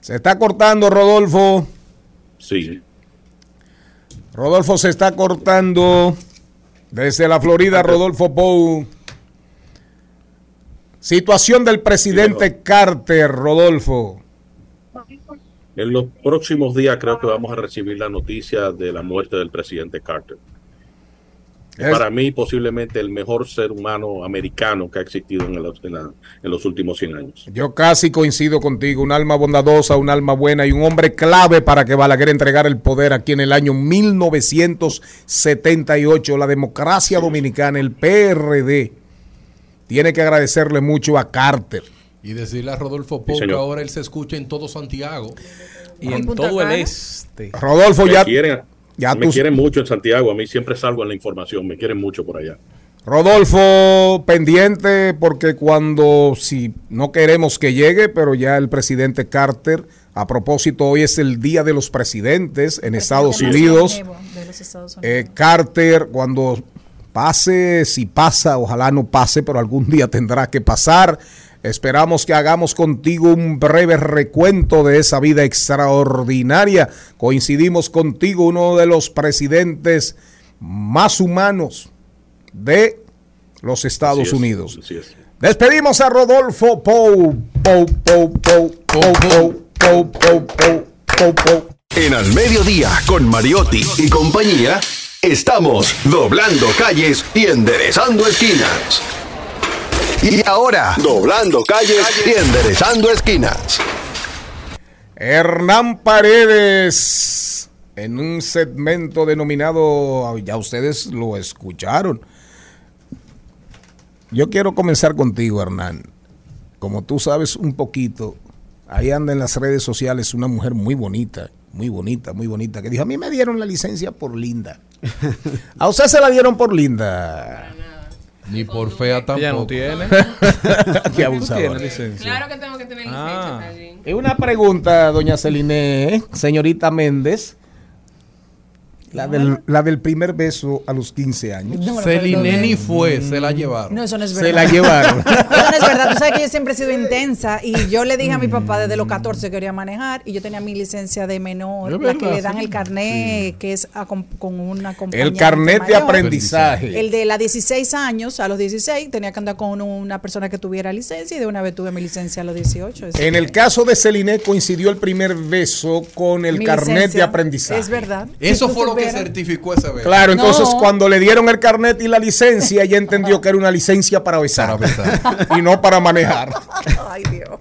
Speaker 2: Se está cortando, Rodolfo.
Speaker 15: Sí.
Speaker 2: Rodolfo se está cortando. Desde la Florida, Rodolfo Pou. Situación del presidente Carter, Rodolfo.
Speaker 15: En los próximos días creo que vamos a recibir la noticia de la muerte del presidente Carter.
Speaker 2: Es-
Speaker 15: Para mí, posiblemente el mejor ser humano americano que ha existido en, el- en la- en los últimos 100 años.
Speaker 2: Yo casi coincido contigo, un alma bondadosa, un alma buena y un hombre clave para que Balaguer entregara el poder aquí en el año 1978. La democracia dominicana, el PRD, tiene que agradecerle mucho a Carter.
Speaker 3: Y decirle a Rodolfo Pou que
Speaker 2: señor.
Speaker 3: ahora él se escucha en todo Santiago.
Speaker 4: Y en todo el este.
Speaker 2: Rodolfo, ya,
Speaker 15: quieren,
Speaker 2: ya
Speaker 15: me
Speaker 2: tú-
Speaker 15: quieren mucho en Santiago. A mí siempre salgo en la información. Me quieren mucho por allá.
Speaker 2: Rodolfo, pendiente porque cuando, si no queremos que llegue, pero ya el presidente Carter, a propósito, hoy es el Día de los Presidentes en Estados Unidos.
Speaker 6: De los Estados Unidos.
Speaker 2: Eh, Carter, cuando pase, si pasa, ojalá no pase, pero algún día tendrá que pasar. Esperamos que hagamos contigo un breve recuento de esa vida extraordinaria. Coincidimos contigo, uno de los presidentes más humanos de los Estados
Speaker 15: Así es,
Speaker 2: Unidos.
Speaker 15: así es.
Speaker 2: Despedimos a Rodolfo Pou. Pou, Pou, Pou, Pou, Pou, Pou, Pou, Pou, Pou, Pou.
Speaker 10: En Al Mediodía, con Mariotti y compañía, estamos doblando calles y enderezando esquinas. Y ahora, doblando calles y enderezando esquinas.
Speaker 2: Hernán Paredes, en un segmento denominado, ya ustedes lo escucharon. Yo quiero comenzar contigo, Hernán. Como tú sabes un poquito, ahí anda en las redes sociales una mujer muy bonita, muy bonita, muy bonita, que dijo, a mí me dieron la licencia por linda. A usted se la dieron por linda.
Speaker 3: Ni por fea tampoco.
Speaker 4: Ella no tiene.
Speaker 2: Qué abusador.
Speaker 13: Claro que tengo que tener licencia,
Speaker 4: Ah.
Speaker 2: Y una pregunta, doña Celine, señorita Méndez. La del, la del primer beso a los 15 años.
Speaker 6: No me lo
Speaker 3: Celine
Speaker 6: perdoné.
Speaker 3: ni fue, se la llevaron.
Speaker 6: No, eso no es
Speaker 2: Se
Speaker 6: verdad.
Speaker 2: la llevaron.
Speaker 6: Eso no es verdad. Tú sabes que yo siempre he sido intensa y yo le dije a mi papá desde los 14 que quería manejar y yo tenía mi licencia de menor, la que le dan
Speaker 2: sí.
Speaker 6: el carnet, que es a- con, con una acompañante
Speaker 2: El carnet de aprendizaje.
Speaker 6: El de la 16 años, a los 16, tenía que andar con una persona que tuviera licencia y de una vez tuve mi licencia a los 18. Es-
Speaker 2: En el caso de Celine coincidió el primer beso con el
Speaker 6: mi
Speaker 2: carnet de aprendizaje.
Speaker 6: Es verdad.
Speaker 3: Eso fue lo que certificó ese beso.
Speaker 2: Claro, entonces
Speaker 6: No.
Speaker 2: cuando le dieron el carnet y la licencia, ella entendió que era una licencia para besar, y no para manejar.
Speaker 6: Ay, Dios.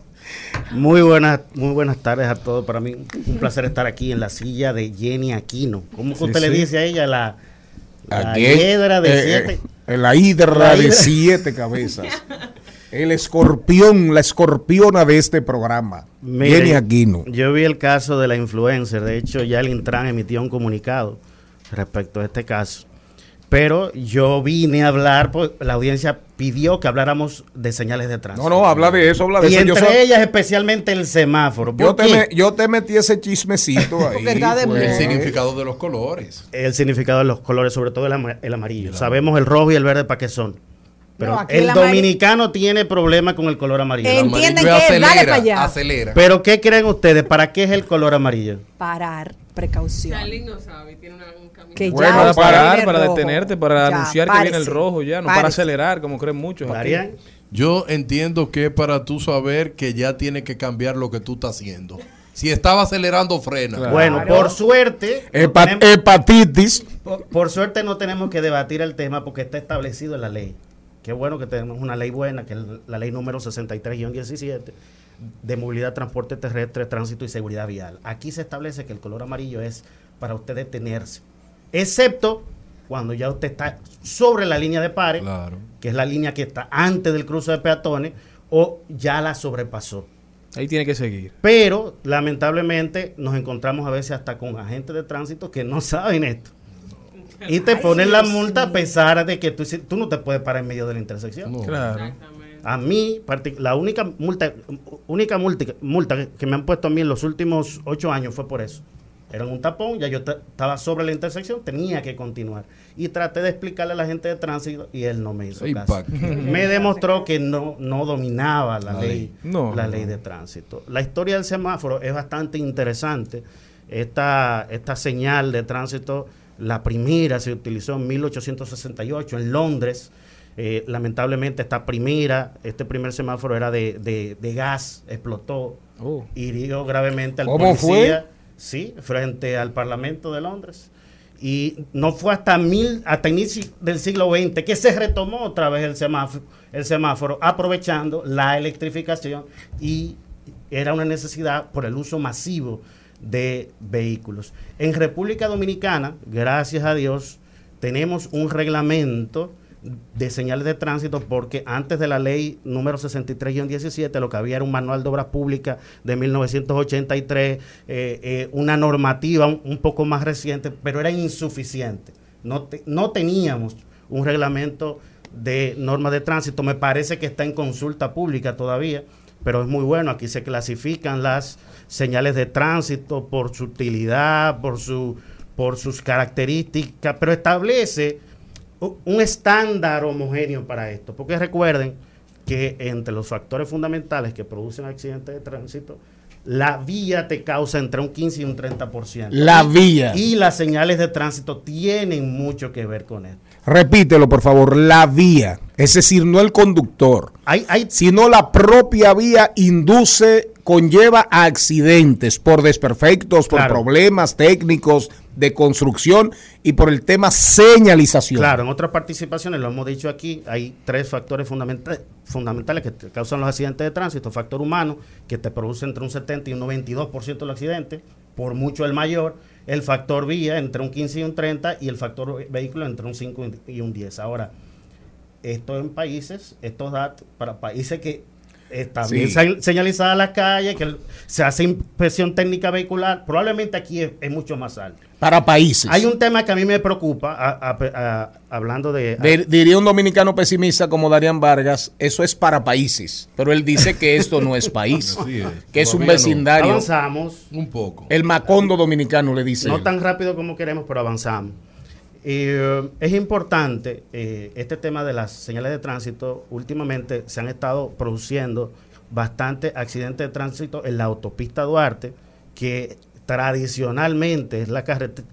Speaker 16: Muy buenas, muy buenas tardes a todos. Para mí un placer estar aquí en la silla de Jenny Aquino. ¿Cómo
Speaker 2: Sí,
Speaker 16: usted le dice a ella? La, la hiedra de
Speaker 2: eh,
Speaker 16: siete.
Speaker 2: eh, la hidra
Speaker 16: La
Speaker 2: de
Speaker 16: hidra.
Speaker 2: siete cabezas. El escorpión, la escorpiona de este programa.
Speaker 16: Mire,
Speaker 2: Jenny Aquino.
Speaker 16: Yo vi el caso de la influencer. De hecho, ya el Intran emitió un comunicado respecto a este caso. Pero yo vine a hablar, pues la audiencia pidió que habláramos de señales de tránsito.
Speaker 2: No, no, habla de eso, habla de
Speaker 16: y
Speaker 2: eso. Yo
Speaker 16: entre
Speaker 2: soy-
Speaker 16: ellas especialmente el semáforo.
Speaker 2: Yo
Speaker 16: ¿Por
Speaker 2: te, me- yo te metí ese chismecito ahí.
Speaker 6: Porque está de
Speaker 2: pues.
Speaker 3: El significado de los colores.
Speaker 16: el significado de los colores, sobre todo el, ama- el amarillo. Sabemos el rojo y el verde para qué son. Pero
Speaker 6: No, aquí
Speaker 16: el dominicano tiene problema con el color amarillo.
Speaker 6: Entienden que es, dale
Speaker 3: acelera,
Speaker 6: para allá.
Speaker 3: Acelera.
Speaker 16: Pero ¿qué creen ustedes? ¿Para qué es el color amarillo?
Speaker 6: Parar, precaución.
Speaker 13: No sabe, tiene una-.
Speaker 6: Que
Speaker 2: Bueno,
Speaker 6: ya
Speaker 4: Para parar, para
Speaker 6: rojo.
Speaker 4: detenerte, para
Speaker 6: Ya,
Speaker 4: anunciar que viene el rojo ya, no para acelerar, como creen muchos. aquí.
Speaker 3: Yo entiendo que para tú saber que ya tiene que cambiar lo que tú estás haciendo. Si estaba acelerando, frena.
Speaker 4: Claro.
Speaker 16: Bueno, por suerte, no
Speaker 2: Hepa-
Speaker 16: tenemos-
Speaker 2: hepatitis.
Speaker 16: por, por suerte no tenemos que debatir el tema porque está establecido en la ley. Qué bueno que tenemos una ley buena, que es la ley número 63-17 de movilidad, transporte terrestre, tránsito y seguridad vial. Aquí se establece que el color amarillo es para usted detenerse, excepto cuando ya usted está sobre la línea de pares,
Speaker 3: Claro.
Speaker 16: que es la línea que está antes del cruce de peatones, o ya la sobrepasó.
Speaker 4: Ahí tiene que seguir.
Speaker 16: Pero lamentablemente nos encontramos a veces hasta con agentes de tránsito que no saben esto. Y te ponen la multa a pesar de que tú, tú no te puedes parar en medio de la intersección.
Speaker 4: Claro.
Speaker 16: A mí, la única multa, única multa, multa que- que me han puesto a mí en los últimos ocho años fue por eso. Era un tapón, ya yo ta- estaba sobre la intersección, tenía que continuar. Y traté de explicarle a la gente de tránsito y él no me hizo caso. Me demostró que no, no dominaba la,
Speaker 3: La
Speaker 16: ley,
Speaker 3: ley.
Speaker 4: No,
Speaker 16: la
Speaker 4: no.
Speaker 16: ley de tránsito. La historia del semáforo es bastante interesante. Esta, esta señal de tránsito, la primera se utilizó en 1868 en Londres. Eh, lamentablemente esta primera, este primer semáforo era de, de- de gas, explotó,
Speaker 4: Oh.
Speaker 16: hirió gravemente al
Speaker 2: ¿Cómo
Speaker 16: policía, sí, frente al Parlamento de Londres. Y no fue hasta mil, hasta inicio del siglo XX que se retomó otra vez el semáforo, el semáforo, aprovechando la electrificación y era una necesidad por el uso masivo de vehículos. En República Dominicana, gracias a Dios, tenemos un reglamento de señales de tránsito porque antes de la ley número 63-17 lo que había era un manual de obras públicas de 1983, eh, eh, una normativa un, poco más reciente, pero era insuficiente. No, no teníamos un reglamento de normas de tránsito, me parece que está en consulta pública todavía, pero es muy bueno, aquí se clasifican las señales de tránsito por su utilidad, por, su, por sus características, pero establece un estándar homogéneo para esto, porque recuerden que entre los factores fundamentales que producen accidentes de tránsito, la vía te causa entre un 15 y un 30%.
Speaker 2: La vía.
Speaker 16: Y las señales de tránsito tienen mucho que ver con esto.
Speaker 2: Repítelo, por favor, la vía. Es decir, no el conductor,
Speaker 16: Hay, hay
Speaker 2: sino la propia vía induce, conlleva a accidentes por desperfectos, por
Speaker 16: Claro.
Speaker 2: problemas técnicos de construcción y por el tema señalización.
Speaker 16: Claro, en otras participaciones, lo hemos dicho aquí, hay tres factores fundamenta- fundamentales que te causan los accidentes de tránsito. Factor humano, que te produce entre un 70 y un 92% de los accidentes, por mucho el mayor. El factor vía, entre un 15 y un 30, y el factor ve- vehículo, entre un 5 y un 10. Ahora, esto en países, estos datos, para países que están
Speaker 2: Sí.
Speaker 16: bien se- señalizadas las calles, que se hace inspección técnica vehicular, probablemente aquí es- es mucho más alto.
Speaker 2: Para países.
Speaker 16: Hay un tema que a mí me preocupa, a- a- a- hablando de...
Speaker 2: De- diría un dominicano pesimista como Darían Vargas, eso es para países, pero él dice que esto no es país,
Speaker 3: es.
Speaker 2: que es un
Speaker 3: no.
Speaker 2: vecindario.
Speaker 16: avanzamos,
Speaker 3: Un poco.
Speaker 2: El Macondo dominicano le dice.
Speaker 16: no
Speaker 2: él.
Speaker 16: tan rápido como queremos, pero avanzamos. Eh, es importante eh, este tema de las señales de tránsito. Últimamente se han estado produciendo bastantes accidentes de tránsito en la autopista Duarte, que tradicionalmente es la carretera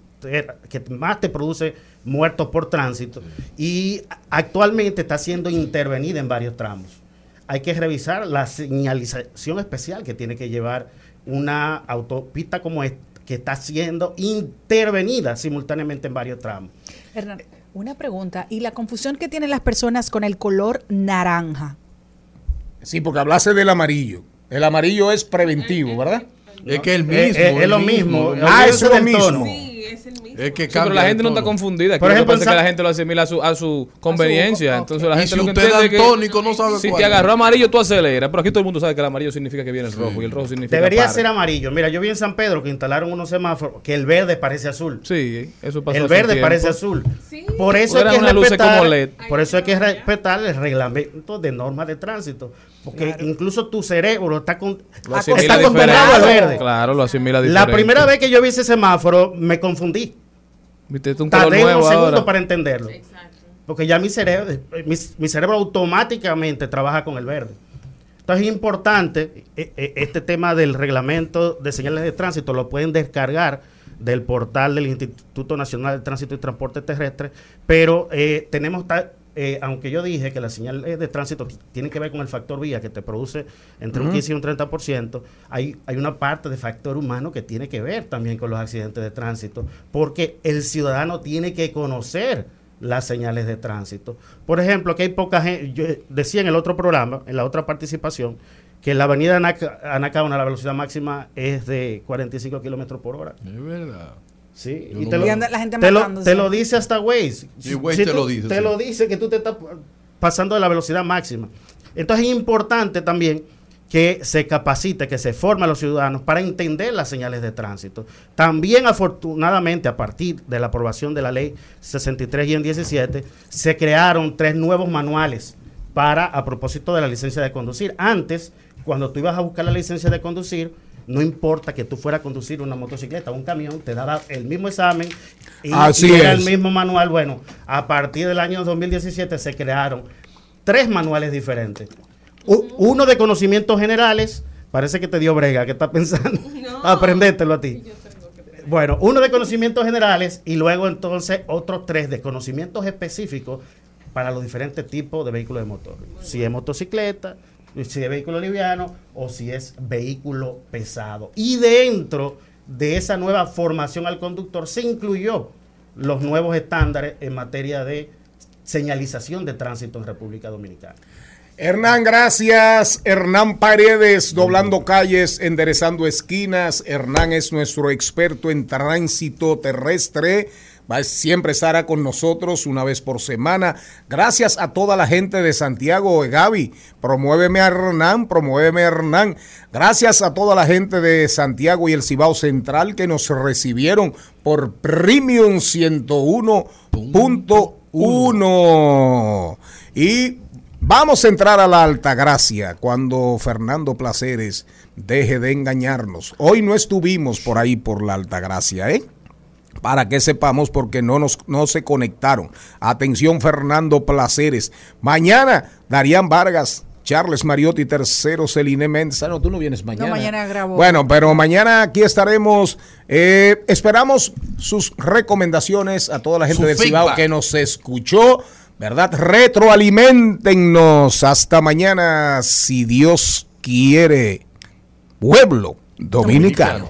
Speaker 16: que más te produce muertos por tránsito y actualmente está siendo intervenida en varios tramos. Hay que revisar la señalización especial que tiene que llevar una autopista como esta, que está siendo intervenida simultáneamente en varios tramos.
Speaker 6: Hernán, una pregunta. ¿Y la confusión que tienen las personas con el color naranja?
Speaker 2: Sí, porque hablase del amarillo. El amarillo es preventivo, ¿verdad?
Speaker 3: Es que el mismo.
Speaker 16: Eh, eh, es lo mismo.
Speaker 2: Ah,
Speaker 16: Olvídense
Speaker 2: eso es lo mismo.
Speaker 16: tono.
Speaker 13: Sí, es el mismo.
Speaker 3: Es que
Speaker 4: Sí, pero la gente no está confundida.
Speaker 16: Por ejemplo,
Speaker 4: que la gente lo asimila a su, a su conveniencia.
Speaker 6: ok.
Speaker 4: Entonces la
Speaker 3: Y
Speaker 4: gente
Speaker 3: si
Speaker 4: lo que
Speaker 3: usted
Speaker 4: entiende
Speaker 3: es
Speaker 4: es que
Speaker 3: no sabe
Speaker 4: si
Speaker 3: cuál
Speaker 4: te agarró amarillo, tú aceleras. Pero aquí todo el mundo sabe que el amarillo significa que viene el rojo y el rojo significa
Speaker 16: Debería
Speaker 4: pare.
Speaker 16: ser amarillo. Mira, yo vi en San Pedro que instalaron unos semáforos que el verde parece azul.
Speaker 4: Sí, eso pasó
Speaker 16: el verde
Speaker 4: tiempo.
Speaker 16: parece azul. Por eso hay que respetar,
Speaker 4: como LED.
Speaker 16: por eso hay que respetar el reglamento de normas de tránsito, porque incluso tu cerebro está con, está acostumbrado al verde.
Speaker 4: Claro, lo asimila
Speaker 16: La
Speaker 4: diferente.
Speaker 16: primera vez que yo vi ese semáforo me confundí.
Speaker 4: Viste, es un color
Speaker 16: Tardé segundos
Speaker 4: ahora.
Speaker 16: para entenderlo.
Speaker 13: Exacto.
Speaker 16: Porque ya mi cerebro, eh, mi, mi cerebro automáticamente trabaja con el verde. Entonces es importante eh, eh, este tema del reglamento de señales de tránsito, lo pueden descargar del portal del Instituto Nacional de Tránsito y Transporte Terrestre, pero eh, tenemos, eh, aunque yo dije que las señales de tránsito t- tienen que ver con el factor vía que te produce entre un
Speaker 2: Ujú.
Speaker 16: 15 y un 30%, hay, hay una parte de factor humano que tiene que ver también con los accidentes de tránsito, porque el ciudadano tiene que conocer las señales de tránsito. Por ejemplo, que hay poca gente, yo decía en el otro programa, en la otra participación, que en la avenida Anaca- Anacaona la velocidad máxima es de 45 kilómetros por hora.
Speaker 3: Es verdad.
Speaker 16: Sí,
Speaker 3: Yo
Speaker 16: y
Speaker 3: no
Speaker 16: te, lo,
Speaker 6: anda la gente
Speaker 16: te lo- te lo dice hasta Waze.
Speaker 3: Sí, Waze te
Speaker 16: tú-
Speaker 3: lo dice,
Speaker 16: Te
Speaker 3: sí.
Speaker 16: lo dice que tú te estás pasando de la velocidad máxima. Entonces es importante también que se capacite, que se forme a los ciudadanos para entender las señales de tránsito. También afortunadamente a partir de la aprobación de la ley 63 y en 17 se crearon tres nuevos manuales para a propósito de la licencia de conducir. Antes, cuando tú ibas a buscar la licencia de conducir, no importa que tú fueras a conducir una motocicleta o un camión, te daba el mismo examen y,
Speaker 2: Así
Speaker 16: y era
Speaker 2: es.
Speaker 16: el mismo manual. Bueno, a partir del año 2017 se crearon tres manuales diferentes. U- uno de conocimientos generales, parece que te dio brega, que estás pensando. Aprendértelo a ti. Bueno, uno de conocimientos generales y luego entonces otros tres de conocimientos específicos para los diferentes tipos de vehículos de motor. Si es motocicleta, si es vehículo liviano o si es vehículo pesado. Y dentro de esa nueva formación al conductor se incluyó los nuevos estándares en materia de señalización de tránsito en República Dominicana.
Speaker 2: Hernán, gracias. Hernán Paredes, doblando calles, enderezando esquinas. Hernán es nuestro experto en tránsito terrestre. Siempre estará con nosotros una vez por semana. Gracias a toda la gente de Santiago, Gaby. Promuéveme a Hernán, promuéveme a Hernán. Gracias a toda la gente de Santiago y el Cibao Central que nos recibieron por Premium 101.1. Y Vamos a entrar a la Altagracia cuando Fernando Placeres deje de engañarnos. Hoy no estuvimos por ahí por la Altagracia, ¿eh? Para que sepamos porque no nos no se conectaron. Atención Fernando Placeres. Mañana Darían Vargas, Charles Mariotti tercero, Celine Mensa. No, tú no vienes mañana.
Speaker 6: No, mañana grabo.
Speaker 2: Bueno, pero mañana aquí estaremos. Eh, esperamos sus recomendaciones a toda la gente
Speaker 3: Su
Speaker 2: del Cibao que nos escuchó. ¿Verdad? Retroalimentennos. Hasta mañana, si Dios quiere. Pueblo dominicano.